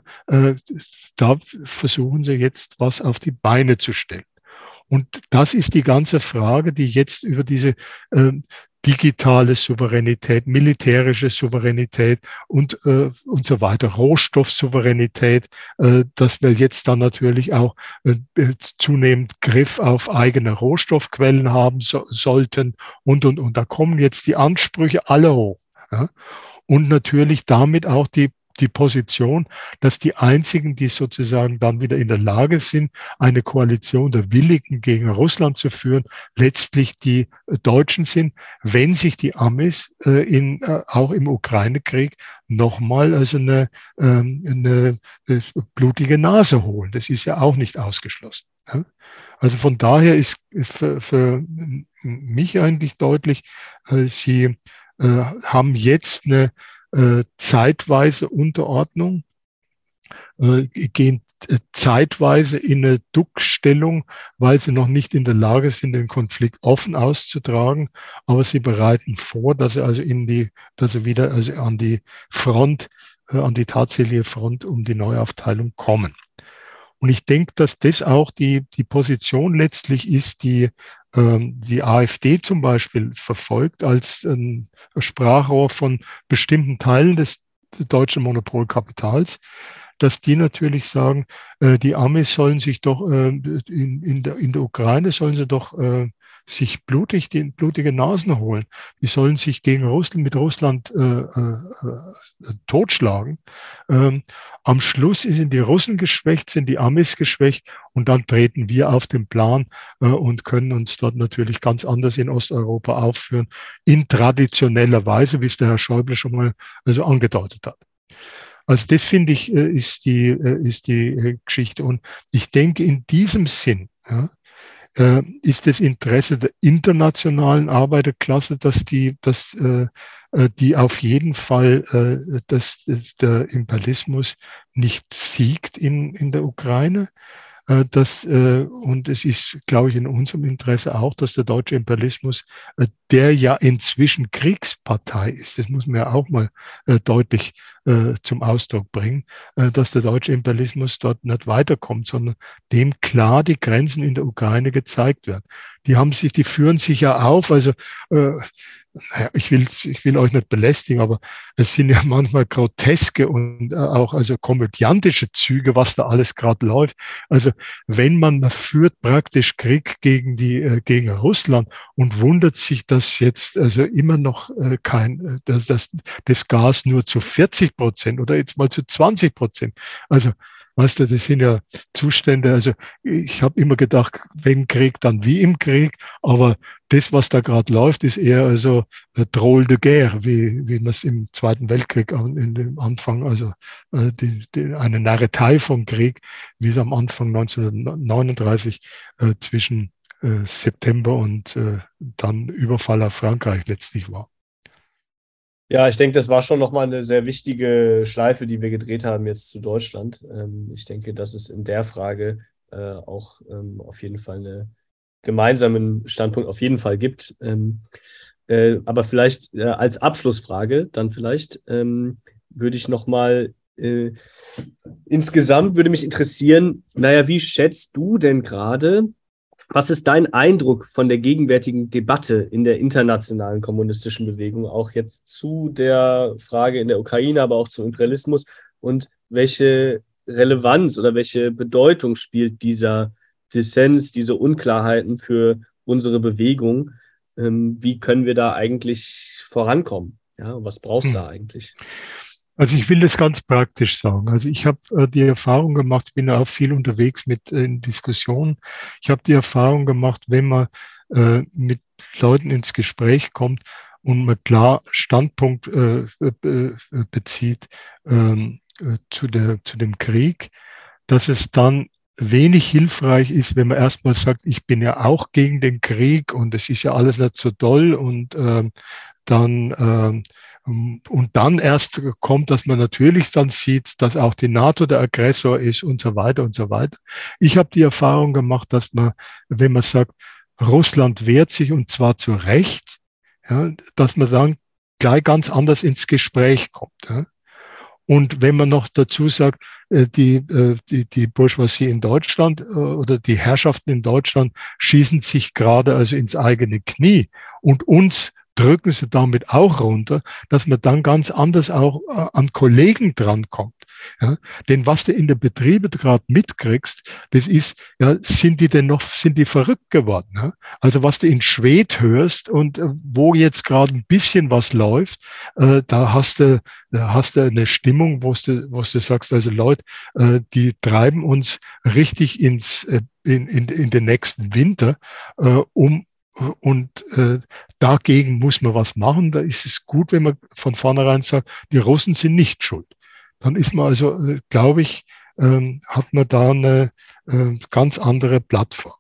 Speaker 4: da versuchen sie jetzt was auf die Beine zu stellen. Und das ist die ganze Frage, die jetzt über diese digitale Souveränität, militärische Souveränität und, äh, und so weiter, Rohstoffsouveränität, äh, dass wir jetzt dann natürlich auch äh, äh, zunehmend Griff auf eigene Rohstoffquellen haben so, sollten und, und, und. Da kommen jetzt die Ansprüche alle hoch. Ja? Und natürlich damit auch die die Position, dass die einzigen, die sozusagen dann wieder in der Lage sind, eine Koalition der Willigen gegen Russland zu führen, letztlich die äh, Deutschen sind, wenn sich die Amis äh, in, äh, auch im Ukraine-Krieg nochmal also eine, ähm, eine, eine blutige Nase holen. Das ist ja auch nicht ausgeschlossen. Ja? Also von daher ist für, für mich eigentlich deutlich, äh, Sie äh, haben jetzt eine äh, zeitweise Unterordnung, äh, gehen äh, zeitweise in eine Duckstellung, weil sie noch nicht in der Lage sind, den Konflikt offen auszutragen, aber sie bereiten vor, dass sie also in die, dass sie wieder also an die Front, an die tatsächliche Front um die Neuaufteilung kommen. Und ich denke, dass das auch die, die Position letztlich ist, die ähm, die AfD zum Beispiel verfolgt als ein Sprachrohr von bestimmten Teilen des deutschen Monopolkapitals, dass die natürlich sagen, äh, die Amis sollen sich doch äh, in, in, der, in der Ukraine sollen sie doch äh, sich blutig die blutige Nasen holen. Die sollen sich gegen Russland mit Russland äh, äh, äh, totschlagen. Ähm, am Schluss sind die Russen geschwächt, sind die Amis geschwächt und dann treten wir auf den Plan äh, und können uns dort natürlich ganz anders in Osteuropa aufführen, in traditioneller Weise, wie es der Herr Schäuble schon mal also angedeutet hat. Also das finde ich äh, ist die äh, ist die Geschichte und ich denke in diesem Sinn ja, äh, ist das Interesse der internationalen Arbeiterklasse, dass die, dass, äh, äh die auf jeden Fall, äh, dass der Imperialismus nicht siegt in, in der Ukraine. Äh, das, äh, und es ist, glaube ich, in unserem Interesse auch, dass der deutsche Imperialismus, äh, der ja inzwischen Kriegspartei ist, das muss man ja auch mal deutlich zum Ausdruck bringen, dass der deutsche Imperialismus dort nicht weiterkommt, sondern dem klar die Grenzen in der Ukraine gezeigt werden. Die haben sich, die führen sich ja auf, also naja, ich will, ich will euch nicht belästigen, aber es sind ja [LAUGHS] manchmal groteske und äh, auch also komödiantische Züge, was da alles gerade läuft. Also wenn man führt praktisch Krieg gegen die äh, gegen Russland und wundert sich, dass jetzt also immer noch äh, kein dass, dass das Gas nur zu 40 Prozent oder jetzt mal zu 20 Prozent. Also Weißt du, das sind ja Zustände. Also ich habe immer gedacht, wenn Krieg, dann wie im Krieg. Aber das, was da gerade läuft, ist eher also Troll de Guerre, wie, wie man es im Zweiten Weltkrieg in dem Anfang, also äh, die, die, eine Narretei vom Krieg, wie es am Anfang 1939 äh, zwischen äh, September und äh, dann Überfall auf Frankreich letztlich war.
Speaker 2: Ja, ich denke, das war schon nochmal eine sehr wichtige Schleife, die wir gedreht haben jetzt zu Deutschland. Ähm, ich denke, dass es in der Frage äh, auch ähm, auf jeden Fall einen gemeinsamen Standpunkt auf jeden Fall gibt. Ähm, äh, aber vielleicht äh, als Abschlussfrage, dann vielleicht würde ich nochmal insgesamt würde mich interessieren, naja, wie schätzt du denn gerade was ist dein Eindruck von der gegenwärtigen Debatte in der internationalen kommunistischen Bewegung, auch jetzt zu der Frage in der Ukraine, aber auch zum Imperialismus? Und welche Relevanz oder welche Bedeutung spielt dieser Dissens, diese Unklarheiten für unsere Bewegung? Ähm, wie können wir da eigentlich vorankommen? Ja, was brauchst du hm. da eigentlich?
Speaker 4: Also ich will das ganz praktisch sagen. Also ich habe äh, die Erfahrung gemacht, ich bin ja auch viel unterwegs mit äh, in Diskussionen. Ich habe die Erfahrung gemacht, wenn man äh, mit Leuten ins Gespräch kommt und man klar Standpunkt bezieht ähm, äh, zu, der, zu dem Krieg, dass es dann wenig hilfreich ist, wenn man erstmal sagt, ich bin ja auch gegen den Krieg und es ist ja alles nicht so toll und ähm, dann ähm, und dann erst kommt, dass man natürlich dann sieht, dass auch die NATO der Aggressor ist und so weiter und so weiter. Ich habe die Erfahrung gemacht, dass man, wenn man sagt, Russland wehrt sich und zwar zu Recht, ja, dass man dann gleich ganz anders ins Gespräch kommt. Ja. Und wenn man noch dazu sagt, äh, die, äh, die, die Bourgeoisie in Deutschland äh, oder die Herrschaften in Deutschland schießen sich gerade also ins eigene Knie und uns drücken sie damit auch runter, dass man dann ganz anders auch äh, an Kollegen drankommt. Ja? Denn was du in der Betriebe gerade mitkriegst, das ist, ja, sind die denn noch, sind die verrückt geworden? Ja? Also was du in Schwed hörst und äh, wo jetzt gerade ein bisschen was läuft, äh, da hast du, da hast du eine Stimmung, wo du, wo du sagst, also Leute, äh, die treiben uns richtig ins, äh, in, in, in den nächsten Winter, äh, um und äh, dagegen muss man was machen. Da ist es gut, wenn man von vornherein sagt, die Russen sind nicht schuld. Dann ist man also, äh, glaube ich, ähm, hat man da eine äh, ganz andere Plattform.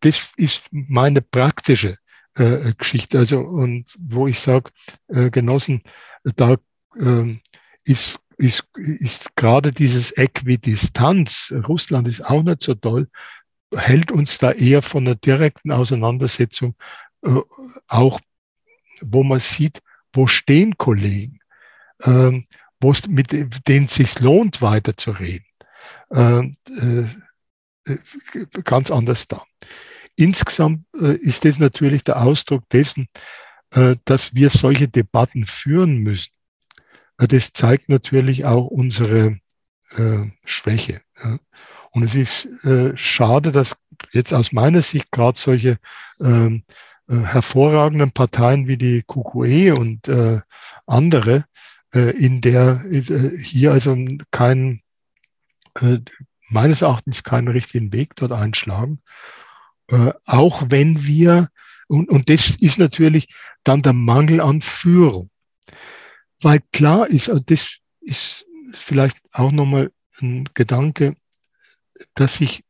Speaker 4: Das ist meine praktische äh, Geschichte. Also, und wo ich sage, äh, Genossen, da äh, ist ist, ist gerade dieses Äquidistanz, Russland ist auch nicht so toll, hält uns da eher von einer direkten Auseinandersetzung äh, auch, wo man sieht, wo stehen Kollegen, äh, mit denen es sich lohnt, weiterzureden. Ähm, äh, äh, ganz anders da. Insgesamt äh, ist das natürlich der Ausdruck dessen, äh, dass wir solche Debatten führen müssen. Das zeigt natürlich auch unsere Schwäche. Und es ist äh, schade, dass jetzt aus meiner Sicht gerade solche ähm, äh, hervorragenden Parteien wie die QQE und äh, andere äh, in der äh, hier also keinen äh, meines Erachtens keinen richtigen Weg dort einschlagen. Äh, auch wenn wir, und, und das ist natürlich dann der Mangel an Führung. Weil klar ist, das ist vielleicht auch nochmal ein Gedanke, dass sich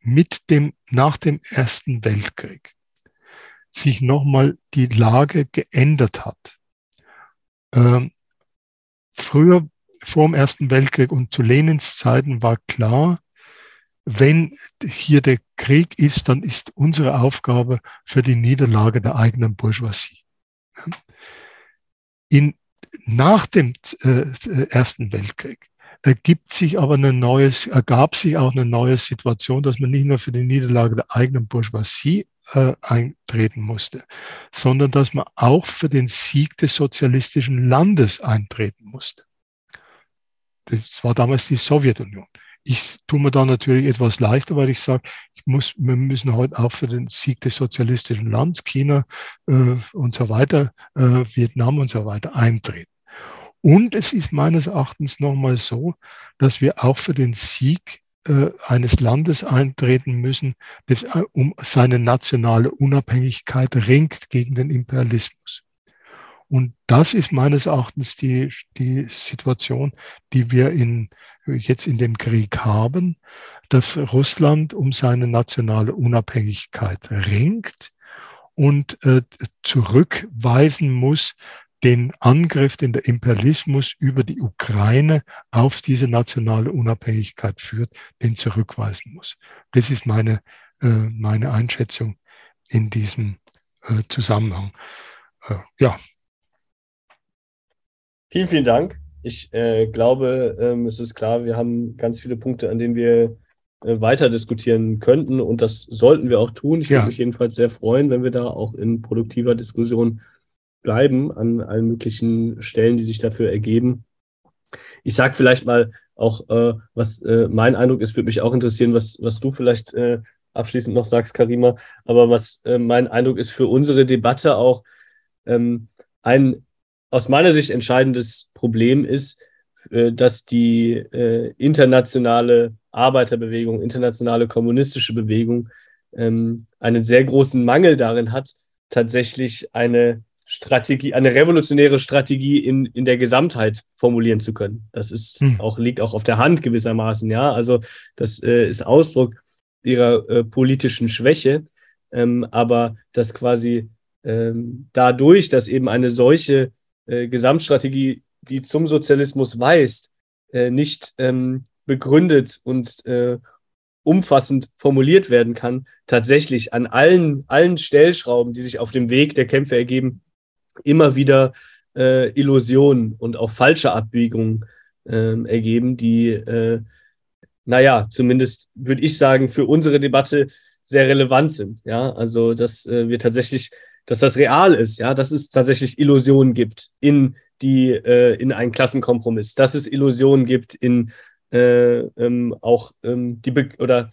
Speaker 4: mit dem, nach dem Ersten Weltkrieg sich nochmal die Lage geändert hat. Ähm, früher, vor dem Ersten Weltkrieg und zu Lenins Zeiten war klar, wenn hier der Krieg ist, dann ist unsere Aufgabe für die Niederlage der eigenen Bourgeoisie. In, nach dem äh, Ersten Weltkrieg ergibt sich aber eine neue, ergab sich auch eine neue Situation, dass man nicht nur für die Niederlage der eigenen Bourgeoisie äh, eintreten musste, sondern dass man auch für den Sieg des sozialistischen Landes eintreten musste. Das war damals die Sowjetunion. Ich tue mir da natürlich etwas leichter, weil ich sage, ich muss, wir müssen heute auch für den Sieg des sozialistischen Landes, China äh, und so weiter, äh, Vietnam und so weiter eintreten. Und es ist meines Erachtens nochmal so, dass wir auch für den Sieg äh, eines Landes eintreten müssen, das äh, um seine nationale Unabhängigkeit ringt gegen den Imperialismus. Und das ist meines Erachtens die, die Situation, die wir in, jetzt in dem Krieg haben, dass Russland um seine nationale Unabhängigkeit ringt und äh, zurückweisen muss, den Angriff, den der Imperialismus über die Ukraine auf diese nationale Unabhängigkeit führt, den zurückweisen muss. Das ist meine, äh, meine Einschätzung in diesem äh, Zusammenhang. Äh, ja,
Speaker 2: Vielen, vielen Dank. Ich glaube, ähm, es ist klar, wir haben ganz viele Punkte, an denen wir weiter diskutieren könnten und das sollten wir auch tun. Ich ja. würde mich jedenfalls sehr freuen, wenn wir da auch in produktiver Diskussion bleiben an allen möglichen Stellen, die sich dafür ergeben. Ich sage vielleicht mal auch, äh, was äh, mein Eindruck ist, würde mich auch interessieren, was, was du vielleicht äh, abschließend noch sagst, Karima. Aber was äh, mein Eindruck ist für unsere Debatte auch, ähm, ein aus meiner Sicht entscheidendes Problem ist, äh, dass die äh, internationale Arbeiterbewegung, internationale kommunistische Bewegung ähm, einen sehr großen Mangel darin hat, tatsächlich eine Strategie, eine revolutionäre Strategie in, in der Gesamtheit formulieren zu können. Das ist hm. auch, liegt auch auf der Hand gewissermaßen, ja. Also das äh, ist Ausdruck ihrer äh, politischen Schwäche. Ähm, aber dass quasi ähm, dadurch, dass eben eine solche äh, Gesamtstrategie, die zum Sozialismus weist, äh, nicht ähm, begründet und äh, umfassend formuliert werden kann, tatsächlich an allen, allen Stellschrauben, die sich auf dem Weg der Kämpfe ergeben, immer wieder äh, Illusionen und auch falsche Abbiegungen äh, ergeben, die, äh, naja, zumindest würde ich sagen, für unsere Debatte sehr relevant sind. Ja, also dass äh, wir tatsächlich dass das real ist, ja, dass es tatsächlich Illusionen gibt in die, äh, in einen Klassenkompromiss, dass es Illusionen gibt in äh, ähm, auch ähm, die Be oder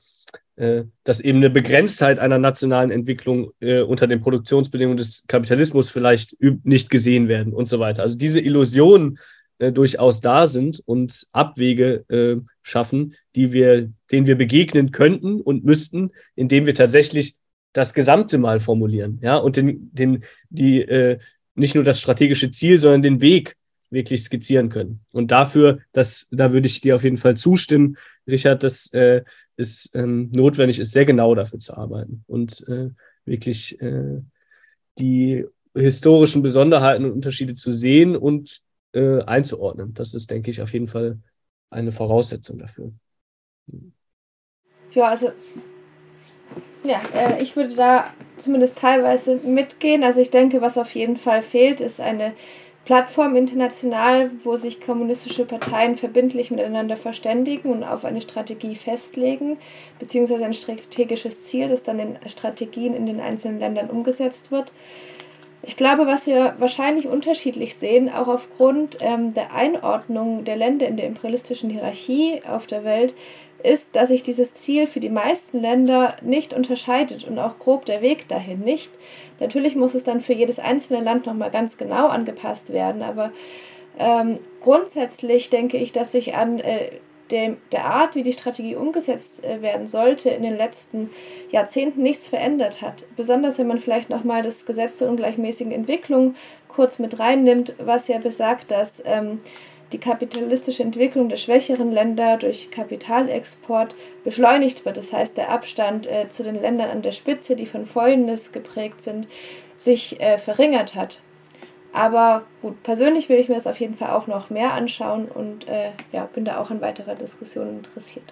Speaker 2: dass eben eine Begrenztheit einer nationalen Entwicklung äh, unter den Produktionsbedingungen des Kapitalismus vielleicht nicht gesehen werden und so weiter. Also diese Illusionen äh, durchaus da sind und Abwege äh, schaffen, die wir, denen wir begegnen könnten und müssten, indem wir tatsächlich das Gesamte mal formulieren, ja, und den, den, die, äh, nicht nur das strategische Ziel, sondern den Weg wirklich skizzieren können. Und dafür, das, da würde ich dir auf jeden Fall zustimmen, Richard, dass äh, es ähm, notwendig ist, sehr genau dafür zu arbeiten und äh, wirklich äh, die historischen Besonderheiten und Unterschiede zu sehen und äh, einzuordnen. Das ist, denke ich, auf jeden Fall eine Voraussetzung dafür.
Speaker 3: Ja, also ja, äh, ich würde da zumindest teilweise mitgehen. Also ich denke, was auf jeden Fall fehlt, ist eine Plattform international, wo sich kommunistische Parteien verbindlich miteinander verständigen und auf eine Strategie festlegen, beziehungsweise ein strategisches Ziel, das dann in Strategien in den einzelnen Ländern umgesetzt wird. Ich glaube, was wir wahrscheinlich unterschiedlich sehen, auch aufgrund ähm, der Einordnung der Länder in der imperialistischen Hierarchie auf der Welt, ist, dass sich dieses Ziel für die meisten Länder nicht unterscheidet und auch grob der Weg dahin nicht. Natürlich muss es dann für jedes einzelne Land nochmal ganz genau angepasst werden, aber ähm, grundsätzlich denke ich, dass sich an äh, dem, der Art, wie die Strategie umgesetzt äh, werden sollte, in den letzten Jahrzehnten nichts verändert hat. Besonders wenn man vielleicht nochmal das Gesetz zur ungleichmäßigen Entwicklung kurz mit reinnimmt, was ja besagt, dass ähm, die kapitalistische Entwicklung der schwächeren Länder durch Kapitalexport beschleunigt wird. Das heißt, der Abstand äh, zu den Ländern an der Spitze, die von Fäulnis geprägt sind, sich äh, verringert hat. Aber gut, persönlich will ich mir das auf jeden Fall auch noch mehr anschauen und äh, ja, bin da auch an weiterer Diskussion interessiert.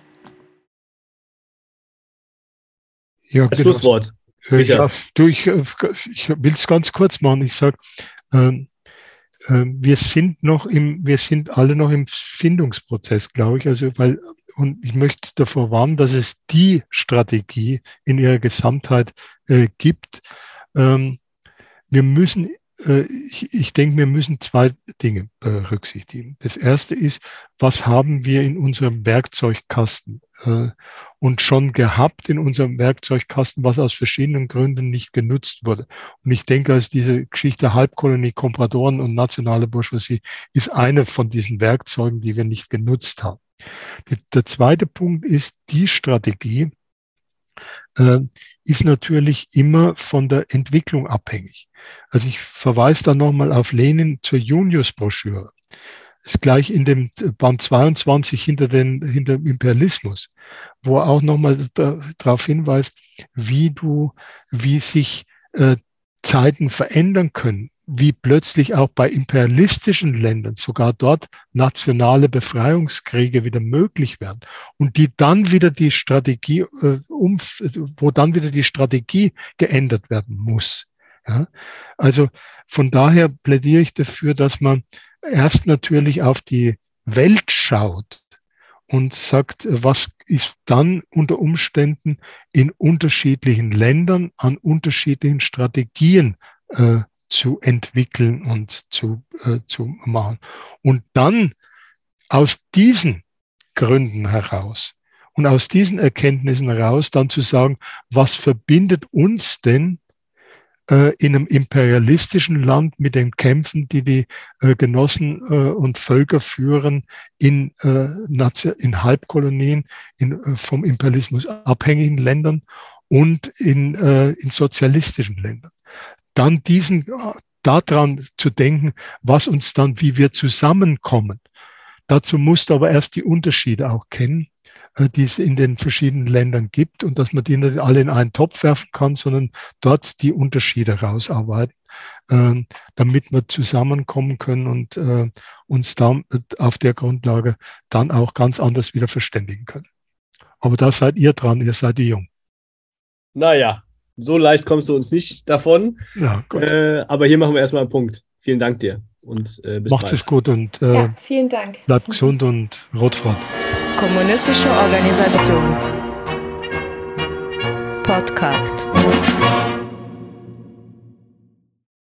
Speaker 2: Ja, genau. Schlusswort.
Speaker 4: Äh, ja, du, ich, äh, ich will es ganz kurz machen. Ich sage, ähm, äh, wir sind noch im, wir sind alle noch im Findungsprozess, glaube ich. Also, weil, und ich möchte davor warnen, dass es die Strategie in ihrer Gesamtheit äh, gibt. Ähm, wir müssen ich, ich denke, wir müssen zwei Dinge berücksichtigen. Das erste ist, was haben wir in unserem Werkzeugkasten äh, und schon gehabt in unserem Werkzeugkasten, was aus verschiedenen Gründen nicht genutzt wurde. Und ich denke, als diese Geschichte Halbkolonie, Kompradoren und nationale Bourgeoisie ist eine von diesen Werkzeugen, die wir nicht genutzt haben. Der zweite Punkt ist die Strategie, äh, ist natürlich immer von der Entwicklung abhängig. Also ich verweise da nochmal auf Lenin zur Junius-Broschüre. Ist gleich in dem Band 22 hinter, den, hinter dem Imperialismus, wo er auch nochmal darauf hinweist, wie du, wie sich äh, Zeiten verändern können, wie plötzlich auch bei imperialistischen Ländern sogar dort nationale Befreiungskriege wieder möglich werden und die dann wieder die Strategie, äh, um, wo dann wieder die Strategie geändert werden muss. Ja? Also von daher plädiere ich dafür, dass man erst natürlich auf die Welt schaut und sagt, was ist dann unter Umständen in unterschiedlichen Ländern an unterschiedlichen Strategien äh, zu entwickeln und zu, äh, zu machen. Und dann aus diesen Gründen heraus und aus diesen Erkenntnissen heraus dann zu sagen, was verbindet uns denn äh, in einem imperialistischen Land mit den Kämpfen, die die äh, Genossen äh, und Völker führen in, äh, in Halbkolonien, in äh, vom Imperialismus abhängigen Ländern und in, äh, in sozialistischen Ländern dann diesen, daran zu denken, was uns dann, wie wir zusammenkommen. Dazu musst du aber erst die Unterschiede auch kennen, äh, die es in den verschiedenen Ländern gibt und dass man die nicht alle in einen Topf werfen kann, sondern dort die Unterschiede rausarbeiten, ähm, damit wir zusammenkommen können und äh, uns dann auf der Grundlage dann auch ganz anders wieder verständigen können. Aber da seid ihr dran, ihr seid die Jung.
Speaker 2: Naja, so leicht kommst du uns nicht davon. Ja, gut. Äh, aber hier machen wir erstmal einen Punkt. Vielen Dank dir und
Speaker 4: äh, bis Macht es gut und
Speaker 3: äh, ja, vielen Dank.
Speaker 4: Bleibt gesund und rotfront.
Speaker 1: Kommunistische Organisation. Podcast.